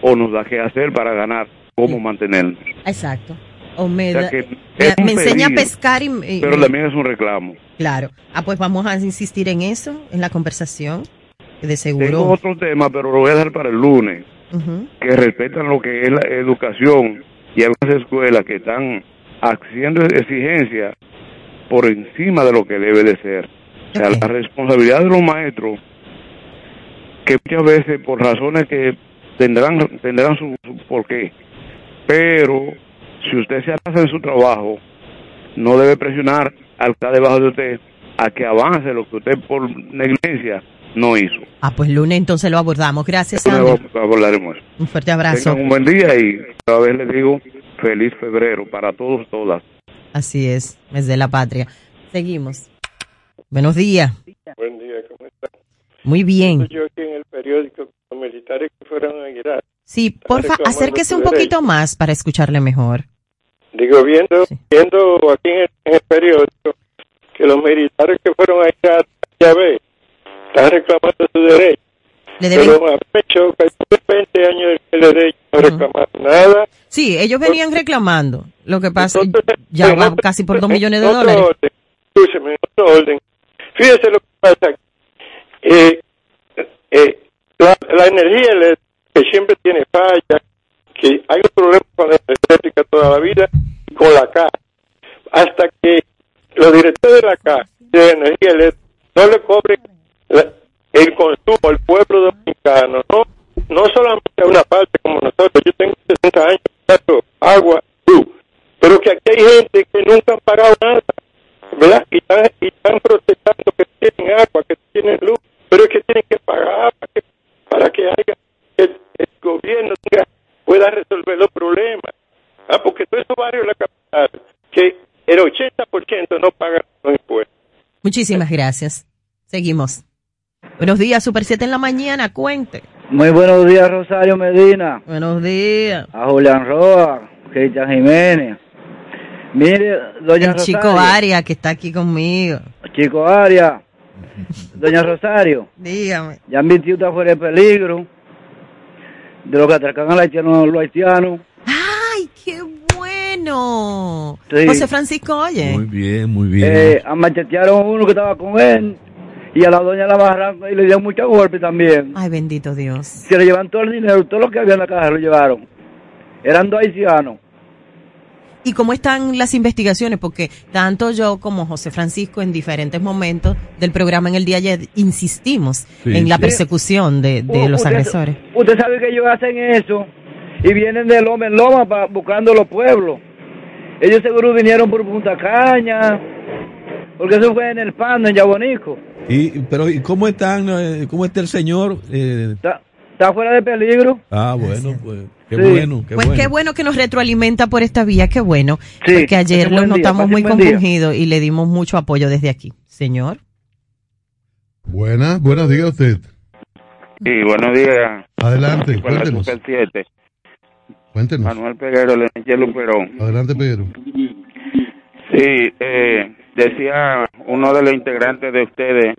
[SPEAKER 25] o nos da que hacer para ganar cómo mantenernos.
[SPEAKER 6] Exacto. O me,
[SPEAKER 25] O sea
[SPEAKER 6] da- me- enseña a pescar y, y-
[SPEAKER 25] Pero también es un reclamo.
[SPEAKER 6] Claro. Ah, pues vamos a insistir en eso, en la conversación. De
[SPEAKER 25] Tengo
[SPEAKER 6] seguro.
[SPEAKER 25] otro tema, pero lo voy a dejar para el lunes, que respetan lo que es la educación y algunas escuelas que están haciendo exigencias por encima de lo que debe de ser. O sea, la responsabilidad de los maestros, que muchas veces por razones que tendrán tendrán su, su porqué, pero si usted se hace en su trabajo, no debe presionar al que está debajo de usted a que avance lo que usted por negligencia no hizo.
[SPEAKER 6] Ah, pues lunes entonces lo abordamos. Gracias, Andrew.
[SPEAKER 25] hablaremos.
[SPEAKER 6] Un fuerte abrazo.
[SPEAKER 25] Tengan un buen día y a vez les digo feliz febrero para todos, todas.
[SPEAKER 6] Así es, mes de la patria. Seguimos. Buenos días.
[SPEAKER 26] Buen día, ¿cómo está?
[SPEAKER 6] Muy bien.
[SPEAKER 26] Yo aquí en el periódico, los militares que fueron a Irak.
[SPEAKER 6] Sí, porfa, acérquese un poquito más para escucharle mejor.
[SPEAKER 26] Digo, viendo, viendo aquí en el, en el periódico que los militares que fueron a Irak, ya ve, están reclamando su derecho.
[SPEAKER 6] Le deben-
[SPEAKER 26] Pero a después de 20 años de derecho, no reclamaron nada.
[SPEAKER 6] Sí, ellos venían reclamando. Lo que pasa, ya va casi por dos
[SPEAKER 26] en
[SPEAKER 6] millones de dólares.
[SPEAKER 26] orden, escúcheme, otro orden. Fíjese lo que pasa. Eh, eh, la, la energía eléctrica, que siempre tiene falla, que hay un problema con la eléctrica toda la vida y con la CA. Hasta que los directores de la CA, de energía eléctrica, no le cobren el consumo al pueblo dominicano, no, no solamente a una parte como nosotros, yo tengo 60 años, agua, luz, pero que aquí hay gente que nunca han pagado nada, ¿verdad? Y están, y están protestando que tienen agua, que tienen luz, pero que tienen que pagar para que, para que haya, el, el gobierno tenga- pueda resolver los problemas. Ah, porque todos esos barrios de la capital, que el 80% no pagan los impuestos.
[SPEAKER 6] Muchísimas gracias. Seguimos. Buenos días, Super 7 en la mañana, cuente.
[SPEAKER 27] Muy buenos días, Rosario Medina.
[SPEAKER 6] Buenos días.
[SPEAKER 27] A Julián Roa, Cristian Jiménez. Mire, doña
[SPEAKER 6] El
[SPEAKER 27] Rosario.
[SPEAKER 6] chico Aria que está aquí conmigo.
[SPEAKER 27] Chico Aria. Doña Rosario.
[SPEAKER 6] Dígame.
[SPEAKER 27] Ya advirtió usted fuera de peligro. De lo que atracan a los haitianos, los haitianos.
[SPEAKER 6] ¡Ay, qué bueno!
[SPEAKER 27] Sí.
[SPEAKER 6] José Francisco, oye.
[SPEAKER 7] Muy bien, muy bien.
[SPEAKER 27] Eh, amachetearon a uno que estaba con él. Y a la doña la amarraron y le dieron muchos golpes también.
[SPEAKER 6] Ay, bendito Dios.
[SPEAKER 27] Se le llevan todo el dinero, todo lo que había en la caja lo llevaron. Eran dos haitianos.
[SPEAKER 6] ¿Y cómo están las investigaciones? Porque tanto yo como José Francisco en diferentes momentos del programa en el día de ayer insistimos
[SPEAKER 27] Sí,
[SPEAKER 6] en la persecución de, los
[SPEAKER 27] usted-
[SPEAKER 6] agresores.
[SPEAKER 27] Usted sabe que ellos hacen eso y vienen de loma en loma pa- buscando los pueblos. Ellos seguro vinieron por Punta Caña, porque eso fue en el Pando, en Yabonico.
[SPEAKER 7] Y, pero, ¿y cómo están? eh, ¿Cómo está el señor? Eh,
[SPEAKER 27] Está, está fuera de peligro.
[SPEAKER 7] ah, bueno, pues, qué
[SPEAKER 27] Sí.
[SPEAKER 7] bueno, qué
[SPEAKER 6] Pues
[SPEAKER 7] bueno.
[SPEAKER 6] qué bueno que nos retroalimenta por esta vía, qué bueno.
[SPEAKER 27] Sí,
[SPEAKER 6] porque ayer
[SPEAKER 27] día,
[SPEAKER 6] notamos muy
[SPEAKER 27] día.
[SPEAKER 6] compungidos y le dimos mucho apoyo desde aquí. Señor.
[SPEAKER 5] Buenas, buenos días a usted.
[SPEAKER 25] Sí, buenos días.
[SPEAKER 5] Adelante, cuéntenos.
[SPEAKER 25] Super 7.
[SPEAKER 5] Cuéntenos.
[SPEAKER 25] Manuel Peguero, Leonel Perón.
[SPEAKER 5] Adelante, Pedro.
[SPEAKER 28] Sí, eh, decía uno de los integrantes de ustedes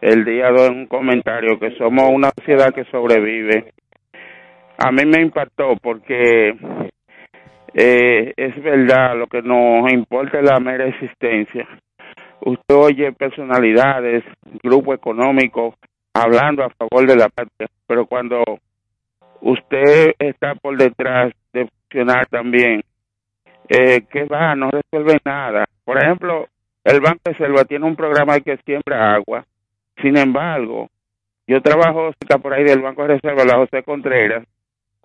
[SPEAKER 28] el día de un comentario que somos una sociedad que sobrevive. A mí me impactó porque eh, es verdad, lo que nos importa es la mera existencia. Usted oye personalidades, grupos económicos hablando a favor de la patria, pero cuando usted está por detrás de funcionar también, eh, ¿qué va? No resuelve nada. Por ejemplo, el Banco de Selva tiene un programa que siembra agua. Sin embargo, yo trabajo cerca por ahí del Banco de Reserva, la José Contreras,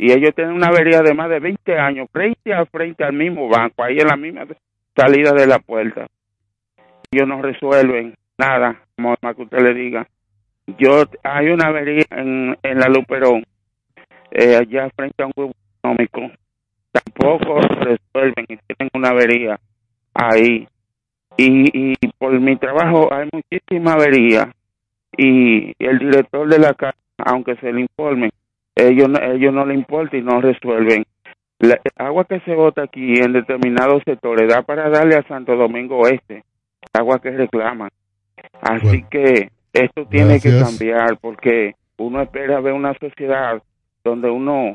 [SPEAKER 28] y ellos tienen una avería de más de 20 años frente a frente al mismo banco, ahí en la misma salida de la puerta. Ellos no resuelven nada, como más que usted le diga. Yo hay una avería en, en la Luperón, eh, allá frente a un grupo económico. Tampoco resuelven y tienen una avería ahí. Y, y por mi trabajo hay muchísima avería y el director de la casa, aunque se le informe, ellos, no- ellos no le importa y no resuelven. La agua que se bota aquí en determinados sectores da para darle a Santo Domingo Oeste, agua que reclaman. Así que esto tiene que cambiar porque uno espera ver una sociedad donde uno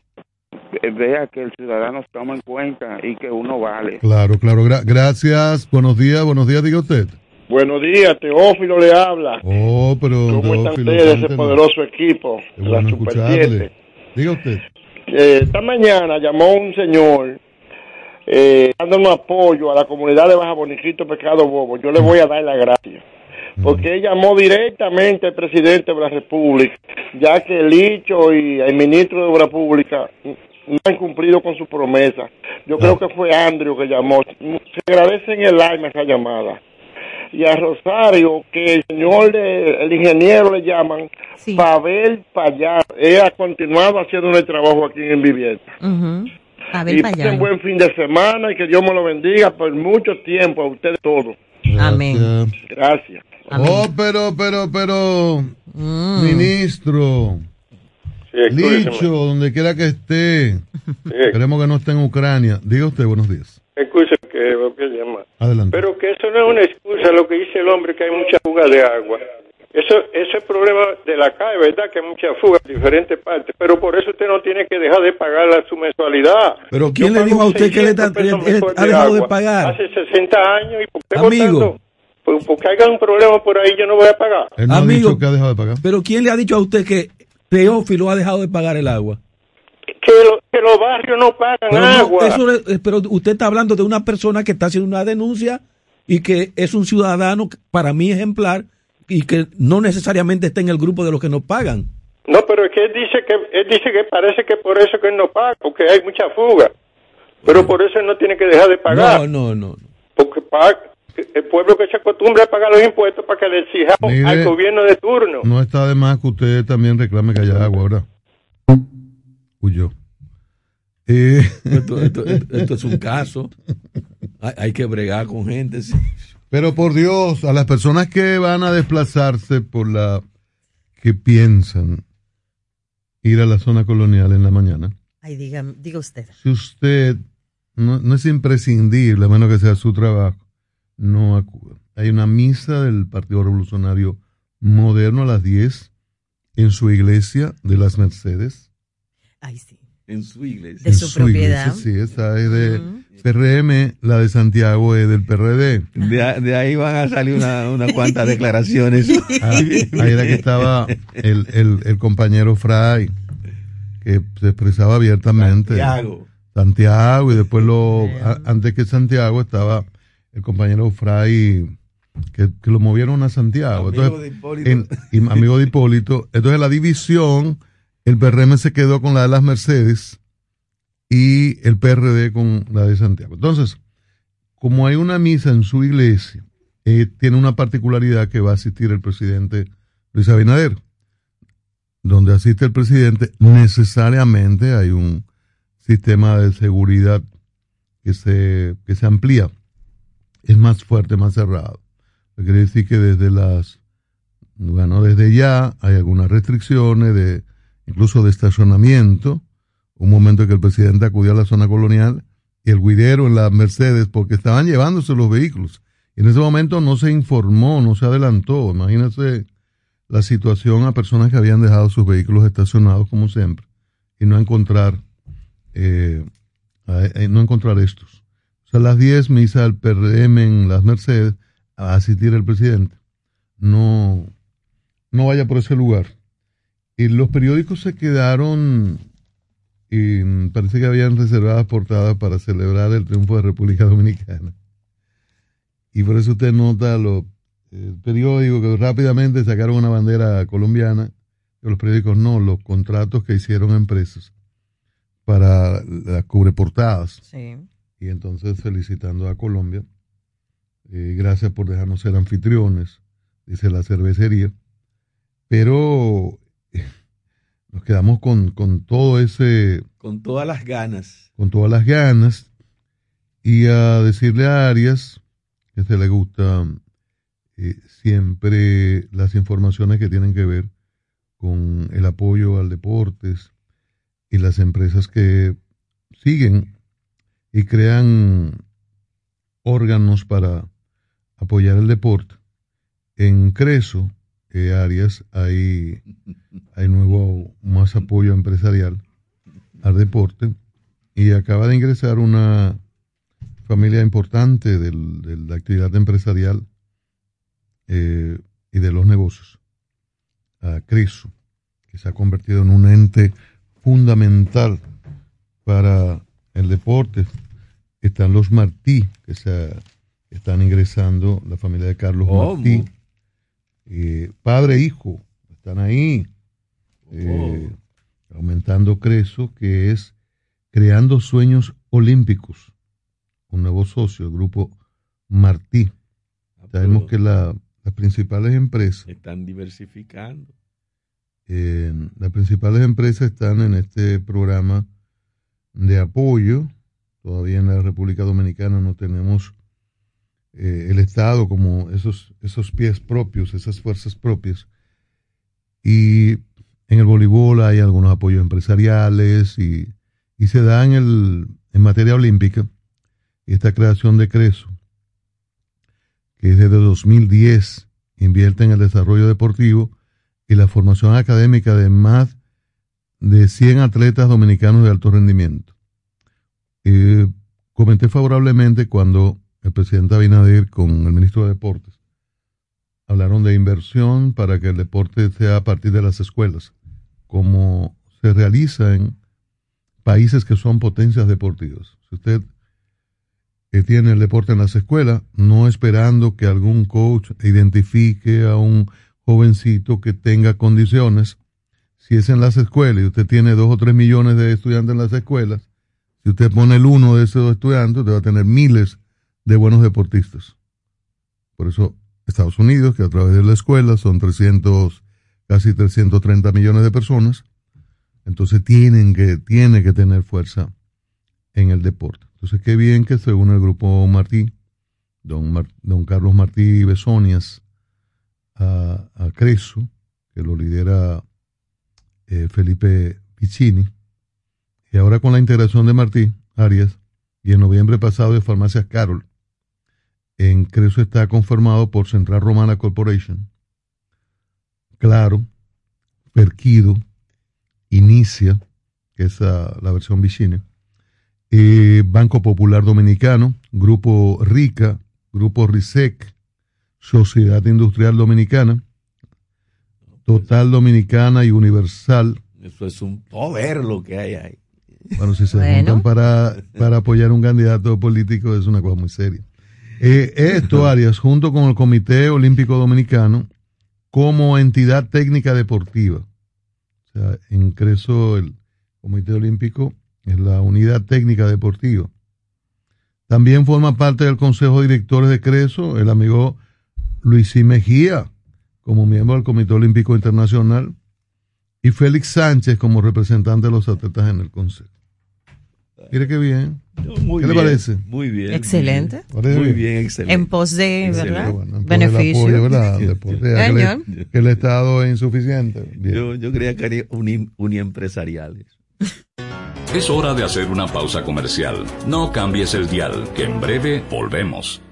[SPEAKER 28] eh, vea que el ciudadano se toma en cuenta y que uno vale.
[SPEAKER 5] Claro, claro. gra- gracias. Buenos días, buenos días, diga usted.
[SPEAKER 29] Buenos días, Teófilo le habla.
[SPEAKER 5] Oh, pero
[SPEAKER 29] ¿Cómo están
[SPEAKER 5] Teófilo,
[SPEAKER 29] ustedes, ese poderoso equipo la
[SPEAKER 5] bueno
[SPEAKER 29] Super
[SPEAKER 5] escucharle.
[SPEAKER 29] 7?
[SPEAKER 5] Diga usted.
[SPEAKER 29] Eh, esta mañana llamó un señor eh, dando apoyo a la comunidad de Baja Boniquito Pescado Bobo. Yo le voy a dar la gracia. Porque él llamó directamente al presidente de la República, ya que el Licho y el ministro de Obra Pública no han cumplido con su promesa. Yo creo que fue Andrew que llamó. Se agradece en el alma esa llamada. Y a Rosario, que el señor, de- el ingeniero le llaman Pavel Payar. Él ha continuado haciendo el trabajo aquí en vivienda.
[SPEAKER 6] Ujú. Abel
[SPEAKER 29] y pasen buen fin de semana y que Dios me lo bendiga por mucho tiempo a ustedes todos.
[SPEAKER 6] Amén.
[SPEAKER 29] Gracias.
[SPEAKER 5] Oh, pero, pero, pero,
[SPEAKER 6] Mm.
[SPEAKER 5] ministro,
[SPEAKER 26] escúcheme.
[SPEAKER 5] Licho, donde quiera que esté, queremos que no esté en Ucrania. Diga usted, buenos días.
[SPEAKER 26] Escuche que a llamar.
[SPEAKER 5] Adelante.
[SPEAKER 26] Pero que eso no es una excusa lo que dice el hombre que hay mucha fuga de agua. Eso, eso es problema de la calle, ¿verdad? Que hay mucha fuga en diferentes partes. Pero por eso usted no tiene que dejar de pagar la, su mensualidad.
[SPEAKER 7] Pero ¿quién
[SPEAKER 26] Yo
[SPEAKER 7] le dijo a usted que le da-
[SPEAKER 26] 600 pesos
[SPEAKER 7] él ha dejado de pagar?
[SPEAKER 26] Hace 60 años y por qué
[SPEAKER 7] Amigo.
[SPEAKER 26] votando? Pues porque haya un problema por ahí yo no voy a pagar.
[SPEAKER 5] Él no ha
[SPEAKER 7] Amigo,
[SPEAKER 5] dicho que ha dejado de pagar.
[SPEAKER 7] Pero ¿quién le ha dicho a usted que Teófilo ha dejado de pagar el agua?
[SPEAKER 26] Que, lo- que los barrios no pagan
[SPEAKER 7] Pero, no,
[SPEAKER 26] agua.
[SPEAKER 7] eso eh, pero usted está hablando de una persona que está haciendo una denuncia y que es un ciudadano para mí ejemplar y que no necesariamente está en el grupo de los que no pagan.
[SPEAKER 26] No, pero es que él dice que él dice que parece que por eso que él no paga, porque hay mucha fuga. Pero por eso él no tiene que dejar de pagar.
[SPEAKER 7] No, no, no.
[SPEAKER 26] Porque paga, el pueblo que se acostumbra a pagar los impuestos para que le exijamos
[SPEAKER 5] Mire.
[SPEAKER 26] al gobierno de turno.
[SPEAKER 5] No está de más que usted también reclame que haya agua, ¿verdad? Huyó. Eh,
[SPEAKER 7] Esto, esto- esto- esto es un caso. Hay, hay que bregar con gente. sí.
[SPEAKER 5] Pero por Dios, a las personas que van a desplazarse por la que piensan ir a la zona colonial en la mañana,
[SPEAKER 6] Ay, diga, diga usted.
[SPEAKER 5] si usted no, no es imprescindible, a menos que sea su trabajo, no acuda. Hay una misa del Partido Revolucionario Moderno a las 10 en su iglesia de las Mercedes.
[SPEAKER 6] Ay, sí.
[SPEAKER 7] En su iglesia.
[SPEAKER 6] De su propiedad.
[SPEAKER 5] iglesia, sí, esa es de PRM, la de Santiago es del PRD.
[SPEAKER 7] De, de ahí van a salir una, una cuantas [laughs] declaraciones.
[SPEAKER 5] Ah, ahí era que estaba el, el, el compañero Fray, que se expresaba abiertamente.
[SPEAKER 7] Santiago.
[SPEAKER 5] Santiago, y después lo, a- antes que Santiago estaba el compañero Fray, que, que lo movieron a Santiago.
[SPEAKER 7] Amigo
[SPEAKER 5] Entonces,
[SPEAKER 7] de Hipólito.
[SPEAKER 5] en- y amigo de Hipólito. Entonces la división, el PRM se quedó con la de las Mercedes y el PRD con la de Santiago. Entonces, como hay una misa en su iglesia, eh, tiene una particularidad que va a asistir el presidente Luis Abinader. Donde asiste el presidente, necesariamente hay un sistema de seguridad que se, que se amplía. Es más fuerte, más cerrado. Quiere decir que desde las, bueno, desde ya hay algunas restricciones de, incluso de estacionamiento. Un momento en que el presidente acudió a la zona colonial y el guidero en la Mercedes porque estaban llevándose los vehículos. Y en ese momento no se informó, no se adelantó. Imagínense la situación a personas que habían dejado sus vehículos estacionados como siempre y no encontrar eh, a- no encontrar estos. O sea, a las 10 misa del PRM en las Mercedes a asistir el presidente. No, no vaya por ese lugar. Y los periódicos se quedaron y mm, parece que habían reservadas portadas para celebrar el triunfo de República [laughs] Dominicana. Y por eso usted nota los el periódico que rápidamente sacaron una bandera colombiana, pero los periódicos no, los contratos que hicieron empresas para las cubreportadas.
[SPEAKER 6] Sí.
[SPEAKER 5] Y entonces felicitando a Colombia. Eh, gracias por dejarnos ser anfitriones, dice la cervecería. Pero eh, nos quedamos con, con todo ese,
[SPEAKER 7] Con todas las ganas.
[SPEAKER 5] con todas las ganas. Y a decirle a Arias que se le gusta eh, siempre las informaciones que tienen que ver con el apoyo al deportes y las empresas que siguen y crean órganos para apoyar el deporte. En Creso, eh, Arias, hay, hay nuevo más apoyo empresarial al deporte y acaba de ingresar una familia importante del- de la actividad empresarial eh, y de los negocios, a Creso, que se ha convertido en un ente fundamental para el deporte. Están los Martí, que se están ingresando, la familia de Carlos
[SPEAKER 7] ¿Cómo?
[SPEAKER 5] Martí. Eh, padre e hijo, están ahí. eh, aumentando Creso, que es creando sueños olímpicos. Un nuevo socio, el grupo Martí. Sabemos que la- las principales empresas
[SPEAKER 7] Están diversificando.
[SPEAKER 5] eh, las principales empresas están en este programa de apoyo. Todavía en la República Dominicana no tenemos eh, el Estado como esos, esos pies propios, esas fuerzas propias. Y en el voleibol hay algunos apoyos empresariales y, y se da en, el, en materia olímpica esta creación de Creso, que desde 2010 invierte en el desarrollo deportivo y la formación académica de más de 100 atletas dominicanos de alto rendimiento. Eh, comenté favorablemente cuando el presidente Abinader con el ministro de Deportes hablaron de inversión para que el deporte sea a partir de las escuelas, como se realiza en países que son potencias deportivas. Si usted eh, tiene el deporte en las escuelas, no esperando que algún coach identifique a un jovencito que tenga condiciones. Si es en las escuelas y usted tiene dos o tres millones de estudiantes en las escuelas, si usted pone el uno de esos estudiantes, usted va a tener miles de buenos deportistas. Por eso Estados Unidos, que a través de la escuela son 300, casi 330 millones de personas, entonces tienen que, tiene que tener fuerza en el deporte. Entonces, qué bien que se une el grupo Martí, don, don Carlos Martí Besonias, a, a Creso, que lo lidera eh, Felipe Piccini, y ahora con la integración de Martí Arias, y en noviembre pasado de Farmacias Carol, en Creso está conformado por Central Romana Corporation, Claro, Perquido, Inicia, que es la versión Vicine, eh, Banco Popular Dominicano, Grupo Rica, Grupo RISEC, Sociedad Industrial Dominicana, Total Dominicana y Universal.
[SPEAKER 7] Eso es un poder lo que hay ahí.
[SPEAKER 5] Bueno, si se
[SPEAKER 7] Bueno.
[SPEAKER 5] juntan para, para apoyar un candidato político es una cosa muy seria. Eh, esto, Arias, junto con el Comité Olímpico Dominicano, como entidad técnica deportiva. O sea, en Creso el Comité Olímpico es la unidad técnica deportiva. También forma parte del Consejo de Directores de Creso el amigo Luis I. Mejía, como miembro del Comité Olímpico Internacional, y Félix Sánchez como representante de los atletas en el Consejo. Mire qué bien.
[SPEAKER 7] Muy
[SPEAKER 5] ¿Qué le parece?
[SPEAKER 7] Muy bien.
[SPEAKER 6] Excelente.
[SPEAKER 7] Muy bien, excelente.
[SPEAKER 6] En pos de,
[SPEAKER 7] Excelente.
[SPEAKER 6] ¿verdad?
[SPEAKER 5] Bueno,
[SPEAKER 6] Beneficio.
[SPEAKER 5] Apoyo, ¿verdad? [laughs] que,
[SPEAKER 6] Señor.
[SPEAKER 5] le- que el Estado es insuficiente. Bien.
[SPEAKER 7] Yo, yo creía que era uni, uniempresariales. [laughs]
[SPEAKER 2] Es hora de hacer una pausa comercial. No cambies el dial, que en breve volvemos.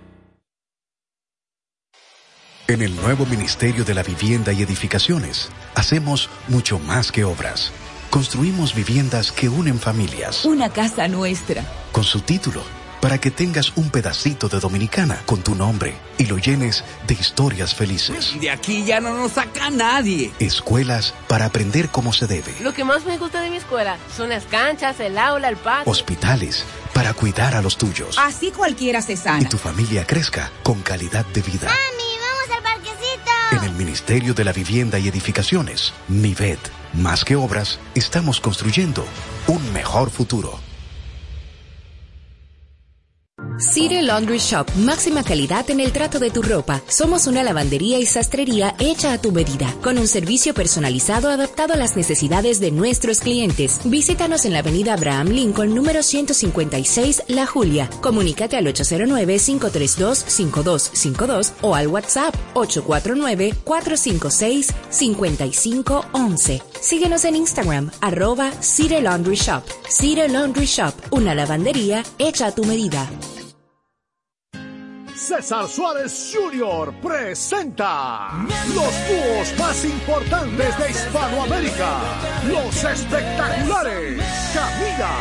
[SPEAKER 13] En el nuevo Ministerio de la Vivienda y Edificaciones, hacemos mucho más que obras. Construimos viviendas que unen familias.
[SPEAKER 14] Una casa nuestra.
[SPEAKER 13] Con su título, para que tengas un pedacito de dominicana con tu nombre y lo llenes de historias felices.
[SPEAKER 30] De aquí ya no nos saca nadie.
[SPEAKER 13] Escuelas para aprender cómo se debe.
[SPEAKER 31] Lo que más me gusta de mi escuela son las canchas, el aula, el patio.
[SPEAKER 13] Hospitales para cuidar a los tuyos.
[SPEAKER 14] Así cualquiera se sana.
[SPEAKER 13] Y tu familia crezca con calidad de vida.
[SPEAKER 32] Mami, vamos al parquecito.
[SPEAKER 13] En el Ministerio de la Vivienda y Edificaciones, MIVED, más que obras, estamos construyendo un mejor futuro.
[SPEAKER 10] City Laundry Shop, máxima calidad en el trato de tu ropa. Somos una lavandería y sastrería hecha a tu medida, con un servicio personalizado adaptado a las necesidades de nuestros clientes. Visítanos en la avenida Abraham Lincoln, número 156, La Julia. Comunícate al 809-532-5252 o al WhatsApp 849-456-5511. Síguenos en Instagram, arroba City Laundry Shop. City Laundry Shop, una lavandería hecha a tu medida.
[SPEAKER 33] César Suárez Jr. presenta los dúos más importantes de Hispanoamérica, los espectaculares Camila,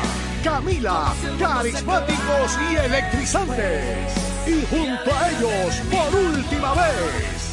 [SPEAKER 33] Camila, carismáticos y electrizantes. Y junto a ellos, por última vez,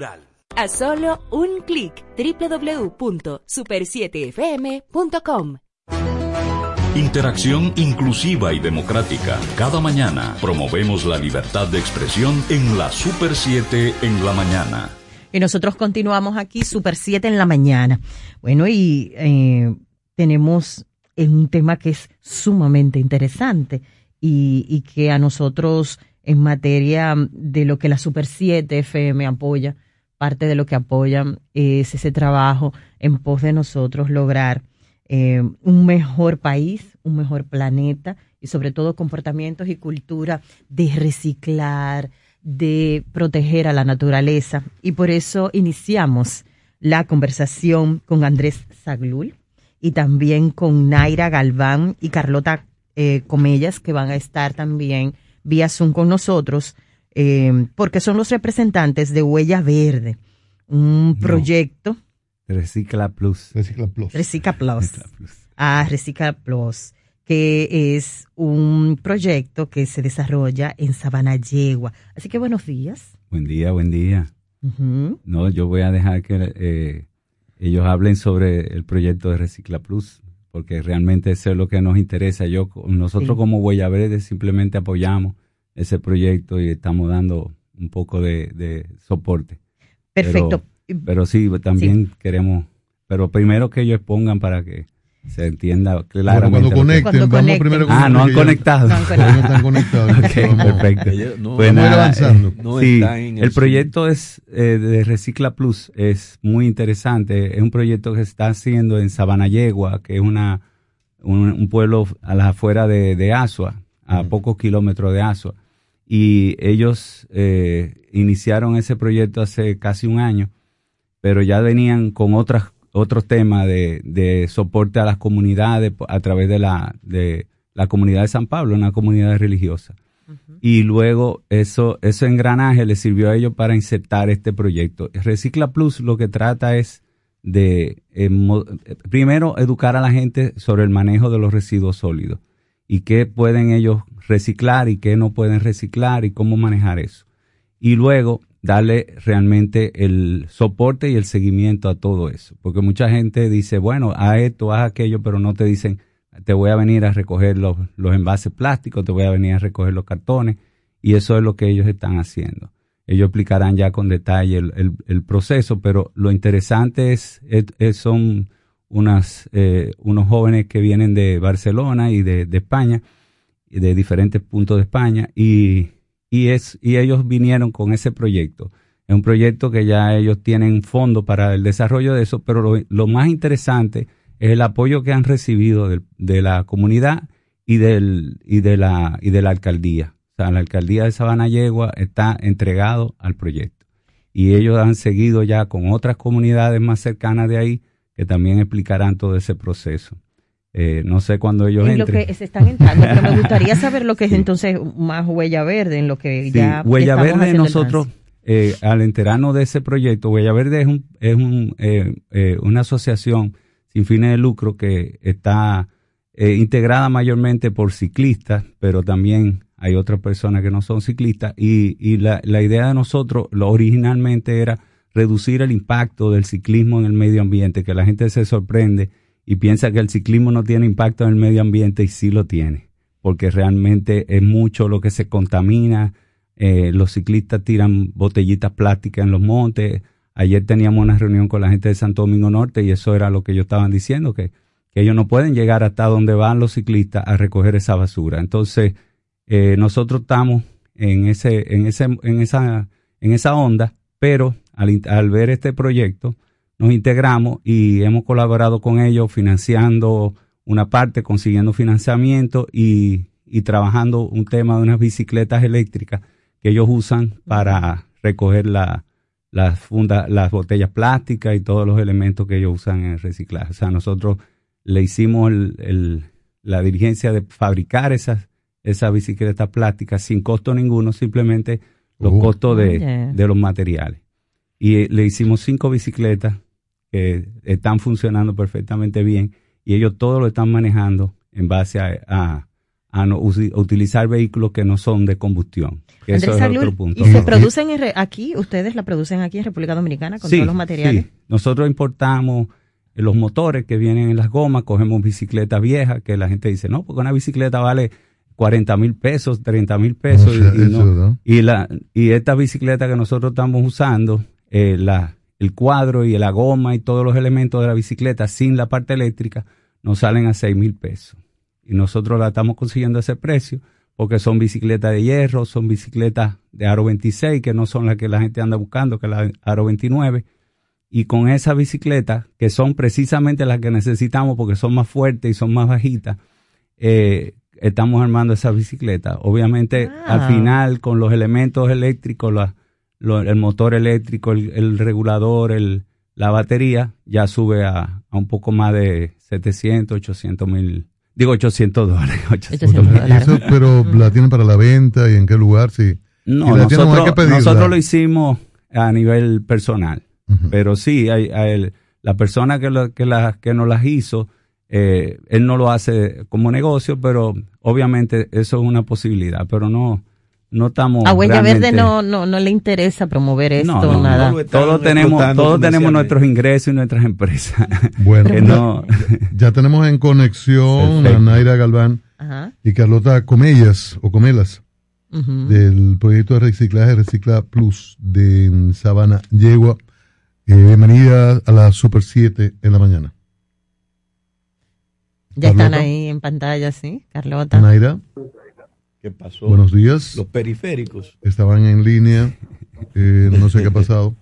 [SPEAKER 34] Natural.
[SPEAKER 10] A solo un clic www.super7fm.com.
[SPEAKER 2] Interacción inclusiva y democrática. Cada mañana promovemos la libertad de expresión en la Super 7 en la mañana.
[SPEAKER 6] Y nosotros continuamos aquí, Super 7 en la mañana. Bueno, y eh, tenemos un tema que es sumamente interesante y, y que a nosotros en materia de lo que la Super 7 FM apoya, parte de lo que apoyan es ese trabajo en pos de nosotros lograr eh, un mejor país, un mejor planeta y sobre todo comportamientos y cultura de reciclar, de proteger a la naturaleza. Y por eso iniciamos la conversación con Andrés Zaglul y también con Naira Galván y Carlota eh, Comellas, que van a estar también vía Zoom con nosotros, eh, porque son los representantes de Huella Verde, un proyecto.
[SPEAKER 35] Recicla Plus.
[SPEAKER 5] Recicla Plus.
[SPEAKER 6] Recicla Plus. Ah, Recicla Plus, que es un proyecto que se desarrolla en Sabana Yegua. Así que buenos días.
[SPEAKER 35] Buen día, buen día. No, yo voy a dejar que eh, ellos hablen sobre el proyecto de Recicla Plus, porque realmente eso es lo que nos interesa. Yo, nosotros
[SPEAKER 6] Sí.
[SPEAKER 35] como Huella Verde simplemente apoyamos ese proyecto y estamos dando un poco de, de soporte.
[SPEAKER 6] Perfecto.
[SPEAKER 35] Pero, pero sí, también queremos, pero primero que ellos expongan para que se entienda claramente.
[SPEAKER 5] cuando conecten, Cuando vamos conecten. primero con
[SPEAKER 35] Ah, no han conectado.
[SPEAKER 5] No han conectado. Ellos están conectados.
[SPEAKER 35] Perfecto.
[SPEAKER 5] Ellos no-
[SPEAKER 35] Pues
[SPEAKER 5] vamos
[SPEAKER 35] nada,
[SPEAKER 5] avanzando.
[SPEAKER 35] eh,
[SPEAKER 5] No
[SPEAKER 35] sí,
[SPEAKER 5] están en el
[SPEAKER 35] el proyecto es eh, de Recicla Plus es muy interesante. Es un proyecto que se está haciendo en Sabana Yegua, que es una un, un pueblo a las afueras de, de Asua, a pocos kilómetros de Asua. y ellos eh, iniciaron ese proyecto hace casi un año, pero ya venían con otras otros temas de, de soporte a las comunidades a través de la, de la comunidad de San Pablo, una comunidad religiosa. Y luego eso, ese engranaje le sirvió a ellos para insertar este proyecto. Recicla Plus lo que trata es de, eh, mo- primero, educar a la gente sobre el manejo de los residuos sólidos y qué pueden ellos reciclar y qué no pueden reciclar y cómo manejar eso. Y luego darle realmente el soporte y el seguimiento a todo eso. Porque mucha gente dice, bueno, haz esto, haz aquello, pero no te dicen, te voy a venir a recoger los, los envases plásticos, te voy a venir a recoger los cartones. Y eso es lo que ellos están haciendo. Ellos explicarán ya con detalle el, el- proceso, pero lo interesante es, es- es- son unas, eh, unos jóvenes que vienen de Barcelona y de, de España, de diferentes puntos de España, y, y, es, y ellos vinieron con ese proyecto. Es un proyecto que ya ellos tienen fondo para el desarrollo de eso, pero lo, lo más interesante es el apoyo que han recibido del- de, la comunidad y, del, y, de la, y de la alcaldía. O sea, la alcaldía de Sabana Yegua está entregado al proyecto. Y ellos han seguido ya con otras comunidades más cercanas de ahí que también explicarán todo ese proceso. Eh, no sé cuándo ellos
[SPEAKER 6] en lo
[SPEAKER 35] entren.
[SPEAKER 6] que se están entrando, pero me gustaría [laughs] saber lo que es entonces más huella verde, en lo que
[SPEAKER 35] Sí,
[SPEAKER 6] ya
[SPEAKER 35] Huella Verde nosotros, eh, al enterarnos de ese proyecto, Huella Verde es, un, es un, eh, eh, una asociación sin fines de lucro que está integrada mayormente por ciclistas, pero también hay otras personas que no son ciclistas y, y la, la idea de nosotros lo originalmente era reducir el impacto del ciclismo en el medio ambiente, que la gente se sorprende y piensa que el ciclismo no tiene impacto en el medio ambiente y sí lo tiene, porque realmente es mucho lo que se contamina, eh, los ciclistas tiran botellitas plásticas en los montes. Ayer teníamos una reunión con la gente de Santo Domingo Norte y eso era lo que ellos estaban diciendo, que, ellos no pueden llegar hasta donde van los ciclistas a recoger esa basura. Entonces, eh, nosotros estamos en, ese, en, ese, en, esa, en esa onda, pero al, ver este proyecto, nos integramos y hemos colaborado con ellos financiando una parte, consiguiendo financiamiento y, y trabajando un tema de unas bicicletas eléctricas que ellos usan para recoger la, las fundas, las botellas plásticas y todos los elementos que ellos usan en el reciclaje. O sea, nosotros le hicimos el- el- la dirigencia de fabricar esas, esas bicicletas plásticas sin costo ninguno, simplemente los
[SPEAKER 5] Oh.
[SPEAKER 35] costos de, de los materiales. Y eh, le hicimos cinco bicicletas que están funcionando perfectamente bien y ellos todo lo están manejando en base a, a- a no a utilizar vehículos que no son de combustión. Que eso es otro punto.
[SPEAKER 6] ¿y se producen en aquí? ¿Ustedes la producen aquí en República Dominicana con
[SPEAKER 35] Sí,
[SPEAKER 6] todos los materiales?
[SPEAKER 35] sí. Nosotros importamos los motores que vienen en las gomas, cogemos bicicletas viejas que la gente dice, no, porque una bicicleta vale 40 mil pesos, 30 mil pesos.
[SPEAKER 5] O sea,
[SPEAKER 35] y, y
[SPEAKER 5] eso,
[SPEAKER 35] no- y, la, y esta bicicleta que nosotros estamos usando, eh, la, el cuadro y la goma y todos los elementos de la bicicleta sin la parte eléctrica, nos salen a 6 mil pesos. Y nosotros la estamos consiguiendo a ese precio porque son bicicletas de hierro, son bicicletas de aro 26, que no son las que la gente anda buscando, que la aro 29. Y con esa bicicleta, que son precisamente las que necesitamos porque son más fuertes y son más bajitas, eh, estamos armando esa bicicleta. Obviamente,
[SPEAKER 6] Ah.
[SPEAKER 35] al final, con los elementos eléctricos, la- lo- el motor eléctrico, el, el regulador, el, la batería, ya sube a, a un poco más de 700, 800 mil, digo 800 dólares. 800 mil.
[SPEAKER 5] Y eso, pero la tienen para la venta y en qué lugar, sí.
[SPEAKER 35] No,
[SPEAKER 5] Si la tienen, hay
[SPEAKER 35] nosotros,
[SPEAKER 5] pedirla.
[SPEAKER 35] nosotros lo hicimos a nivel personal, pero sí, hay, hay- la persona que, lo- que, la, que nos las hizo, eh, él no lo hace como negocio, pero obviamente eso es una posibilidad, pero no, no estamos.
[SPEAKER 6] A Huella Verde no, no, no le interesa promover esto,
[SPEAKER 35] no, no,
[SPEAKER 6] nada.
[SPEAKER 35] no, todos tenemos, todos tenemos nuestros ingresos y nuestras empresas. [laughs]
[SPEAKER 5] Bueno, ya tenemos en conexión
[SPEAKER 35] Perfecto.
[SPEAKER 5] a Naira Galván
[SPEAKER 6] Ajá.
[SPEAKER 5] y Carlota Comellas o Comelas del proyecto de reciclaje Recicla Plus de Sabana Yegua. Eh, bienvenida a la Super 7 en la mañana.
[SPEAKER 6] Ya están ahí en pantalla, ¿sí? Carlota.
[SPEAKER 5] Naira,
[SPEAKER 7] ¿Qué pasó?
[SPEAKER 5] buenos días.
[SPEAKER 7] Los periféricos.
[SPEAKER 5] Estaban en línea, eh, no sé qué ha pasado,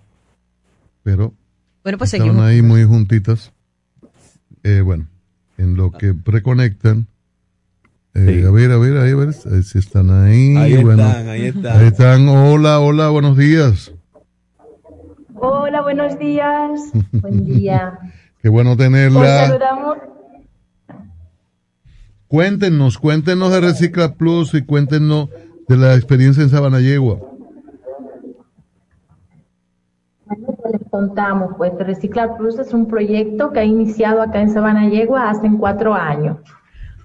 [SPEAKER 5] pero
[SPEAKER 6] Bueno, pues
[SPEAKER 5] estaban
[SPEAKER 6] seguimos.
[SPEAKER 5] ahí muy juntitas. Eh, bueno, en lo que reconectan, Eh, A ver, a ver, a ver, a ver si están ahí.
[SPEAKER 7] Ahí
[SPEAKER 5] Bueno,
[SPEAKER 7] están, ahí están.
[SPEAKER 5] Ahí están. Hola, hola, buenos días.
[SPEAKER 36] Hola, buenos días. Buen día. [laughs]
[SPEAKER 5] Qué bueno tenerla.
[SPEAKER 36] saludamos.
[SPEAKER 5] Cuéntenos, cuéntenos de Recicla Plus y cuéntenos de la experiencia en Sabanayegua.
[SPEAKER 36] Les contamos, pues Recicla Plus es un proyecto que ha iniciado acá en Sabanayegua hace cuatro años.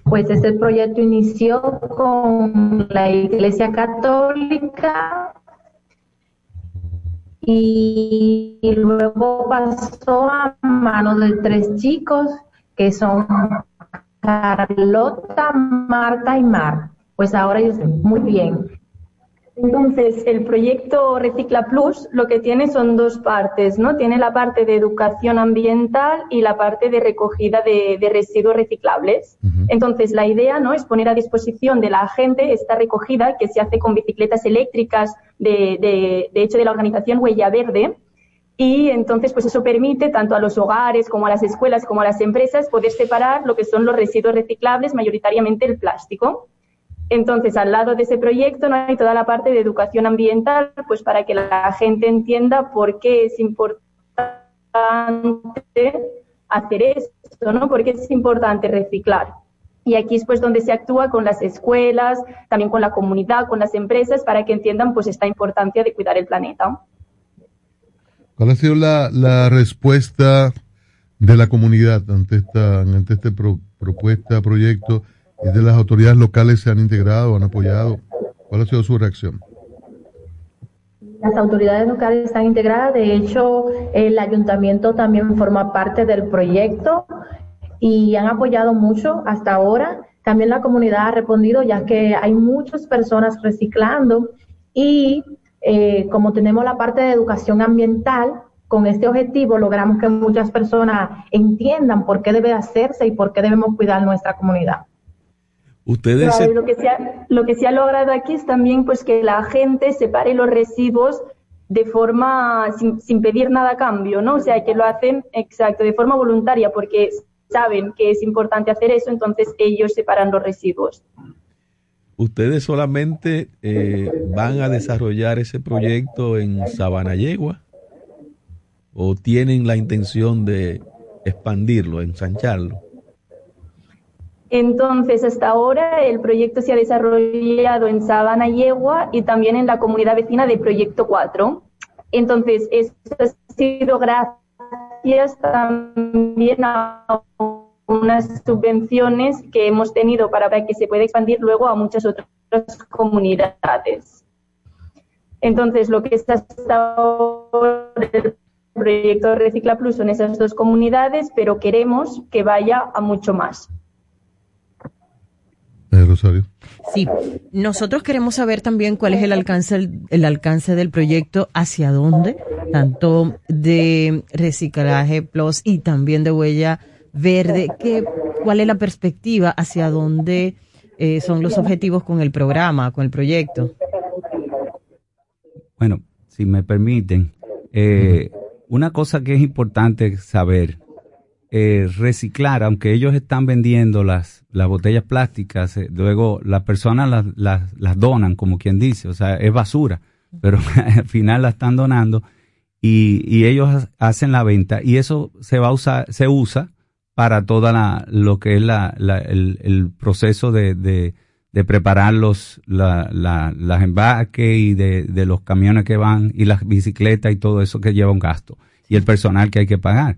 [SPEAKER 36] Pues este proyecto inició con la Iglesia Católica y, y luego pasó a manos de tres chicos que son Carlota, Marta y Mar. Pues ahora ellos muy bien. Entonces, el proyecto Recicla Plus lo que tiene son dos partes, ¿no? Tiene la parte de educación ambiental y la parte de recogida de, de residuos reciclables. Entonces, la idea, ¿no? Es poner a disposición de la gente esta recogida que se hace con bicicletas eléctricas, de, de, de hecho, de la organización Huella Verde. Y entonces, pues eso permite tanto a los hogares como a las escuelas como a las empresas poder separar lo que son los residuos reciclables, mayoritariamente el plástico. Entonces, al lado de ese proyecto no hay toda la parte de educación ambiental, pues para que la gente entienda por qué es importante hacer esto, ¿no? Por qué es importante reciclar. Y aquí es pues donde se actúa con las escuelas, también con la comunidad, con las empresas, para que entiendan pues esta importancia de cuidar el planeta.
[SPEAKER 5] ¿Cuál ha sido la, la respuesta de la comunidad ante esta, ante este pro- propuesta, proyecto? ¿Y de las autoridades locales se han integrado, han apoyado? ¿Cuál ha sido su reacción?
[SPEAKER 36] Las autoridades locales están integradas, de hecho el ayuntamiento también forma parte del proyecto y han apoyado mucho hasta ahora. También la comunidad ha respondido ya que hay muchas personas reciclando y eh, como tenemos la parte de educación ambiental, con este objetivo logramos que muchas personas entiendan por qué debe hacerse y por qué debemos cuidar nuestra comunidad.
[SPEAKER 7] Ustedes
[SPEAKER 36] Claro,
[SPEAKER 7] se-
[SPEAKER 36] y lo que se ha, lo que se ha logrado aquí es también pues que la gente separe los residuos de forma sin, sin pedir nada a cambio, ¿no? O sea, que lo hacen exacto de forma voluntaria porque saben que es importante hacer eso, entonces ellos separan los residuos.
[SPEAKER 7] Ustedes solamente eh, van a desarrollar ese proyecto en Sabanayegua o tienen la intención de expandirlo, ensancharlo.
[SPEAKER 36] Entonces, hasta ahora el proyecto se ha desarrollado en Sabana Yegua y también en la comunidad vecina de Proyecto 4. Entonces, esto ha sido gracias también a unas subvenciones que hemos tenido para que se pueda expandir luego a muchas otras comunidades. Entonces, lo que está hasta ahora el proyecto Recicla Plus son esas dos comunidades, pero queremos que vaya a mucho más.
[SPEAKER 5] Eh, Rosario.
[SPEAKER 6] Sí, nosotros queremos saber también cuál es el alcance, el, el alcance del proyecto, hacia dónde, tanto de reciclaje plus y también de huella verde, cuál es la perspectiva, hacia dónde eh, son los objetivos con el programa, con el proyecto.
[SPEAKER 35] Bueno, si me permiten, eh, una cosa que es importante saber, eh, reciclar, aunque ellos están vendiendo las, las botellas plásticas, luego las personas las, las, las donan, como quien dice, o sea, es basura, pero [laughs] al final la están donando y, y ellos ha- hacen la venta y eso se va a usar, se usa para toda la, lo que es la, la- el, el proceso de, de, de preparar los, la, la- las embarques y de, de los camiones que van y las bicicletas y todo eso que lleva un gasto y el personal que hay que pagar.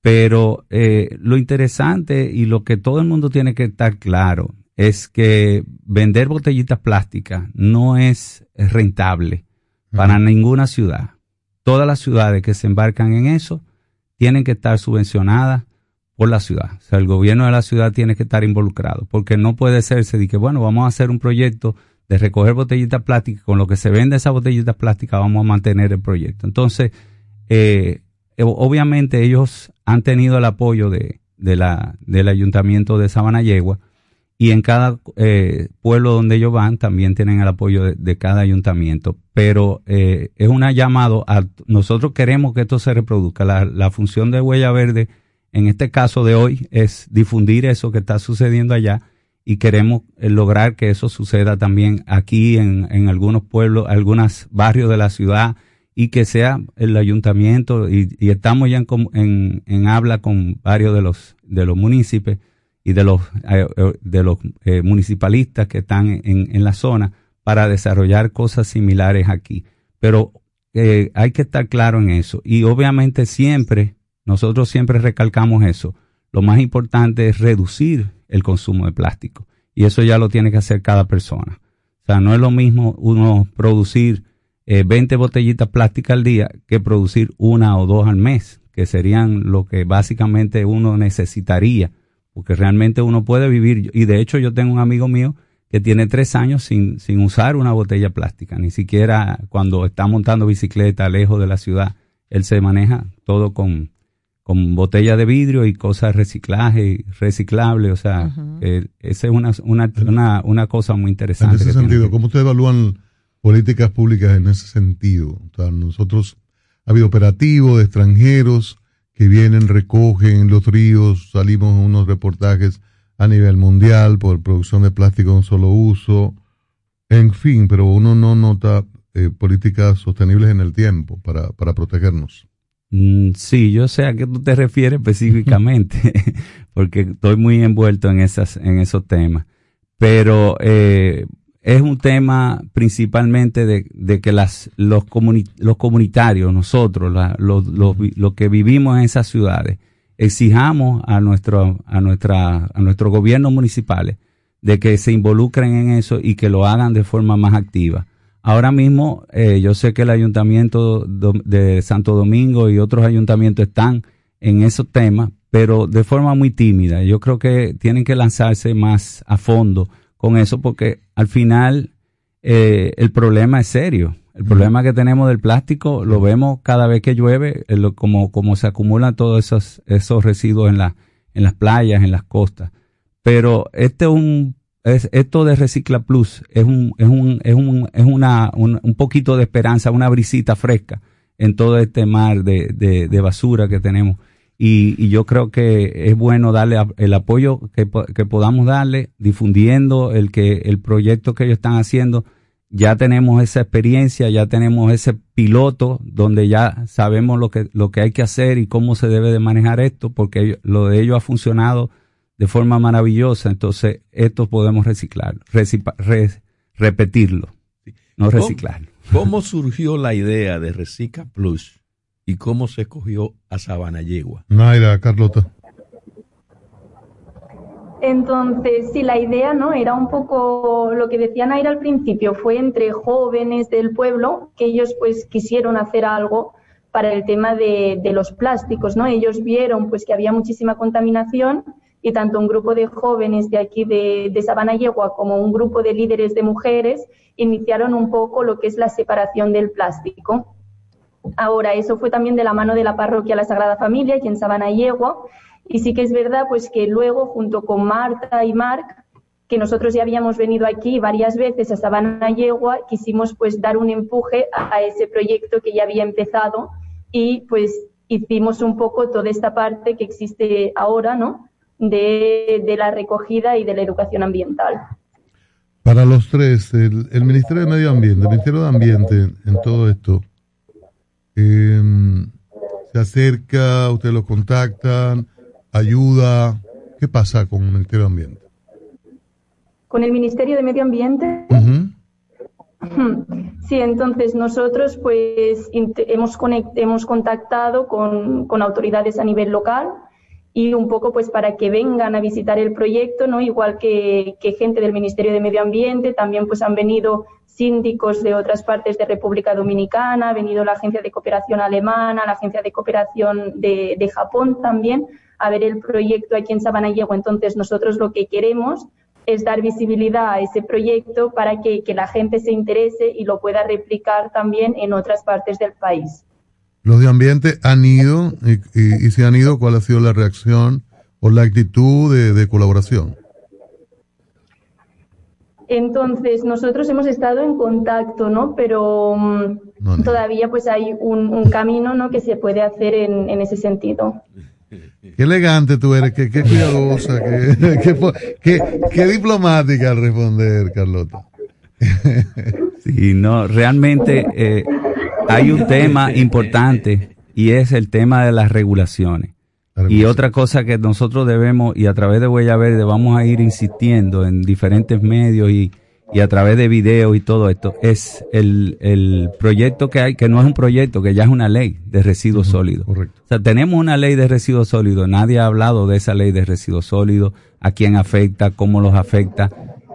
[SPEAKER 35] Pero eh, lo interesante y lo que todo el mundo tiene que estar claro es que vender botellitas plásticas no es rentable para ninguna ciudad. Todas las ciudades que se embarcan en eso tienen que estar subvencionadas por la ciudad. O sea, el gobierno de la ciudad tiene que estar involucrado, porque no puede serse de que, bueno, vamos a hacer un proyecto de recoger botellitas plásticas, con lo que se vende esas botellitas plásticas vamos a mantener el proyecto. Entonces, eh, eh, obviamente ellos han tenido el apoyo de, de la, del ayuntamiento de Sabanayegua y en cada eh, pueblo donde ellos van también tienen el apoyo de, cada ayuntamiento. Pero eh, es un llamado a nosotros queremos que esto se reproduzca. La función de Huella Verde en este caso de hoy es difundir eso que está sucediendo allá y queremos eh, lograr que eso suceda también aquí en, en algunos pueblos, algunos barrios de la ciudad y que sea el ayuntamiento y, estamos ya en, en, en habla con varios de los de los municipios y de los eh, eh, de los eh, municipalistas que están en, en la zona para desarrollar cosas similares aquí. Pero eh, hay que estar claro en eso y obviamente siempre nosotros siempre recalcamos eso. Lo más importante es reducir el consumo de plástico. Y eso ya lo tiene que hacer cada persona. O sea no es lo mismo uno producir eh, 20 botellitas plásticas al día que producir una o dos al mes, que serían lo que básicamente uno necesitaría, porque realmente uno puede vivir, y de hecho yo tengo un amigo mío que tiene tres años sin, sin usar una botella plástica, ni siquiera cuando está montando bicicleta lejos de la ciudad, él se maneja todo con, con botella de vidrio y cosas reciclaje, reciclable, o sea, eh, esa es una, una, una, una cosa muy
[SPEAKER 5] En
[SPEAKER 35] interesante.
[SPEAKER 5] ese
[SPEAKER 35] que tiene
[SPEAKER 5] sentido, ¿cómo ustedes evalúan políticas públicas en ese sentido? O sea, nosotros, ha habido operativos de extranjeros que vienen, recogen los ríos, salimos en unos reportajes a nivel mundial por producción de plástico de un solo uso, en fin, pero uno no nota eh, políticas sostenibles en el tiempo para, para protegernos.
[SPEAKER 35] Mm, Sí, yo sé a qué tú te refieres específicamente, [laughs] porque estoy muy envuelto en esas, en esos temas. Pero eh, es un tema principalmente de, de que las, los, comuni- los comunitarios, nosotros, los, los, los que vivimos en esas ciudades, exijamos a nuestro, a nuestra, a nuestros gobiernos municipales de que se involucren en eso y que lo hagan de forma más activa. Ahora mismo, eh, yo sé que el ayuntamiento de Santo Domingo y otros ayuntamientos están en esos temas, pero de forma muy tímida. Yo creo que tienen que lanzarse más a fondo con eso porque al final eh, el problema es serio. El problema que tenemos del plástico lo vemos cada vez que llueve, eh, como, como se acumulan todos esos, esos residuos en, la, en las playas, en las costas. Pero este es un es, esto de Recicla Plus es un, es un, es un, es una, un, un poquito de esperanza, una brisita fresca en todo este mar de, de, de basura que tenemos. Y, y yo creo que es bueno darle el apoyo que, que podamos darle, difundiendo el que el proyecto que ellos están haciendo. Ya tenemos esa experiencia, ya tenemos ese piloto donde ya sabemos lo que, lo que hay que hacer y cómo se debe de manejar esto, porque lo de ellos ha funcionado de forma maravillosa, entonces esto podemos reciclar, recipa- re- repetirlo, no
[SPEAKER 7] ¿Cómo-
[SPEAKER 35] reciclarlo.
[SPEAKER 7] ¿Cómo surgió la idea de Recicla Plus y cómo se escogió a Sabana Yegua?
[SPEAKER 5] Naira, Carlota.
[SPEAKER 36] Entonces, sí, la idea, ¿no? Era un poco lo que decía Naira al principio, fue entre jóvenes del pueblo que ellos pues quisieron hacer algo para el tema de, de los plásticos, ¿no? Ellos vieron pues que había muchísima contaminación y tanto un grupo de jóvenes de aquí de, de Sabana Yegua como un grupo de líderes de mujeres iniciaron un poco lo que es la separación del plástico. Ahora, eso fue también de la mano de la parroquia La Sagrada Familia, aquí en Sabana Yegua, y sí que es verdad pues que luego, junto con Marta y Marc, que nosotros ya habíamos venido aquí varias veces a Sabana Yegua, quisimos pues dar un empuje a, a ese proyecto que ya había empezado y pues hicimos un poco toda esta parte que existe ahora, ¿no? De, de la recogida y de la educación ambiental.
[SPEAKER 5] Para los tres, el, el Ministerio de Medio Ambiente, el Ministerio de Ambiente en todo esto, eh, se acerca, ustedes lo contactan, ayuda. ¿Qué pasa con el Ministerio de Ambiente?
[SPEAKER 36] Con el Ministerio de Medio Ambiente [laughs] Sí, entonces nosotros pues hemos, hemos contactado con, con autoridades a nivel local y un poco pues para que vengan a visitar el proyecto, ¿no? Igual que, que gente del Ministerio de Medio Ambiente, también pues han venido síndicos de otras partes de República Dominicana, ha venido la Agencia de Cooperación Alemana, la Agencia de Cooperación de, Japón también a ver el proyecto aquí en Sabanayego. Entonces nosotros lo que queremos es dar visibilidad a ese proyecto para que, que la gente se interese y lo pueda replicar también en otras partes del país.
[SPEAKER 5] Los de ambiente han ido y, y, y si han ido, ¿cuál ha sido la reacción o la actitud de, de colaboración?
[SPEAKER 36] Entonces, nosotros hemos estado en contacto, ¿no? Pero mm, todavía pues hay un, un camino, ¿no? Que se puede hacer en, en ese sentido.
[SPEAKER 5] Qué elegante tú eres, qué, qué cuidadosa, qué, [laughs] qué, qué- qué diplomática al responder, Carlota.
[SPEAKER 35] Sí, no, realmente eh, hay un tema importante y es el tema de las regulaciones. Y otra cosa que nosotros debemos, y a través de Huella Verde vamos a ir insistiendo en diferentes medios y, y a través de videos y todo esto, es el, el proyecto que hay, que no es un proyecto, que ya es una ley de residuos sólidos. O sea, tenemos una ley de residuos sólidos, nadie ha hablado de esa ley de residuos sólidos, a quién afecta, cómo los afecta.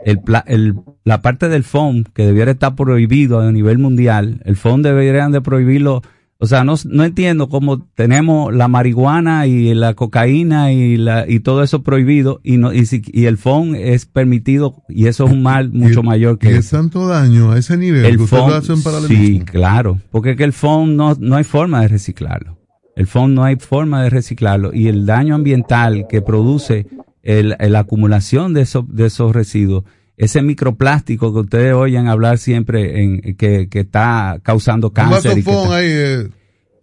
[SPEAKER 35] El, pla- el- la parte del FOM, que debiera estar prohibido a nivel mundial, el FOM deberían de prohibirlo. O sea, no, no entiendo cómo tenemos la marihuana y la cocaína y, la, y todo eso prohibido y, no, y, si- y el FOM es permitido y eso es un mal mucho mayor que
[SPEAKER 5] es tanto daño a ese nivel
[SPEAKER 35] el
[SPEAKER 5] que lo hacen
[SPEAKER 35] sí, claro, porque es que el FON no, no hay forma de reciclarlo. El FON no hay forma de reciclarlo y el daño ambiental que produce el, la acumulación de esos, de esos residuos, ese microplástico que ustedes oyen hablar siempre en, que, que está causando cáncer. que
[SPEAKER 5] vasofón ahí, eh,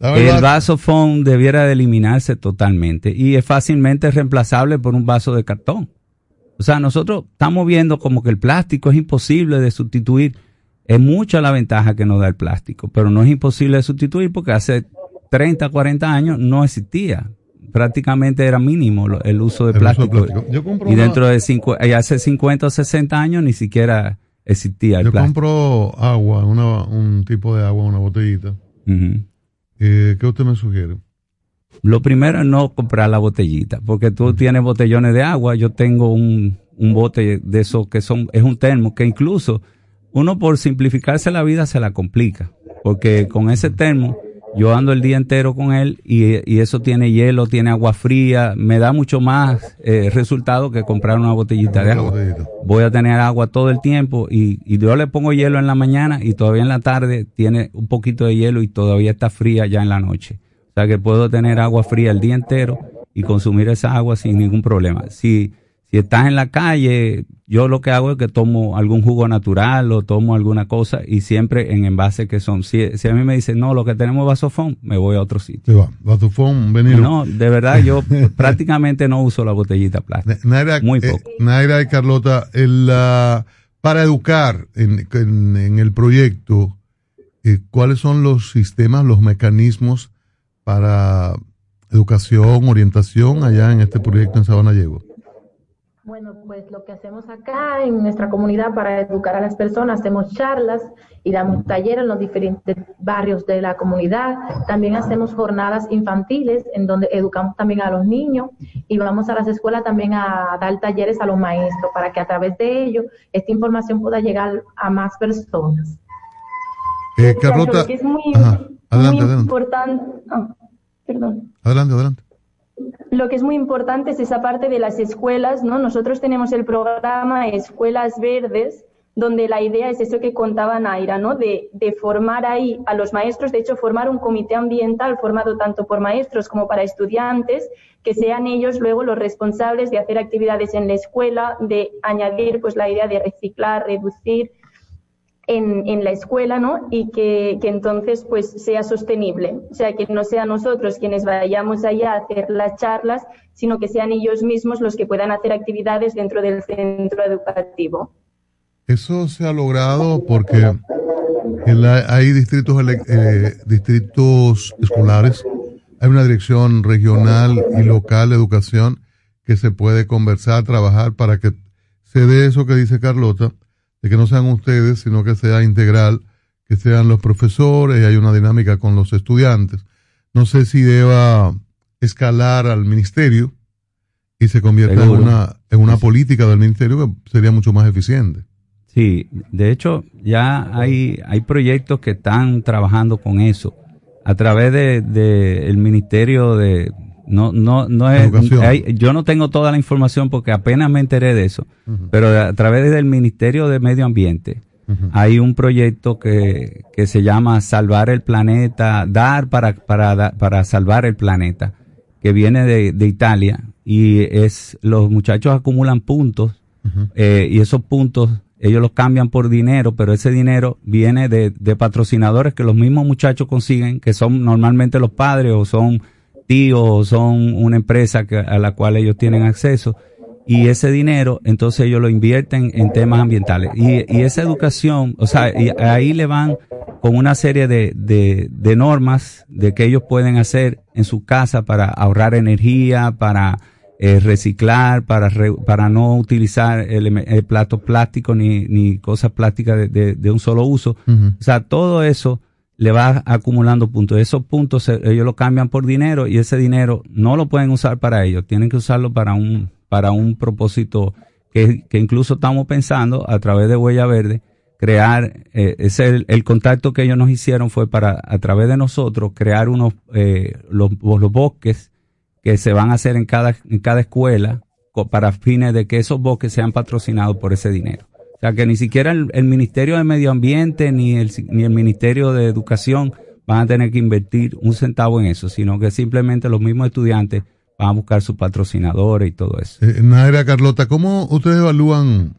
[SPEAKER 35] el
[SPEAKER 5] vaso.
[SPEAKER 35] vasofón debiera de eliminarse totalmente y es fácilmente reemplazable por un vaso de cartón. O sea, nosotros estamos viendo como que el plástico es imposible de sustituir. Es mucha la ventaja que nos da el plástico, pero no es imposible de sustituir porque hace 30, 40 años no existía. Prácticamente era mínimo lo- el uso de
[SPEAKER 5] El uso de
[SPEAKER 35] plástico.
[SPEAKER 5] plástico. Yo compro
[SPEAKER 35] y
[SPEAKER 5] una-
[SPEAKER 35] dentro de cincu- y hace 50 o 60 años ni siquiera existía el
[SPEAKER 5] Yo
[SPEAKER 35] plástico.
[SPEAKER 5] compro agua, una, un tipo de agua, una botellita. Eh, ¿Qué usted me sugiere?
[SPEAKER 35] Lo primero es no comprar la botellita, porque tú tienes botellones de agua, yo tengo un, un bote de esos que son, es un termo, que incluso uno por simplificarse la vida se la complica, porque con ese termo yo ando el día entero con él y, y eso tiene hielo, tiene agua fría, me da mucho más eh, resultado que comprar una botellita de agua. Voy a tener agua todo el tiempo y, y yo le pongo hielo en la mañana y todavía en la tarde tiene un poquito de hielo y todavía está fría ya en la noche. O sea que puedo tener agua fría el día entero y consumir esa agua sin ningún problema. Si, si estás en la calle, yo lo que hago es que tomo algún jugo natural o tomo alguna cosa y siempre en envases que son. Si, si a mí me dicen, no, lo que tenemos es vasofón, me voy a otro sitio.
[SPEAKER 5] Se va, vasofón, venilo.
[SPEAKER 35] No, de verdad yo [laughs] prácticamente no uso la botellita plástica.
[SPEAKER 5] Naira,
[SPEAKER 35] Muy
[SPEAKER 5] eh,
[SPEAKER 35] poco.
[SPEAKER 5] Naira y Carlota, el, para educar en, en- en el proyecto, eh, ¿cuáles son los sistemas, los mecanismos para educación, orientación allá en este proyecto en Sabana Llego?
[SPEAKER 36] Bueno, pues lo que hacemos acá en nuestra comunidad para educar a las personas, hacemos charlas y damos talleres en los diferentes barrios de la comunidad. También hacemos jornadas infantiles en donde educamos también a los niños y vamos a las escuelas también a dar talleres a los maestros para que a través de ello esta información pueda llegar a más personas.
[SPEAKER 5] Eh,
[SPEAKER 36] Pero
[SPEAKER 5] Carlota,
[SPEAKER 36] es muy,
[SPEAKER 5] Ajá, adelante,
[SPEAKER 36] muy
[SPEAKER 5] adelante,
[SPEAKER 36] importante, ah, perdón.
[SPEAKER 5] adelante, adelante.
[SPEAKER 36] Lo que es muy importante es esa parte de las escuelas, ¿no? Nosotros tenemos el programa Escuelas Verdes, donde la idea es eso que contaba Naira, ¿no? De, de formar ahí a los maestros, de hecho, formar un comité ambiental formado tanto por maestros como para estudiantes, que sean ellos luego los responsables de hacer actividades en la escuela, de añadir pues la idea de reciclar, reducir, en, en la escuela, ¿no? Y que, entonces pues sea sostenible. O sea, que no sean nosotros quienes vayamos allá a hacer las charlas, sino que sean ellos mismos los que puedan hacer actividades dentro del centro educativo.
[SPEAKER 5] Eso se ha logrado porque la- hay distritos, eh, distritos escolares, hay una dirección regional y local de educación que se puede conversar, trabajar para que se dé eso que dice Carlota, de que no sean ustedes, sino que sea integral, que sean los profesores y hay una dinámica con los estudiantes. No sé si deba escalar al ministerio y se convierta en una, en una política del ministerio que sería mucho más eficiente.
[SPEAKER 35] Sí, de hecho ya hay, hay proyectos que están trabajando con eso a través de, de el ministerio de no no no es hay- yo no tengo toda la información porque apenas me enteré de eso, pero a través del ministerio de medio ambiente hay un proyecto que, que se llama salvar el planeta dar para para para salvar el planeta que viene de, de Italia y es los muchachos acumulan puntos eh, y esos puntos ellos los cambian por dinero, pero ese dinero viene de, de patrocinadores que los mismos muchachos consiguen, que son normalmente los padres o son tíos o son una empresa que- a la cual ellos tienen acceso y ese dinero entonces ellos lo invierten en temas ambientales y, y esa educación, o sea, y ahí le van con una serie de, de, de normas de que ellos pueden hacer en su casa para ahorrar energía, para eh, reciclar, para, re- para no utilizar eleme- eh, platos plásticos ni, ni cosas plásticas de, un solo uso. O sea, todo eso le va acumulando puntos. Esos puntos ellos lo cambian por dinero y ese dinero no lo pueden usar para ellos, tienen que usarlo para un, para un propósito que, que incluso estamos pensando a través de Huella Verde crear eh, ese el, el contacto que ellos nos hicieron fue para a través de nosotros crear unos eh, los, los bosques que se van a hacer en cada en cada escuela para fines de que esos bosques sean patrocinados por ese dinero. O sea que ni siquiera el, el Ministerio de Medio Ambiente ni el ni el Ministerio de Educación van a tener que invertir un centavo en eso, sino que simplemente los mismos estudiantes van a buscar sus patrocinadores y todo eso.
[SPEAKER 5] Eh, Naira, Carlota, ¿cómo ustedes evalúan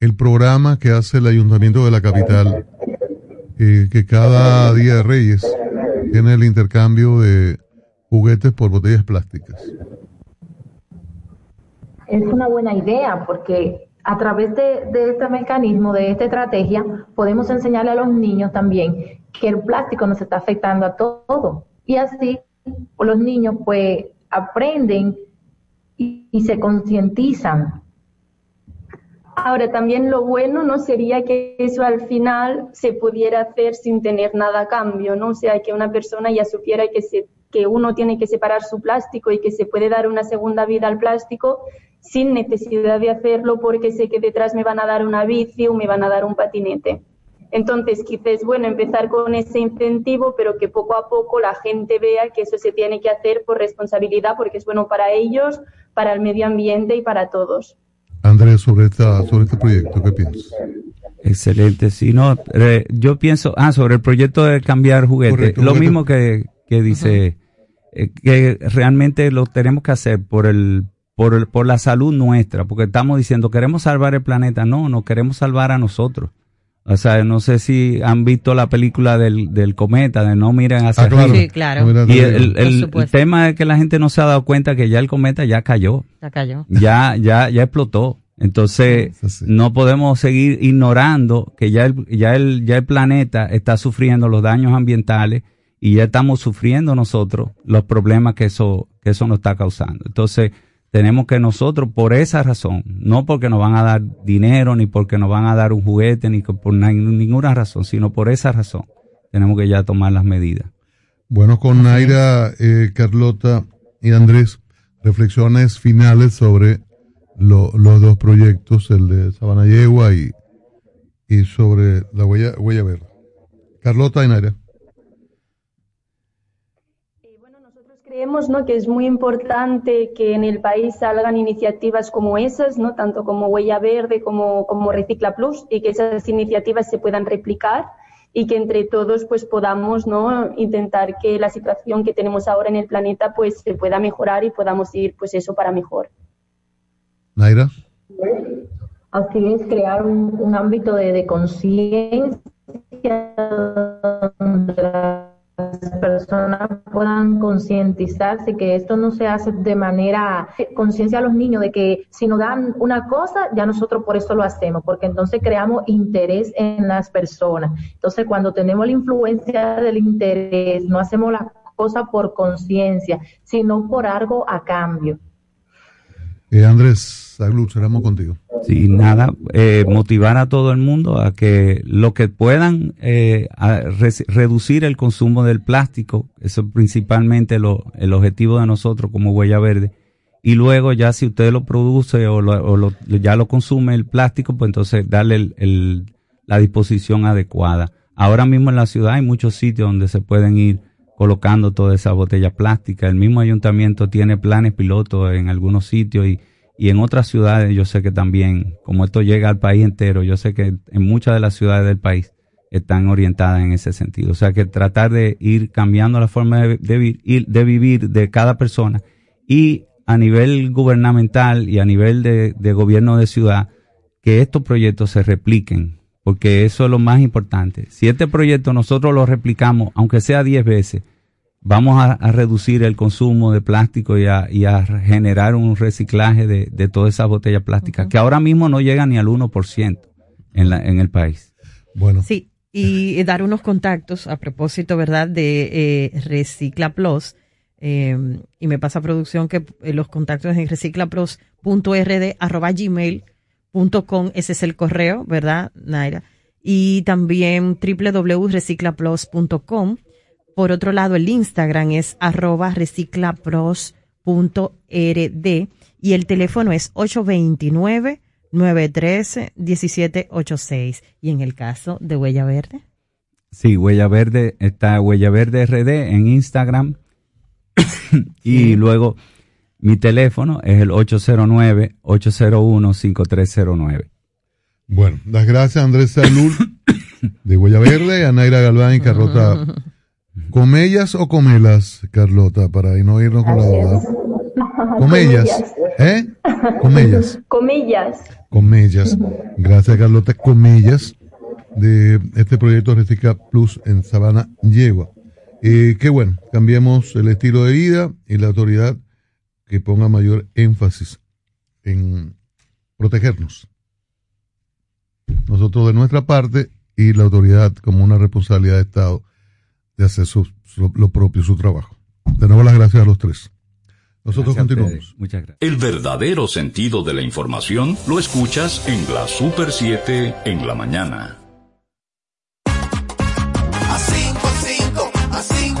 [SPEAKER 5] el programa que hace el Ayuntamiento de la capital? eh, que cada día de Reyes tiene el intercambio de juguetes por botellas plásticas.
[SPEAKER 36] Es una buena idea porque a través de, de este mecanismo, de esta estrategia, podemos enseñarle a los niños también que el plástico nos está afectando a todo. Y así los niños pues aprenden y, y se concientizan. Ahora, también lo bueno no sería que eso al final se pudiera hacer sin tener nada a cambio, ¿no? O sea, que una persona ya supiera que, se, que uno tiene que separar su plástico y que se puede dar una segunda vida al plástico sin necesidad de hacerlo porque sé que detrás me van a dar una bici o me van a dar un patinete. Entonces, quizás bueno empezar con ese incentivo, pero que poco a poco la gente vea que eso se tiene que hacer por responsabilidad, porque es bueno para ellos, para el medio ambiente y para todos.
[SPEAKER 5] Andrés, sobre, esta, sobre este proyecto, ¿qué piensas?
[SPEAKER 35] Excelente, sí, no, yo pienso, ah, sobre el proyecto de cambiar juguetes,
[SPEAKER 5] Correcto,
[SPEAKER 35] lo
[SPEAKER 5] juguete.
[SPEAKER 35] mismo que, que dice, eh, que realmente lo tenemos que hacer por el, por el, por la salud nuestra, porque estamos diciendo, queremos salvar el planeta, no, no queremos salvar a nosotros. O sea, no sé si han visto la película del, del cometa, de no miren hacia
[SPEAKER 5] Ah, claro.
[SPEAKER 35] arriba.
[SPEAKER 5] Sí, claro. No
[SPEAKER 35] Y el, el- el tema es que la gente no se ha dado cuenta que ya el cometa ya cayó
[SPEAKER 6] Ya cayó.
[SPEAKER 35] ya, ya, ya explotó. Entonces, no podemos seguir ignorando que ya el, ya el, ya el planeta está sufriendo los daños ambientales y ya estamos sufriendo nosotros los problemas que eso, que eso nos está causando. Entonces, tenemos que nosotros, por esa razón, no porque nos van a dar dinero, ni porque nos van a dar un juguete, ni por na- ninguna razón, sino por esa razón, tenemos que ya tomar las medidas.
[SPEAKER 5] Bueno, con Naira, eh, Carlota y Andrés, reflexiones finales sobre lo- los dos proyectos, el de Sabana Yegua y, y sobre la huella, huella verde. Carlota y Naira.
[SPEAKER 36] Creemos ¿no? que es muy importante que en el país salgan iniciativas como esas, ¿no? tanto como Huella Verde como, como Recicla Plus, y que esas iniciativas se puedan replicar y que entre todos pues podamos ¿no? intentar que la situación que tenemos ahora en el planeta pues se pueda mejorar y podamos ir pues eso para mejor.
[SPEAKER 5] Naira.
[SPEAKER 36] Así es, crear un, un ámbito de, de conciencia personas puedan concientizarse que esto no se hace de manera conciencia a los niños de que si nos dan una cosa ya nosotros por eso lo hacemos porque entonces creamos interés en las personas. Entonces cuando tenemos la influencia del interés no hacemos las cosas por conciencia sino por algo a cambio
[SPEAKER 5] Eh, Andrés, salud, cerramos contigo.
[SPEAKER 35] Sí, nada, eh, motivar a todo el mundo a que lo que puedan eh, reducir el consumo del plástico, eso es principalmente el objetivo de nosotros como Huella Verde. Y luego ya si usted lo produce o, lo, ya lo consume el plástico, pues entonces darle la disposición adecuada. Ahora mismo en la ciudad hay muchos sitios donde se pueden ir colocando todas esas botellas plásticas. El mismo ayuntamiento tiene planes pilotos en algunos sitios y, y en otras ciudades yo sé que también, como esto llega al país entero, yo sé que en muchas de las ciudades del país están orientadas en ese sentido. O sea que tratar de ir cambiando la forma de, de de vivir de cada persona y a nivel gubernamental y a nivel de, de gobierno de ciudad, que estos proyectos se repliquen, porque eso es lo más importante. Si este proyecto nosotros lo replicamos, aunque sea 10 veces, vamos a, a reducir el consumo de plástico y a, y a generar un reciclaje de, de todas esas botellas plásticas, que ahora mismo no llegan ni al 1% en, la, en el país.
[SPEAKER 5] Bueno.
[SPEAKER 6] Sí, y dar unos contactos a propósito, ¿verdad?, de eh, Recicla Plus. eh, y me pasa producción que eh, los contactos en reciclaplus.rd arroba gmail.com, ese es el correo, ¿verdad, Naira? Y también www.reciclaplus.com. Por otro lado, el Instagram es arroba reciclaplus.rd y el teléfono es 829-913-1786. Y en el caso de Huella Verde,
[SPEAKER 35] Sí, Huella Verde, está Huella Verde RD en Instagram. [coughs] y luego mi teléfono es el 809-801-5309.
[SPEAKER 5] Bueno, las gracias a Andrés Salud de Huella Verde, a Naira Galván y Carlota. [laughs] ¿Comellas o comelas, Carlota, para no irnos con la duda? [laughs] Comellas. ¿Eh? Comellas.
[SPEAKER 36] Comillas.
[SPEAKER 5] Comellas. Gracias, Carlota. Comellas de este proyecto Recicla Plus en Sabana Yegua. Eh, qué bueno, cambiemos el estilo de vida y la autoridad que ponga mayor énfasis en protegernos. Nosotros de nuestra parte y la autoridad como una responsabilidad de Estado de hacer su- su- lo propio, su trabajo. De nuevo las gracias a los tres. Nosotros
[SPEAKER 35] Gracias a
[SPEAKER 5] continuamos.
[SPEAKER 35] Muchas gracias.
[SPEAKER 2] El verdadero sentido de la información lo escuchas en la Super 7 en la mañana.
[SPEAKER 37] A 5, 5, a 5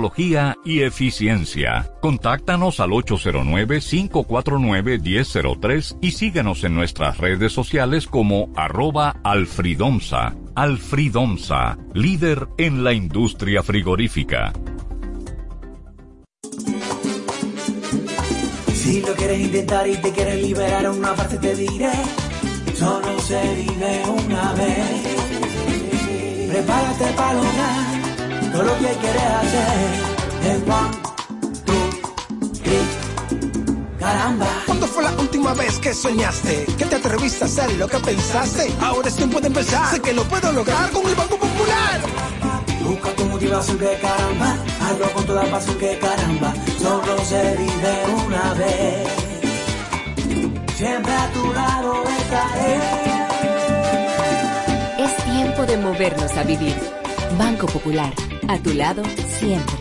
[SPEAKER 2] y eficiencia. Contáctanos al 809-549-1003 y síguenos en nuestras redes sociales como arroba alfridomsa. Alfridomsa, líder en la industria frigorífica.
[SPEAKER 38] Si lo quieres intentar y te quieres liberar, una parte te diré. Solo se vive una vez. Prepárate para lograr todo lo que quieres hacer. Es one, two, three. Caramba.
[SPEAKER 33] ¿Cuándo fue la última vez que soñaste? Que te atreviste a hacer lo que pensaste. Ahora es tiempo de empezar. Sé que lo puedo lograr con el Banco Popular.
[SPEAKER 38] Busca tu motivación que caramba. Hazlo con toda pasión que caramba. Solo se vive una vez. Siempre a tu lado estaré.
[SPEAKER 10] Es tiempo de movernos a vivir. Banco Popular, a tu lado siempre.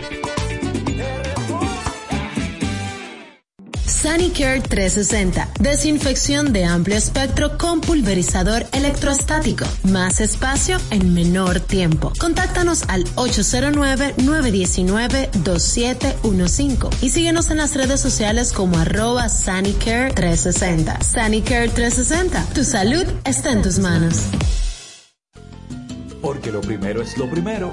[SPEAKER 39] Sanicare 360. Desinfección de amplio espectro con pulverizador electrostático. Más espacio en menor tiempo. Contáctanos al 809-919-2715 y síguenos en las redes sociales como arroba Sanicare 360. Sanicare 360. Tu salud está en tus manos.
[SPEAKER 34] Porque lo primero es lo primero.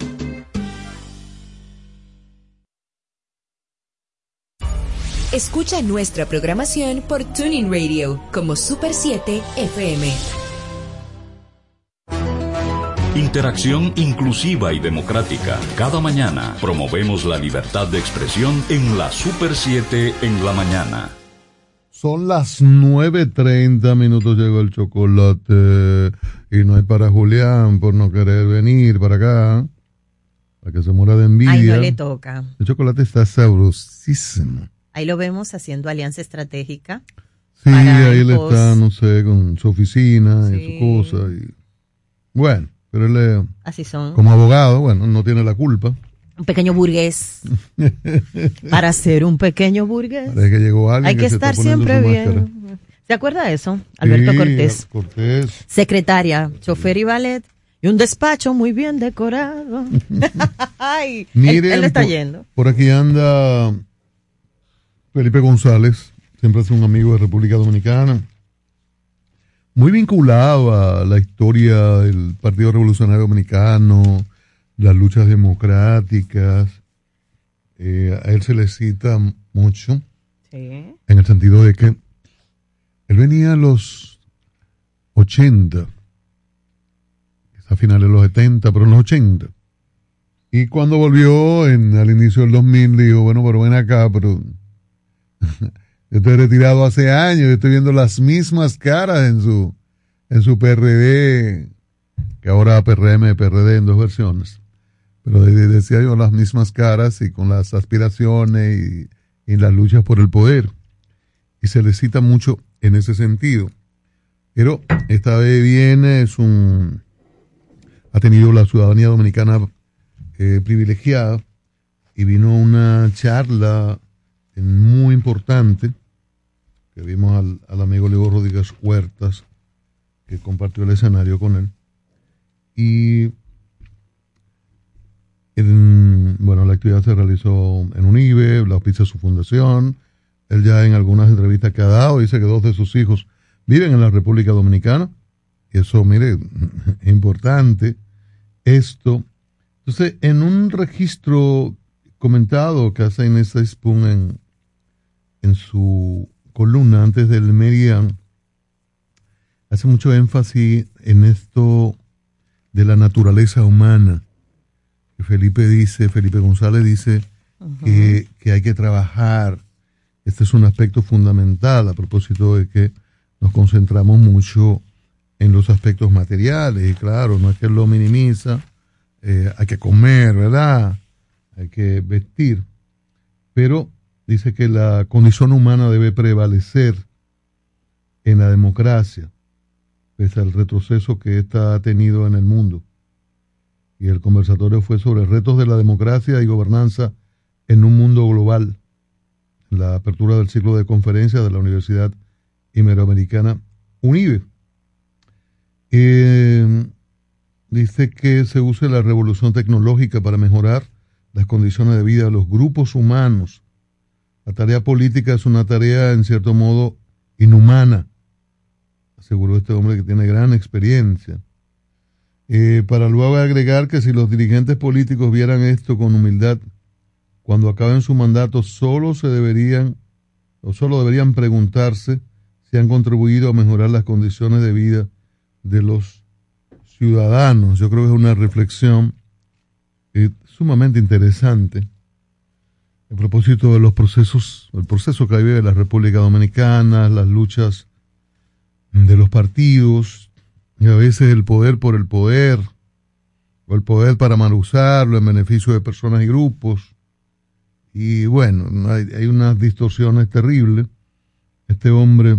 [SPEAKER 10] Escucha nuestra programación por Tuning Radio como Super 7 FM.
[SPEAKER 2] Interacción inclusiva y democrática. Cada mañana promovemos la libertad de expresión en la Super 7 en la mañana.
[SPEAKER 5] Son las 9.30 minutos, llegó el chocolate. Y no hay para Julián por no querer venir para acá. Para que se muera de envidia.
[SPEAKER 6] Ay, no le toca.
[SPEAKER 5] El chocolate está sabrosísimo.
[SPEAKER 6] Ahí lo vemos haciendo alianza estratégica.
[SPEAKER 5] Sí, ahí él está, no sé, con su oficina y su cosa. Y... Bueno, pero él es-
[SPEAKER 6] Así son.
[SPEAKER 5] como abogado, bueno, no tiene la culpa.
[SPEAKER 6] Un pequeño burgués. [laughs] Para ser un pequeño burgués.
[SPEAKER 5] Parece que llegó alguien
[SPEAKER 6] Hay que estar siempre
[SPEAKER 5] máscara.
[SPEAKER 6] bien. ¿Se acuerda de eso? Alberto
[SPEAKER 5] Sí,
[SPEAKER 6] Cortés.
[SPEAKER 5] Cortés.
[SPEAKER 6] Secretaria, chofer y ballet. Y un despacho muy bien decorado. [laughs] [laughs] Ay, él-
[SPEAKER 5] Miren,
[SPEAKER 6] él, está
[SPEAKER 5] por,
[SPEAKER 6] yendo.
[SPEAKER 5] por aquí anda Felipe González, siempre es un amigo de República Dominicana, muy vinculado a la historia del Partido Revolucionario Dominicano, las luchas democráticas. Eh, a él se le cita mucho
[SPEAKER 6] Sí.
[SPEAKER 5] en el sentido de que él venía a los 80, a finales de los 70, pero en los 80. Y cuando volvió en, al inicio del 2000, dijo, bueno, pero ven acá, pero yo estoy retirado hace años, yo estoy viendo las mismas caras en su, en su PRD, que ahora PRM, PRD en dos versiones. Pero de- decía yo las mismas caras y con las aspiraciones y, y las luchas por el poder. Y se le cita mucho en ese sentido. Pero esta vez viene, es un, ha tenido la ciudadanía dominicana eh, privilegiada y vino una charla muy importante que vimos al, al amigo Leo Rodríguez Huertas que compartió el escenario con él y en- bueno la actividad se realizó en UNIBE la auspicia su fundación él ya en algunas entrevistas que ha dado dice que dos de sus hijos viven en la República Dominicana y eso mire [laughs] es importante esto entonces, en un registro comentado que hace Inés Spoon en, en su columna antes del Merian, hace mucho énfasis en esto de la naturaleza humana. Felipe dice, Felipe González dice que, que hay que trabajar. Este es un aspecto fundamental a propósito de que nos concentramos mucho en los aspectos materiales. Y claro, no es que lo minimiza, eh, hay que comer, ¿verdad? Hay que vestir. Pero dice que la condición humana debe prevalecer en la democracia, pese al retroceso que ésta ha tenido en el mundo. Y el conversatorio fue sobre retos de la democracia y gobernanza en un mundo global. La apertura del ciclo de conferencias de la Universidad Iberoamericana UNIBE. Eh, dice que se use la revolución tecnológica para mejorar las condiciones de vida de los grupos humanos. La tarea política es una tarea, en cierto modo, inhumana, aseguró este hombre que tiene gran experiencia. Eh, para luego agregar que si los dirigentes políticos vieran esto con humildad, cuando acaben su mandato, solo se deberían, o solo deberían preguntarse si han contribuido a mejorar las condiciones de vida de los ciudadanos. Yo creo que es una reflexión eh, sumamente interesante a propósito de los procesos, el proceso que vive la República Dominicana, las luchas de los partidos, y a veces el poder por el poder, o el poder para mal usarlo en beneficio de personas y grupos. Y bueno, hay, hay unas distorsiones terribles. Este hombre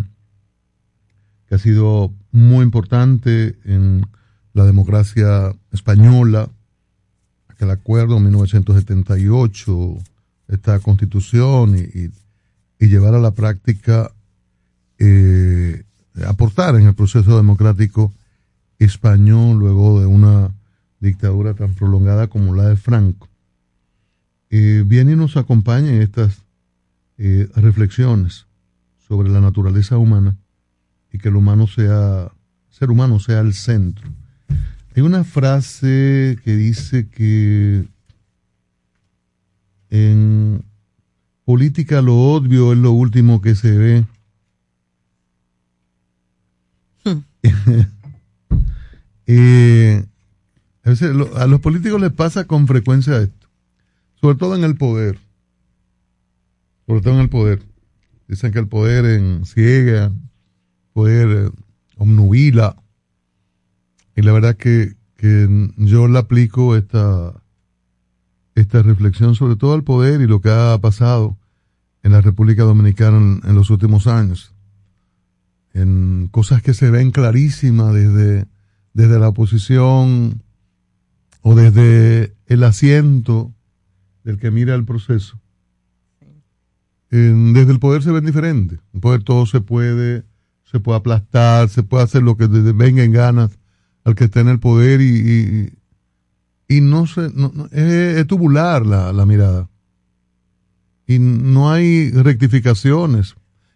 [SPEAKER 5] que ha sido muy importante en la democracia española, aquel acuerdo en 1978, esta constitución y, llevar a la práctica, eh, aportar en el proceso democrático español luego de una dictadura tan prolongada como la de Franco. Eh, viene y nos acompaña en estas eh, reflexiones sobre la naturaleza humana y que el humano sea, ser humano sea el centro. Hay una frase que dice que en política lo obvio es lo último que se ve. [laughs] Eh, a, veces lo- a los políticos les pasa con frecuencia esto, sobre todo en el poder, sobre todo en el poder. Dicen que el poder en ciega, el poder eh, obnubila, y la verdad que, que yo le aplico esta, esta reflexión sobre todo al poder y lo que ha pasado en la República Dominicana en, en los últimos años. En cosas que se ven clarísimas desde, desde la oposición o desde el asiento del que mira el proceso. En- desde el poder se ven diferentes. En el poder todo se puede, se puede aplastar, se puede hacer lo que venga en ganas al que está en el poder y, y, y no se, no, no- es, tubular la, la mirada. Y no hay rectificaciones.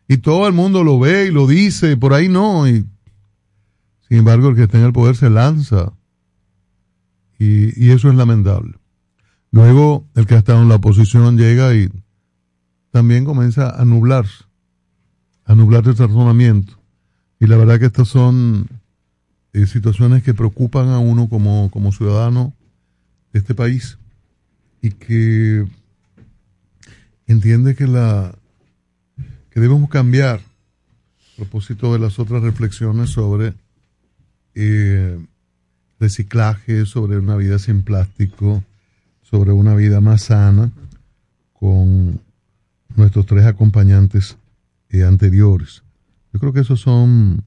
[SPEAKER 5] Y todo el mundo lo ve y lo dice, por ahí no. Y, sin embargo, el que está en el poder se lanza. Y, y eso es lamentable. Luego, el que ha estado en la oposición llega y también comienza a nublarse, a nublar ese razonamiento. Y la verdad que estas son eh, situaciones que preocupan a uno como, como ciudadano de este país y que entiende que la que debemos cambiar a propósito de las otras reflexiones sobre eh, reciclaje, sobre una vida sin plástico, sobre una vida más sana, con nuestros tres acompañantes eh, anteriores. Yo creo que esas son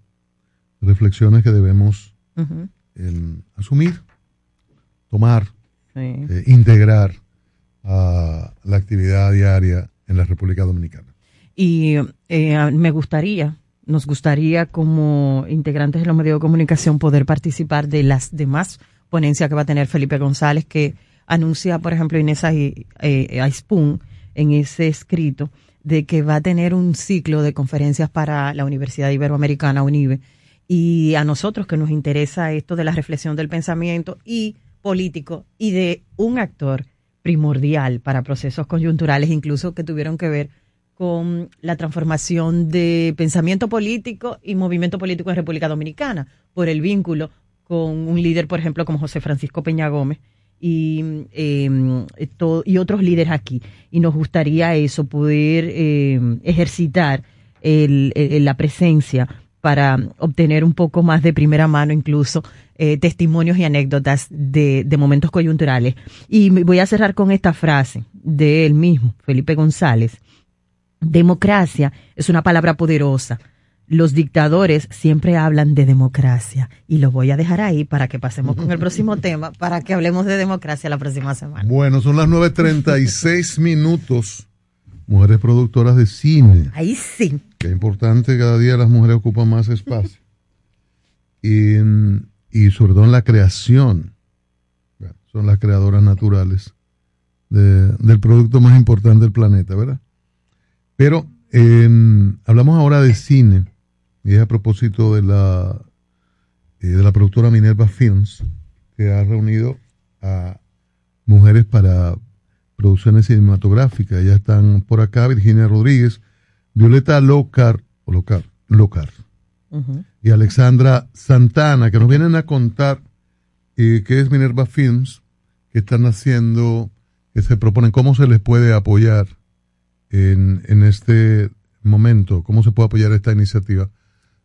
[SPEAKER 5] reflexiones que debemos
[SPEAKER 6] Ujú.
[SPEAKER 5] em, asumir, tomar,
[SPEAKER 6] Sí.
[SPEAKER 5] eh, integrar a la actividad diaria en la República Dominicana.
[SPEAKER 6] Y eh, me gustaría, nos gustaría como integrantes de los medios de comunicación poder participar de las demás ponencias que va a tener Felipe González, que anuncia, por ejemplo, Inés Ai- eh, Aispun en ese escrito, de que va a tener un ciclo de conferencias para la Universidad Iberoamericana, UNIBE, y a nosotros que nos interesa esto de la reflexión del pensamiento y político y de un actor primordial para procesos coyunturales, incluso que tuvieron que ver con la transformación de pensamiento político y movimiento político en República Dominicana, por el vínculo con un líder, por ejemplo, como José Francisco Peña Gómez y, eh, to- y otros líderes aquí. Y nos gustaría eso, poder eh, ejercitar la presencia para obtener un poco más de primera mano incluso eh, testimonios y anécdotas de, de momentos coyunturales. Y voy a cerrar con esta frase de él mismo, Felipe González. Democracia es una palabra poderosa. Los dictadores siempre hablan de democracia y lo voy a dejar ahí para que pasemos con el próximo [laughs] tema, para que hablemos de democracia la próxima semana.
[SPEAKER 5] Bueno, son las 9.36 minutos. Mujeres productoras de cine.
[SPEAKER 6] Ahí sí.
[SPEAKER 5] Qué importante, cada día las mujeres ocupan más espacio. [laughs] Y, y sobre todo en la creación. Son las creadoras naturales de- del producto más importante del planeta, ¿verdad? Pero eh, hablamos ahora de cine. Y es a propósito de la, eh, de la productora Minerva Films, que ha reunido a mujeres para producciones cinematográficas. Ya están por acá Virginia Rodríguez, Violeta Locar, o Locar, Locar y Alexandra Santana, que nos vienen a contar eh, qué es Minerva Films, qué están haciendo, qué se proponen, cómo se les puede apoyar en, en este momento, cómo se puede apoyar esta iniciativa.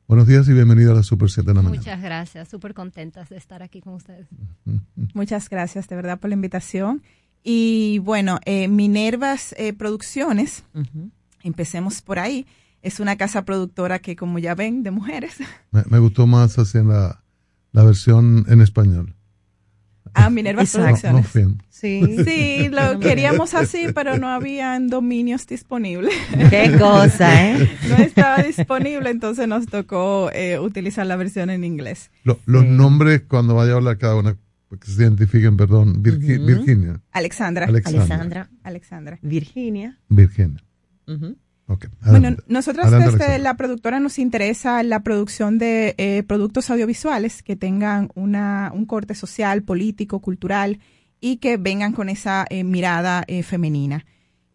[SPEAKER 5] Buenos días y bienvenida a la Super 7 de la mañana.
[SPEAKER 40] Muchas gracias, súper contentas de estar aquí con ustedes. [laughs]
[SPEAKER 41] Muchas gracias de verdad por la invitación. Y bueno, eh, Minervas eh, Producciones, empecemos por ahí. Es una casa productora que, como ya ven, de mujeres. [laughs]
[SPEAKER 5] Me, me gustó más así en la, la versión en español.
[SPEAKER 41] Ah, Minerva. Producciones.
[SPEAKER 5] No, film.
[SPEAKER 6] Sí.
[SPEAKER 41] Sí, lo queríamos así, pero no habían dominios disponibles. [laughs]
[SPEAKER 6] Qué cosa, ¿eh? [laughs]
[SPEAKER 41] No estaba disponible, entonces nos tocó eh, utilizar la versión en inglés.
[SPEAKER 5] Lo- los nombres, cuando vaya a hablar cada una, que se identifiquen, perdón. Virgi-. Virginia.
[SPEAKER 41] Alexandra.
[SPEAKER 5] Alexandra.
[SPEAKER 6] Alexandra.
[SPEAKER 41] Alexandra.
[SPEAKER 6] Virginia.
[SPEAKER 5] Virginia.
[SPEAKER 6] Ujú.
[SPEAKER 5] Ok.
[SPEAKER 41] Bueno, nosotros
[SPEAKER 5] Adelante,
[SPEAKER 41] desde
[SPEAKER 5] Alexandra.
[SPEAKER 41] la productora nos interesa la producción de eh, productos audiovisuales que tengan una, un corte social, político, cultural y que vengan con esa eh, mirada eh, femenina.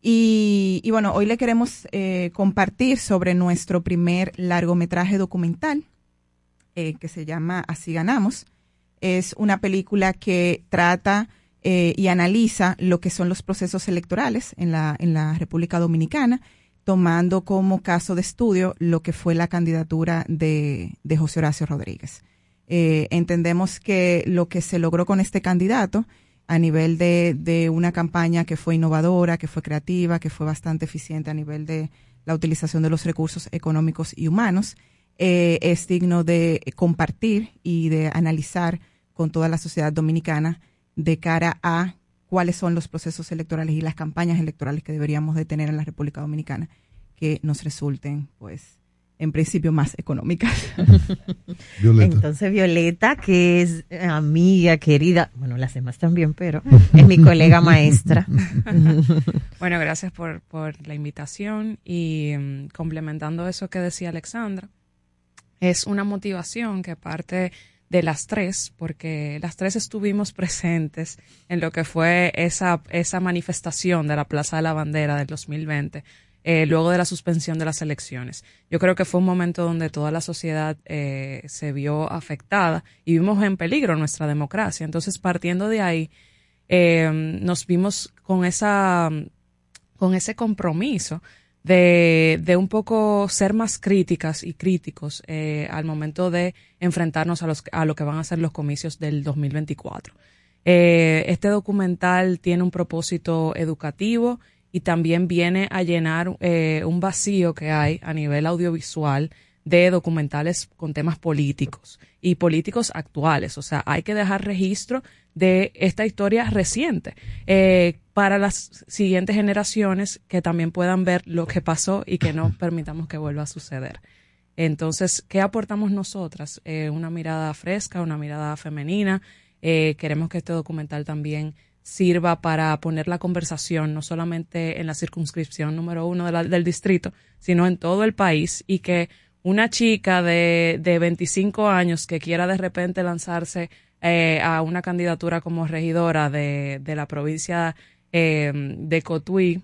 [SPEAKER 41] Y, y bueno, hoy le queremos eh, compartir sobre nuestro primer largometraje documental eh, que se llama Así ganamos. Es una película que trata eh, y analiza lo que son los procesos electorales en la, en la República Dominicana, tomando como caso de estudio lo que fue la candidatura de, de José Horacio Rodríguez. Eh, entendemos que lo que se logró con este candidato a nivel de, de una campaña que fue innovadora, que fue creativa, que fue bastante eficiente a nivel de la utilización de los recursos económicos y humanos, eh, es digno de compartir y de analizar con toda la sociedad dominicana de cara a cuáles son los procesos electorales y las campañas electorales que deberíamos de tener en la República Dominicana que nos resulten, pues, en principio más económicas. [laughs]
[SPEAKER 5] Violeta.
[SPEAKER 6] Entonces Violeta, que es eh, amiga, querida, bueno, las demás también, pero es mi colega [laughs] maestra. [laughs]
[SPEAKER 42] Bueno, gracias por, por la invitación y mm, complementando eso que decía Alexandra, es una motivación que parte de las tres, porque las tres estuvimos [laughs] presentes en lo que fue esa, esa manifestación de la Plaza de la Bandera del 2020, eh, luego de la suspensión de las elecciones. Yo creo que fue un momento donde toda la sociedad eh, se vio afectada y vimos en peligro nuestra democracia. Entonces, partiendo de ahí, eh, nos vimos con esa con ese compromiso de, de un poco ser más críticas y críticos eh, al momento de enfrentarnos a, los, a lo que van a ser los comicios del 2024. Eh, este documental tiene un propósito educativo y también viene a llenar eh, un vacío que hay a nivel audiovisual de documentales con temas políticos y políticos actuales. O sea, hay que dejar registro de esta historia reciente eh, para las siguientes generaciones que también puedan ver lo que pasó y que no [laughs] permitamos que vuelva a suceder. Entonces, ¿qué aportamos nosotras? Eh, una mirada fresca, una mirada femenina. Eh, queremos que este documental también sirva para poner la conversación no solamente en la circunscripción número uno de la- del distrito, sino en todo el país y que una chica de, de 25 años que quiera de repente lanzarse eh, a una candidatura como regidora de, de la provincia eh, de Cotuí,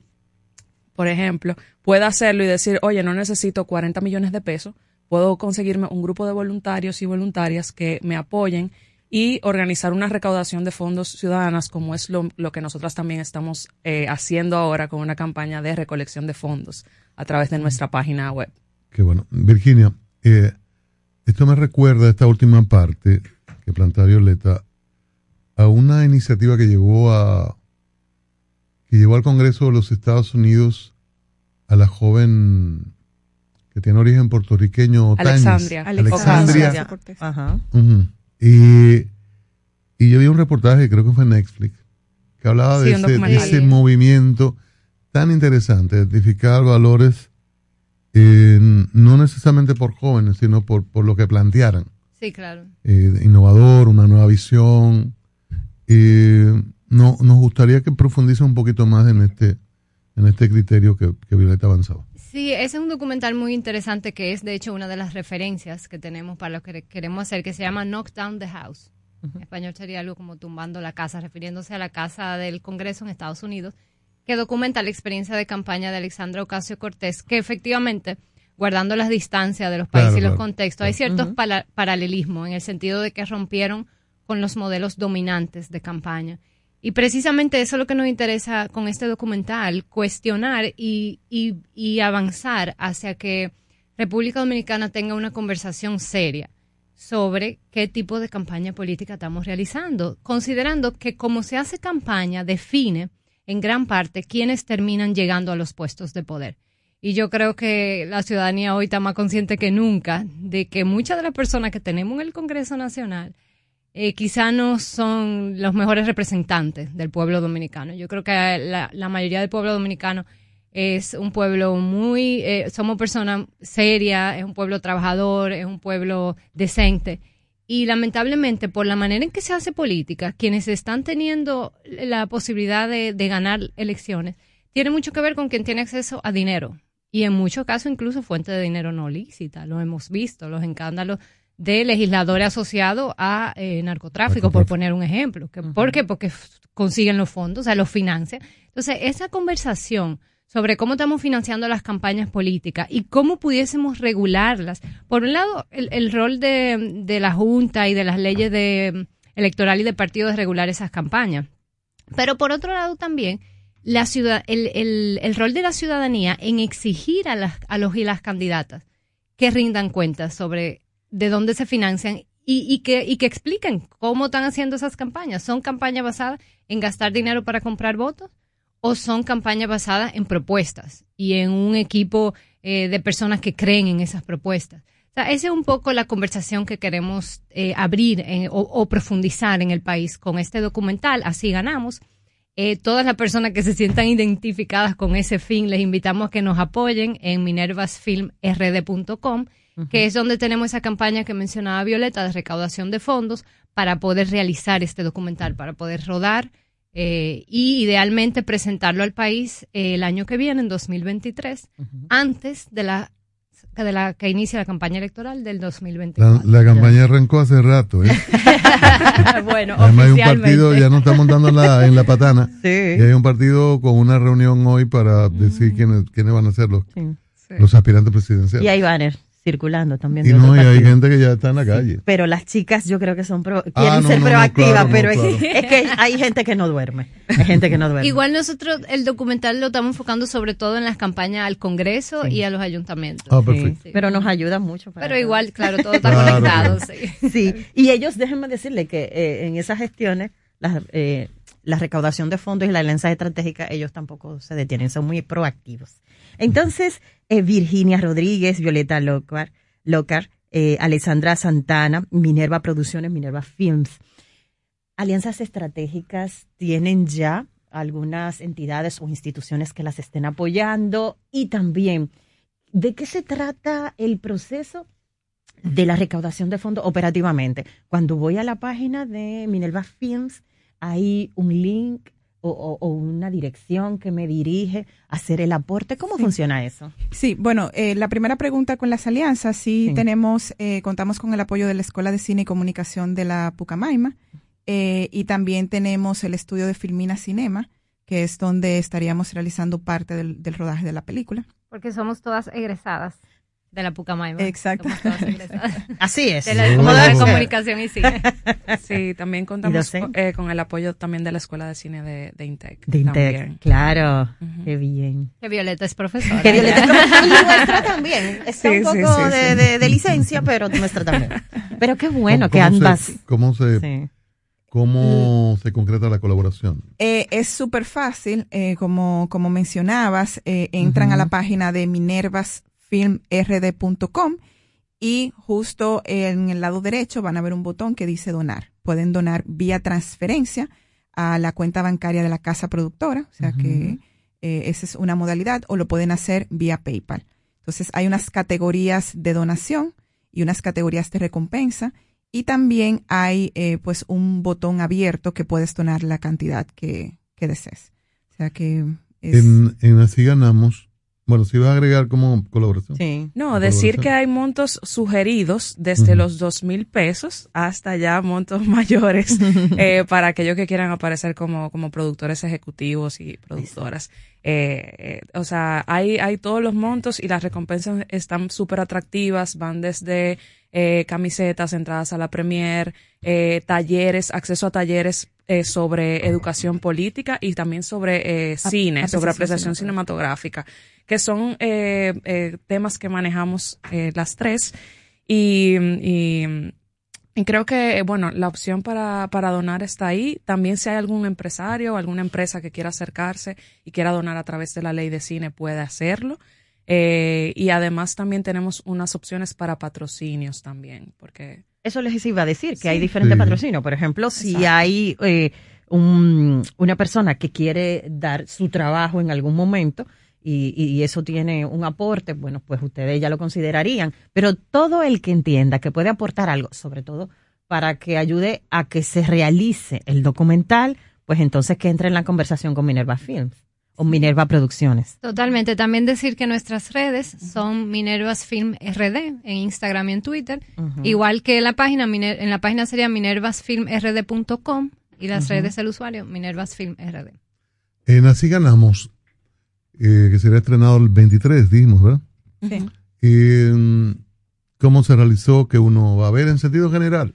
[SPEAKER 42] por ejemplo, pueda hacerlo y decir, oye, no necesito 40 millones de pesos, puedo conseguirme un grupo de voluntarios y voluntarias que me apoyen y organizar una recaudación de fondos ciudadanas, como es lo, lo que nosotras también estamos eh, haciendo ahora con una campaña de recolección de fondos a través de nuestra página web.
[SPEAKER 5] Qué bueno. Virginia, eh, esto me recuerda esta última parte que plantea Violeta a una iniciativa que llegó a que llevó al Congreso de los Estados Unidos a la joven que tiene origen puertorriqueño Otañez.
[SPEAKER 42] Alexandria.
[SPEAKER 5] Alexandria.
[SPEAKER 6] Alexandria. Ajá.
[SPEAKER 5] Y, y yo vi un reportaje, creo que fue en Netflix, que hablaba
[SPEAKER 42] Sí,
[SPEAKER 5] de ese, de ese movimiento tan interesante, identificar valores eh, no necesariamente por jóvenes, sino por, por lo que plantearan.
[SPEAKER 40] Sí, claro.
[SPEAKER 5] Eh, innovador, una nueva visión. Eh, no, nos gustaría que profundice un poquito más en este, en este criterio que, que Violeta avanzaba.
[SPEAKER 40] Sí, ese es un documental muy interesante que es de hecho una de las referencias que tenemos para lo que queremos hacer, que se llama Knock Down the House. En español sería algo como tumbando la casa, refiriéndose a la casa del Congreso en Estados Unidos, que documenta la experiencia de campaña de Alexandra Ocasio Cortés, que efectivamente, guardando las distancias de los
[SPEAKER 43] Claro,
[SPEAKER 40] países y los
[SPEAKER 43] claro.
[SPEAKER 40] contextos, hay ciertos pala- paralelismos en el sentido de que rompieron con los modelos dominantes de campaña. Y precisamente eso es lo que nos interesa con este documental, cuestionar y, y, y avanzar hacia que República Dominicana tenga una conversación seria sobre qué tipo de campaña política estamos realizando, considerando que como se hace campaña define en gran parte quiénes terminan llegando a los puestos de poder. Y yo creo que la ciudadanía hoy está más consciente que nunca de que muchas de las personas que tenemos en el Congreso Nacional eh, quizá no son los mejores representantes del pueblo dominicano. Yo creo que la, la mayoría del pueblo dominicano es un pueblo muy, eh, somos personas serias, es un pueblo trabajador, es un pueblo decente. Y lamentablemente, por la manera en que se hace política, quienes están teniendo la posibilidad de, de ganar elecciones, tiene mucho que ver con quien tiene acceso a dinero. Y en muchos casos, incluso fuente de dinero no lícita. Lo hemos visto, los escándalos de legisladores asociados a eh, narcotráfico, por poner un ejemplo. ¿Por qué? Porque consiguen los fondos, o sea, los financian. Entonces, esa conversación sobre cómo estamos financiando las campañas políticas y cómo pudiésemos regularlas. Por un lado, el, el rol de, la Junta y de las leyes de, electoral y de partido de regular esas campañas. Pero por otro lado también, la ciudad, el, el, el rol de la ciudadanía en exigir a, las, a los y las candidatas que rindan cuentas sobre de dónde se financian y, y, que, y que expliquen cómo están haciendo esas campañas. ¿Son campañas basadas en gastar dinero para comprar votos? ¿O son campañas basadas en propuestas y en un equipo eh, de personas que creen en esas propuestas? O sea, esa es un poco la conversación que queremos eh, abrir en- o, o profundizar en el país con este documental. Así ganamos. Eh, todas las personas que se sientan identificadas con ese fin, les invitamos a que nos apoyen en minervasfilmrd.com, que es donde tenemos esa campaña que mencionaba Violeta de recaudación de fondos para poder realizar este documental, para poder rodar eh, y idealmente presentarlo al país eh, el año que viene, en 2023, antes de la, de la que inicie la campaña electoral del 2024.
[SPEAKER 5] La, la campaña arrancó hace rato, ¿eh? [laughs]
[SPEAKER 40] bueno,
[SPEAKER 5] Además hay un partido, ya no está montando en la, en la patana. [laughs]
[SPEAKER 6] Sí.
[SPEAKER 5] Y hay un partido con una reunión hoy para decir quiénes, quiénes van a ser los,
[SPEAKER 6] Sí.
[SPEAKER 5] los aspirantes presidenciales.
[SPEAKER 6] Y hay banners circulando también.
[SPEAKER 5] Y
[SPEAKER 6] de
[SPEAKER 5] no,
[SPEAKER 6] otros
[SPEAKER 5] y hay gente que ya está en la calle.
[SPEAKER 6] Pero las chicas yo creo que son pro-
[SPEAKER 5] Ah,
[SPEAKER 6] quieren
[SPEAKER 5] no,
[SPEAKER 6] ser
[SPEAKER 5] no, no,
[SPEAKER 6] proactivas,
[SPEAKER 5] claro,
[SPEAKER 6] pero es-
[SPEAKER 5] claro.
[SPEAKER 6] es que hay gente que no duerme. Hay gente que no duerme.
[SPEAKER 40] Igual nosotros el documental lo estamos enfocando sobre todo en las campañas al Congreso
[SPEAKER 6] Sí.
[SPEAKER 40] y a los ayuntamientos.
[SPEAKER 5] Ah, perfecto.
[SPEAKER 40] Sí.
[SPEAKER 6] Pero nos ayuda mucho. para
[SPEAKER 40] Pero
[SPEAKER 6] todo.
[SPEAKER 40] igual, claro, todo está
[SPEAKER 5] Claro,
[SPEAKER 40] conectado. Sí,
[SPEAKER 6] y ellos, déjenme decirle que eh, en esas gestiones, las, eh, la recaudación de fondos y la alianza estratégica, ellos tampoco se detienen, son muy proactivos. Entonces, eh, Virginia Rodríguez, Violeta Locar, eh, Alessandra Santana, Minerva Producciones, Minerva Films. Alianzas estratégicas tienen ya algunas entidades o instituciones que las estén apoyando y también, ¿de qué se trata el proceso? de la recaudación de fondos operativamente. Cuando voy a la página de Minerva Films, hay un link o, o- o una dirección que me dirige a hacer el aporte. ¿Cómo funciona eso?
[SPEAKER 41] Sí, bueno, eh, la primera pregunta con las alianzas, sí,
[SPEAKER 6] Sí.
[SPEAKER 41] tenemos, eh, contamos con el apoyo de la Escuela de Cine y Comunicación de la Pucamaima eh, y también tenemos el estudio de Filmina Cinema, que es donde estaríamos realizando parte del, del rodaje de la película.
[SPEAKER 40] Porque somos todas egresadas de la Pucamaima.
[SPEAKER 41] Exacto.
[SPEAKER 6] Así es.
[SPEAKER 40] De la de Comunicación y Cine. [laughs]
[SPEAKER 42] Sí, también
[SPEAKER 6] ¿Y
[SPEAKER 42] contamos eh, con el apoyo también de la Escuela de Cine de, de Intec.
[SPEAKER 6] De Intec,
[SPEAKER 42] también.
[SPEAKER 6] claro. Qué bien.
[SPEAKER 40] Que Violeta es profesora.
[SPEAKER 6] Que Violeta [laughs] y nuestra también. Está
[SPEAKER 42] Sí,
[SPEAKER 6] un poco
[SPEAKER 42] sí,
[SPEAKER 6] de,
[SPEAKER 42] sí.
[SPEAKER 6] de- de licencia, pero nuestra también. Pero qué bueno que
[SPEAKER 5] ¿Cómo se-
[SPEAKER 6] ambas.
[SPEAKER 5] ¿Cómo se,
[SPEAKER 6] Sí.
[SPEAKER 5] cómo se concreta la colaboración?
[SPEAKER 41] Eh, es súper fácil, eh, como, como mencionabas, eh, entran a la página de minervasfilmrd.com y justo en el lado derecho van a ver un botón que dice donar. Pueden donar vía transferencia a la cuenta bancaria de la casa productora, o sea que eh, esa es una modalidad, o lo pueden hacer vía PayPal. Entonces hay unas categorías de donación y unas categorías de recompensa y también hay eh, pues un botón abierto que puedes donar la cantidad que, que desees. O sea que es...
[SPEAKER 5] En, en Así Ganamos, bueno, si vas a agregar como colaboración.
[SPEAKER 6] Sí.
[SPEAKER 42] No, decir que hay montos sugeridos desde los dos mil pesos hasta ya montos [laughs] mayores eh, [laughs] para aquellos que quieran aparecer como, como productores ejecutivos y productoras. Eh, eh, o sea, hay, hay todos los montos y las recompensas están súper atractivas, van desde eh, camisetas, entradas a la premier, eh, talleres, acceso a talleres eh, sobre educación política y también sobre eh, cine,
[SPEAKER 41] apreciación
[SPEAKER 42] sobre apreciación
[SPEAKER 41] cinematográfica.
[SPEAKER 42] que son eh, temas que manejamos las tres. Y, y, y creo que, bueno, la opción para, para donar está ahí. También si hay algún empresario o alguna empresa que quiera acercarse y quiera donar a través de la ley de cine, puede hacerlo. Y además también tenemos unas opciones para patrocinios también, porque
[SPEAKER 6] Eso les iba a decir, que hay diferentes
[SPEAKER 41] Sí.
[SPEAKER 6] patrocinios. Por ejemplo, si
[SPEAKER 41] Exacto.
[SPEAKER 6] hay eh, un- una persona que quiere dar su trabajo en algún momento y, y eso tiene un aporte, bueno, pues ustedes ya lo considerarían. Pero todo el que entienda que puede aportar algo, sobre todo para que ayude a que se realice el documental, pues entonces que entre en la conversación con Minerva Films o Minerva Producciones.
[SPEAKER 40] Totalmente. También decir que nuestras redes son Minervas Film RD en Instagram y en Twitter. Igual que la página, Miner- en la página sería minervasfilmrd.com y las redes del usuario Minervas Film RD.
[SPEAKER 5] En Así Ganamos, eh, que será estrenado el 23, dijimos, ¿verdad?
[SPEAKER 41] Sí.
[SPEAKER 5] Y, mm, ¿Cómo se realizó que uno va a ver en sentido general?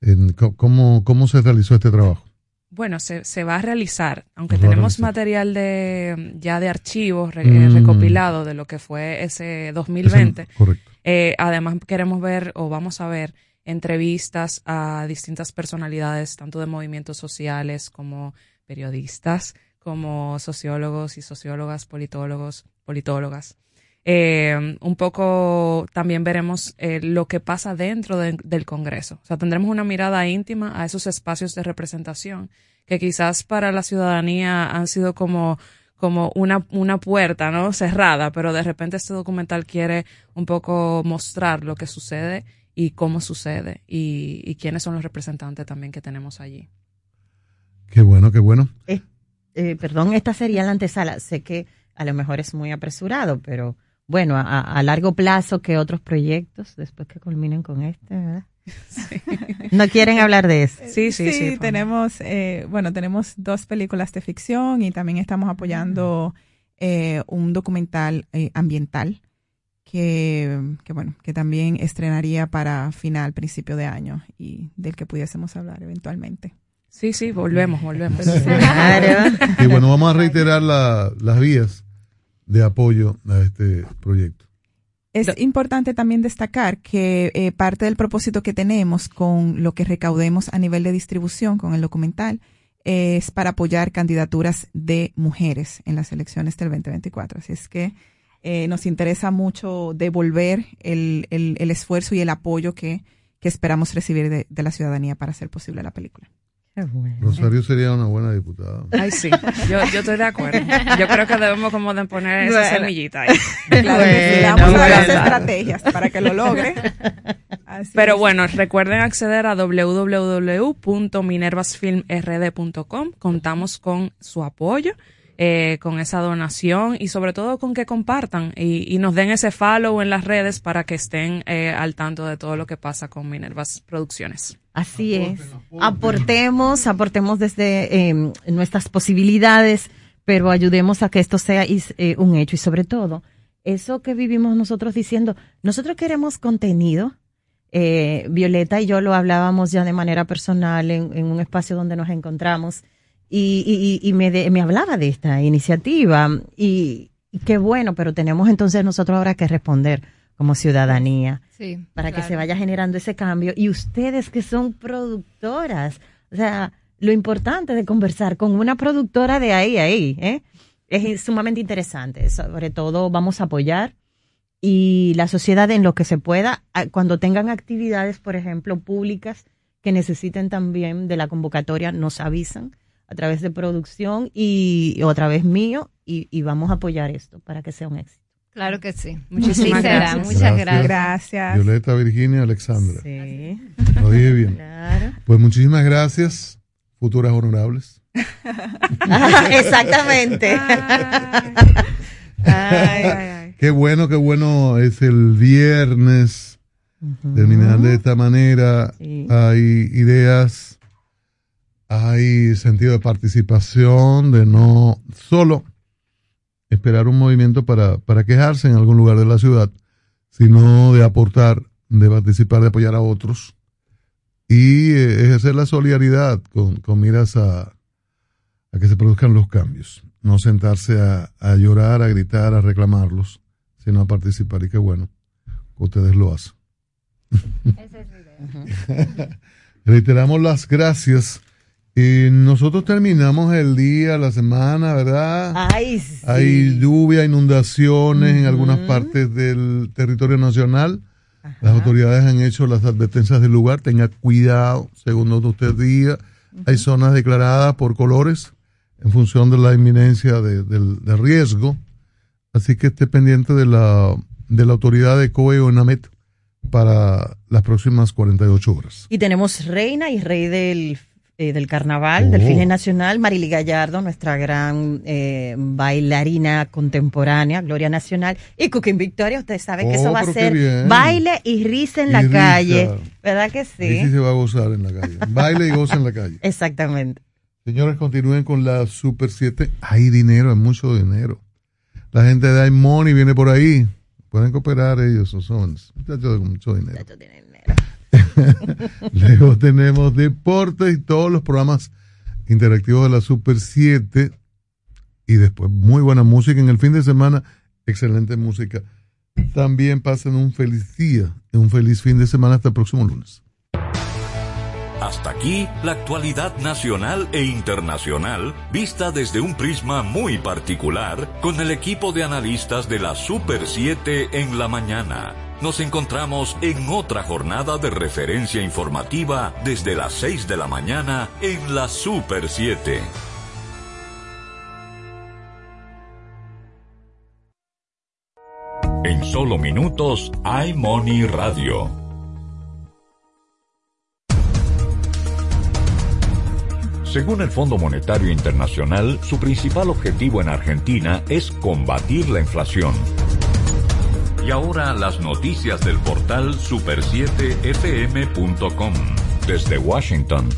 [SPEAKER 5] En cómo, ¿Cómo se realizó este trabajo?
[SPEAKER 42] Bueno, se, se va a realizar, aunque tenemos material de ya de archivos re-
[SPEAKER 5] Mm.
[SPEAKER 42] recopilado de lo que fue ese 2020.
[SPEAKER 5] Ese- correcto.
[SPEAKER 42] Eh, además queremos ver o vamos a ver entrevistas a distintas personalidades, tanto de movimientos sociales como periodistas, como sociólogos y sociólogas, politólogos, politólogas. Eh, un poco también veremos eh, lo que pasa dentro de- del Congreso. O sea, tendremos una mirada íntima a esos espacios de representación que quizás para la ciudadanía han sido como como una, una puerta, ¿no? Cerrada, pero de repente este documental quiere un poco mostrar lo que sucede y cómo sucede y, y quiénes son los representantes también que tenemos allí.
[SPEAKER 5] Qué bueno, qué bueno.
[SPEAKER 6] Eh, eh, perdón, esta sería la antesala. Sé que a lo mejor es muy apresurado, pero bueno, a, a largo plazo que otros proyectos después que culminen con este, ¿verdad? No quieren hablar de eso.
[SPEAKER 42] Sí, sí, sí. Pamela.
[SPEAKER 41] tenemos, eh, bueno, tenemos dos películas de ficción y también estamos apoyando eh, un documental eh, ambiental que, que, bueno, que también estrenaría para final, principio de año y del que pudiésemos hablar eventualmente.
[SPEAKER 42] Sí, sí, volvemos, volvemos. [laughs]
[SPEAKER 5] Y bueno, vamos a reiterar la- las vías de apoyo a este proyecto.
[SPEAKER 41] Es importante también destacar que eh, parte del propósito que tenemos con lo que recaudemos a nivel de distribución con el documental es para apoyar candidaturas de mujeres en las elecciones del 2024. Así es que eh, nos interesa mucho devolver el, el- el esfuerzo y el apoyo que, que esperamos recibir de, de la ciudadanía para hacer posible la película.
[SPEAKER 5] Rosario sería una buena diputada.
[SPEAKER 42] Ay, sí, yo, yo estoy de acuerdo. Yo creo que debemos como de poner esa
[SPEAKER 41] Bueno.
[SPEAKER 42] semillita ahí.
[SPEAKER 41] Claro le vamos a las estrategias para que lo logre. Así
[SPEAKER 42] Pero
[SPEAKER 41] es.
[SPEAKER 42] bueno, recuerden acceder a www.minervasfilmrd.com. Contamos con su apoyo, eh, con esa donación y sobre todo con que compartan y, y nos den ese follow en las redes para que estén eh, al tanto de todo lo que pasa con Minervas Producciones.
[SPEAKER 6] Así es. Aportemos, aportemos desde eh, nuestras posibilidades, pero ayudemos a que esto sea eh, un hecho y sobre todo eso que vivimos nosotros diciendo, nosotros queremos contenido. Eh, Violeta y yo lo hablábamos ya de manera personal en, en un espacio donde nos encontramos y, y- y me, de- me hablaba de esta iniciativa y, y qué bueno, pero tenemos entonces nosotros ahora que responder como ciudadanía
[SPEAKER 40] Sí,
[SPEAKER 6] para que se vaya generando ese cambio. Y ustedes que son productoras, o sea, lo importante de conversar con una productora de ahí, ahí, ¿eh? es sumamente interesante. Sobre todo vamos a apoyar y la sociedad en lo que se pueda, cuando tengan actividades, por ejemplo, públicas que necesiten también de la convocatoria, nos avisan a través de producción y o a través mío y, y vamos a apoyar esto para que sea un éxito.
[SPEAKER 40] Claro que sí.
[SPEAKER 42] Muchísimas
[SPEAKER 40] Sí
[SPEAKER 42] gracias.
[SPEAKER 40] Muchas gracias.
[SPEAKER 41] Gracias.
[SPEAKER 5] Violeta, Virginia, Alexandra.
[SPEAKER 6] Sí.
[SPEAKER 5] Lo dije bien.
[SPEAKER 6] Claro.
[SPEAKER 5] Pues muchísimas gracias, futuras honorables. [laughs]
[SPEAKER 6] Exactamente.
[SPEAKER 5] Qué bueno, qué bueno es el viernes terminar de esta manera.
[SPEAKER 6] Sí.
[SPEAKER 5] Hay ideas, hay sentido de participación, de no solo esperar un movimiento para, para quejarse en algún lugar de la ciudad, sino de aportar, de participar, de apoyar a otros y eh, ejercer la solidaridad con, con miras a, a que se produzcan los cambios. No sentarse a, a llorar, a gritar, a reclamarlos, sino a participar. Y qué bueno que ustedes lo hacen. [laughs] Reiteramos las gracias. Y nosotros terminamos el día, la semana, ¿verdad?
[SPEAKER 6] Ay, sí.
[SPEAKER 5] Hay lluvia, inundaciones en algunas partes del territorio nacional. Las autoridades han hecho las advertencias del lugar, tenga cuidado, según donde usted diga. Hay zonas declaradas por colores en función de la inminencia de, del, del riesgo. Así que esté pendiente de la, de la autoridad de COE o ENAMET para las próximas 48 horas.
[SPEAKER 6] Y tenemos reina y rey del, eh, del carnaval, del
[SPEAKER 5] Oh.
[SPEAKER 6] File Nacional, Marily Gallardo, nuestra gran eh, bailarina contemporánea, Gloria Nacional, y Cooking Victoria. Ustedes saben que
[SPEAKER 5] Oh,
[SPEAKER 6] eso va a ser
[SPEAKER 5] bien.
[SPEAKER 6] baile y risa en
[SPEAKER 5] Y
[SPEAKER 6] la
[SPEAKER 5] risa.
[SPEAKER 6] calle. ¿Verdad que
[SPEAKER 5] sí
[SPEAKER 6] sí?
[SPEAKER 5] se va a gozar en la calle. Baile y goza en la calle. [laughs]
[SPEAKER 6] Exactamente.
[SPEAKER 5] Señores, continúen con la Super 7. Hay dinero, hay mucho dinero. La gente de iMoney viene por ahí. Pueden cooperar ellos, son- muchachos con mucho dinero. [laughs] Luego tenemos deportes y todos los programas interactivos de la Super 7. Y después muy buena música. En el fin de semana, excelente música. También pasen un feliz día, un feliz fin de semana hasta el próximo lunes.
[SPEAKER 2] Hasta aquí la actualidad nacional e internacional vista desde un prisma muy particular con el equipo de analistas de la Super 7 en la mañana. Nos encontramos en otra jornada de referencia informativa desde las 6 de la mañana en la Super 7. En solo minutos, iMoney Radio. Según el Fondo Monetario Internacional, su principal objetivo en Argentina es combatir la inflación. Y ahora las noticias del portal super7fm.com. Desde Washington,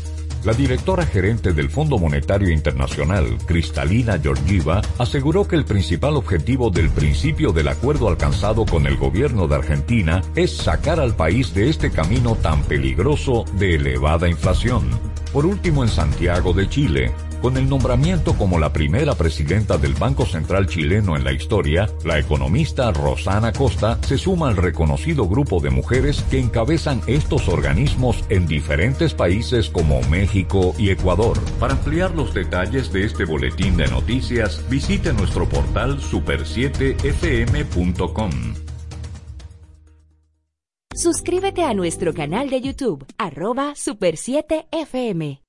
[SPEAKER 2] la directora gerente del Fondo Monetario Internacional, Cristalina Georgieva, aseguró que el principal objetivo del principio del acuerdo alcanzado con el gobierno de Argentina es sacar al país de este camino tan peligroso de elevada inflación. Por último, en Santiago de Chile, con el nombramiento como la primera presidenta del Banco Central chileno en la historia, la economista Rosana Costa se suma al reconocido grupo de mujeres que encabezan estos organismos en diferentes países como México y Ecuador. Para ampliar los detalles de este boletín de noticias, visite nuestro portal super7fm.com.
[SPEAKER 10] Suscríbete a nuestro canal de YouTube, arroba Super 7 FM.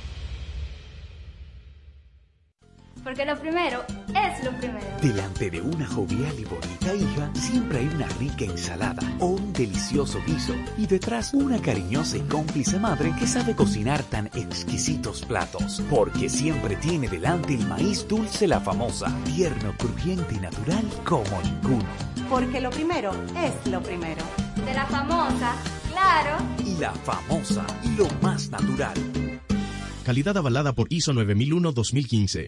[SPEAKER 44] Porque lo primero es lo primero.
[SPEAKER 34] Delante de una jovial y bonita hija, siempre hay una rica ensalada o un delicioso guiso y detrás una cariñosa y cómplice madre que sabe cocinar tan exquisitos platos, porque siempre tiene delante el maíz dulce la famosa, tierno, crujiente y natural como ninguno.
[SPEAKER 44] Porque lo primero es lo primero. De la famosa, claro.
[SPEAKER 34] Y la famosa, lo más natural.
[SPEAKER 45] Calidad avalada por ISO 9001-2015.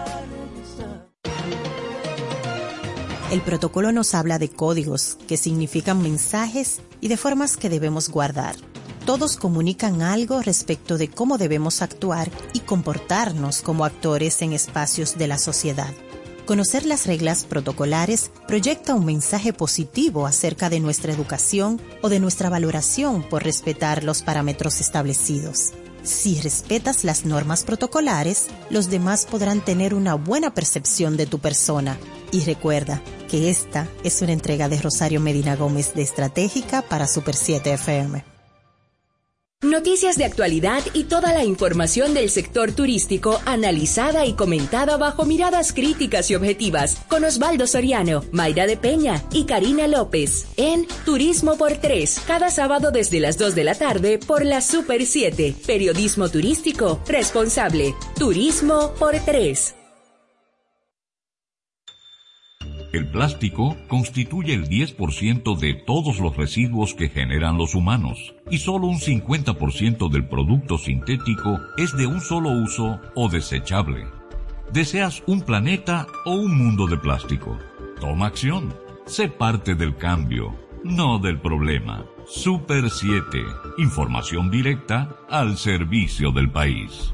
[SPEAKER 46] El protocolo nos habla de códigos, que significan mensajes y de formas que debemos guardar. Todos comunican algo respecto de cómo debemos actuar y comportarnos como actores en espacios de la sociedad. Conocer las reglas protocolares proyecta un mensaje positivo acerca de nuestra educación o de nuestra valoración por respetar los parámetros establecidos. Si respetas las normas protocolares, los demás podrán tener una buena percepción de tu persona. Y recuerda que esta es una entrega de Rosario Medina Gómez de Estratégica para Super 7 FM.
[SPEAKER 10] Noticias de actualidad y toda la información del sector turístico analizada y comentada bajo miradas críticas y objetivas con Osvaldo Soriano, Mayra de Peña y Karina López en Turismo por 3, cada sábado desde las 2 de la tarde por la Super 7. Periodismo turístico responsable. Turismo por 3.
[SPEAKER 2] El plástico constituye el 10% de todos los residuos que generan los humanos y solo un 50% del producto sintético es de un solo uso o desechable. ¿Deseas un planeta o un mundo de plástico? Toma acción. Sé parte del cambio, no del problema. Super 7. Información directa al servicio del país.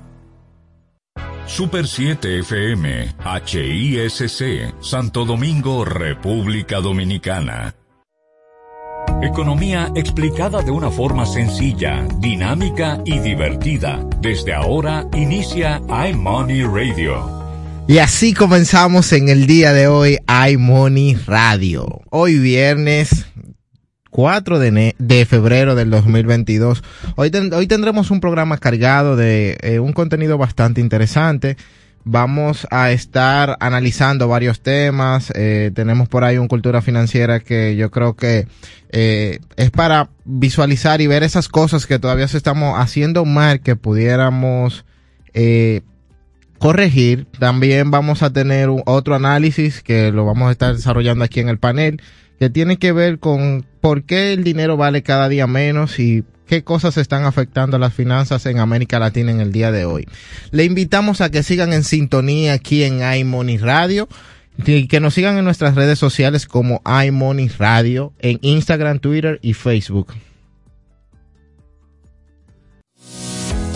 [SPEAKER 2] Super 7 FM, HISC, Santo Domingo, República Dominicana. Economía explicada de una forma sencilla, dinámica y divertida. Desde ahora inicia iMoney Radio.
[SPEAKER 47] Y así comenzamos en el día de hoy iMoney Radio. Hoy viernes 4 de, febrero del 2022. Hoy, hoy tendremos un programa cargado de eh, un contenido bastante interesante. Vamos a estar analizando varios temas. Eh, tenemos por ahí un cultura financiera que yo creo que eh, es para visualizar y ver esas cosas que todavía se estamos haciendo mal que pudiéramos corregir. También vamos a tener otro análisis que lo vamos a estar desarrollando aquí en el panel que tiene que ver con por qué el dinero vale cada día menos y qué cosas están afectando a las finanzas en América Latina en el día de hoy. Le invitamos a que sigan en sintonía aquí en iMoney Radio y que nos sigan en nuestras redes sociales como iMoney Radio en Instagram, Twitter y Facebook.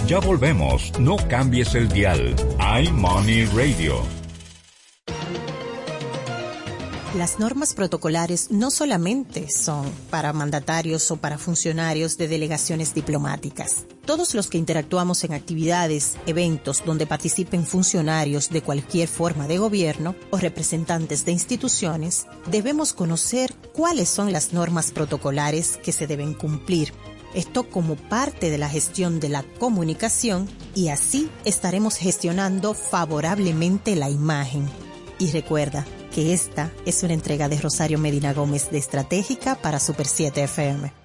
[SPEAKER 2] Ya volvemos, no cambies el dial. iMoney Radio.
[SPEAKER 39] Las normas protocolares no solamente son para mandatarios o para funcionarios de delegaciones diplomáticas. Todos los que interactuamos en actividades, eventos donde participen funcionarios de cualquier forma de gobierno o representantes de instituciones, debemos conocer cuáles son las normas protocolares que se deben cumplir. Esto como parte de la gestión de la comunicación y así estaremos gestionando favorablemente la imagen. Y recuerda, que esta es una entrega de Rosario Medina Gómez de Estratégica para Super 7 FM.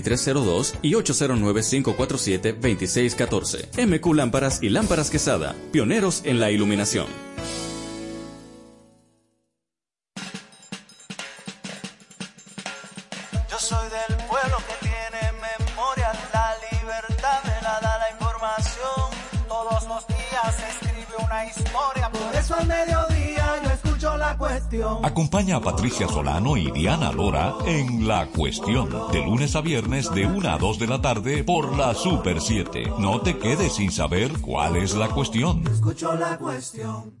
[SPEAKER 48] 809-687-2302 y 809-547-2614. MQ Lámparas y Lámparas Quesada, pioneros en la iluminación.
[SPEAKER 49] Yo soy del pueblo que tiene memoria, la libertad me la da la información. Todos los días se escribe una historia, eso al mediodía
[SPEAKER 2] Acompaña a Patricia Solano y Diana Lora en La Cuestión, de lunes a viernes de 1 a 2 de la tarde por la Super 7. No te quedes sin saber cuál es la cuestión.
[SPEAKER 49] Escucho la cuestión.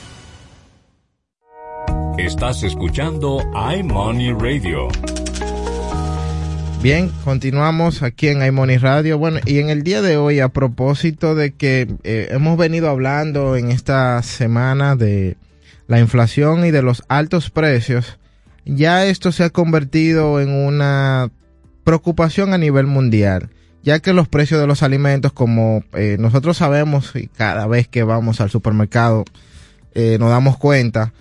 [SPEAKER 2] Estás escuchando iMoney Radio.
[SPEAKER 47] Bien, continuamos aquí en iMoney Radio. Bueno, y en el día de hoy, a propósito de que eh, hemos venido hablando en esta semana de la inflación y de los altos precios, ya esto se ha convertido en una preocupación a nivel mundial, ya que los precios de los alimentos, como eh, nosotros sabemos y cada vez que vamos al supermercado eh, nos damos cuenta,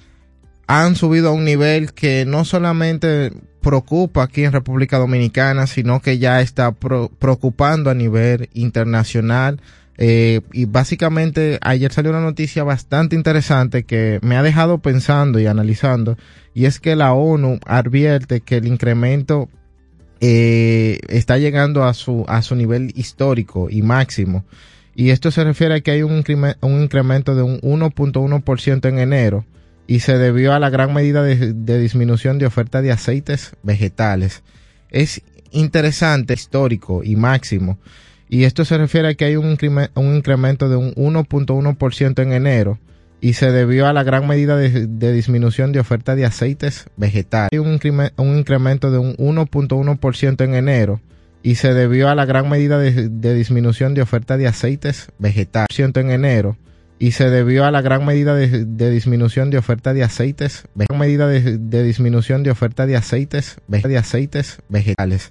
[SPEAKER 47] han subido a un nivel que no solamente preocupa aquí en República Dominicana, sino que ya está preocupando a nivel internacional. Eh, y básicamente ayer salió una noticia bastante interesante que me ha dejado pensando y analizando, y es que la ONU advierte que el incremento eh, está llegando a su, a su nivel histórico y máximo. Y esto se refiere a que hay un, incremento, un incremento de un 1.1% en enero y se debió a la gran medida de, de, disminución de oferta de aceites vegetales. Es interesante, histórico y máximo. Y esto se refiere a que hay un, un incremento de un 1.1% en enero y se debió a la gran medida de, de disminución de oferta de aceites vegetales. Hay un, un incremento de un 1.1% en enero y se debió a la gran medida de, de disminución de oferta de aceites vegetales en enero y se debió a la gran medida de, de disminución de oferta de aceites, gran medida de, de, disminución de oferta de aceites, de aceites vegetales.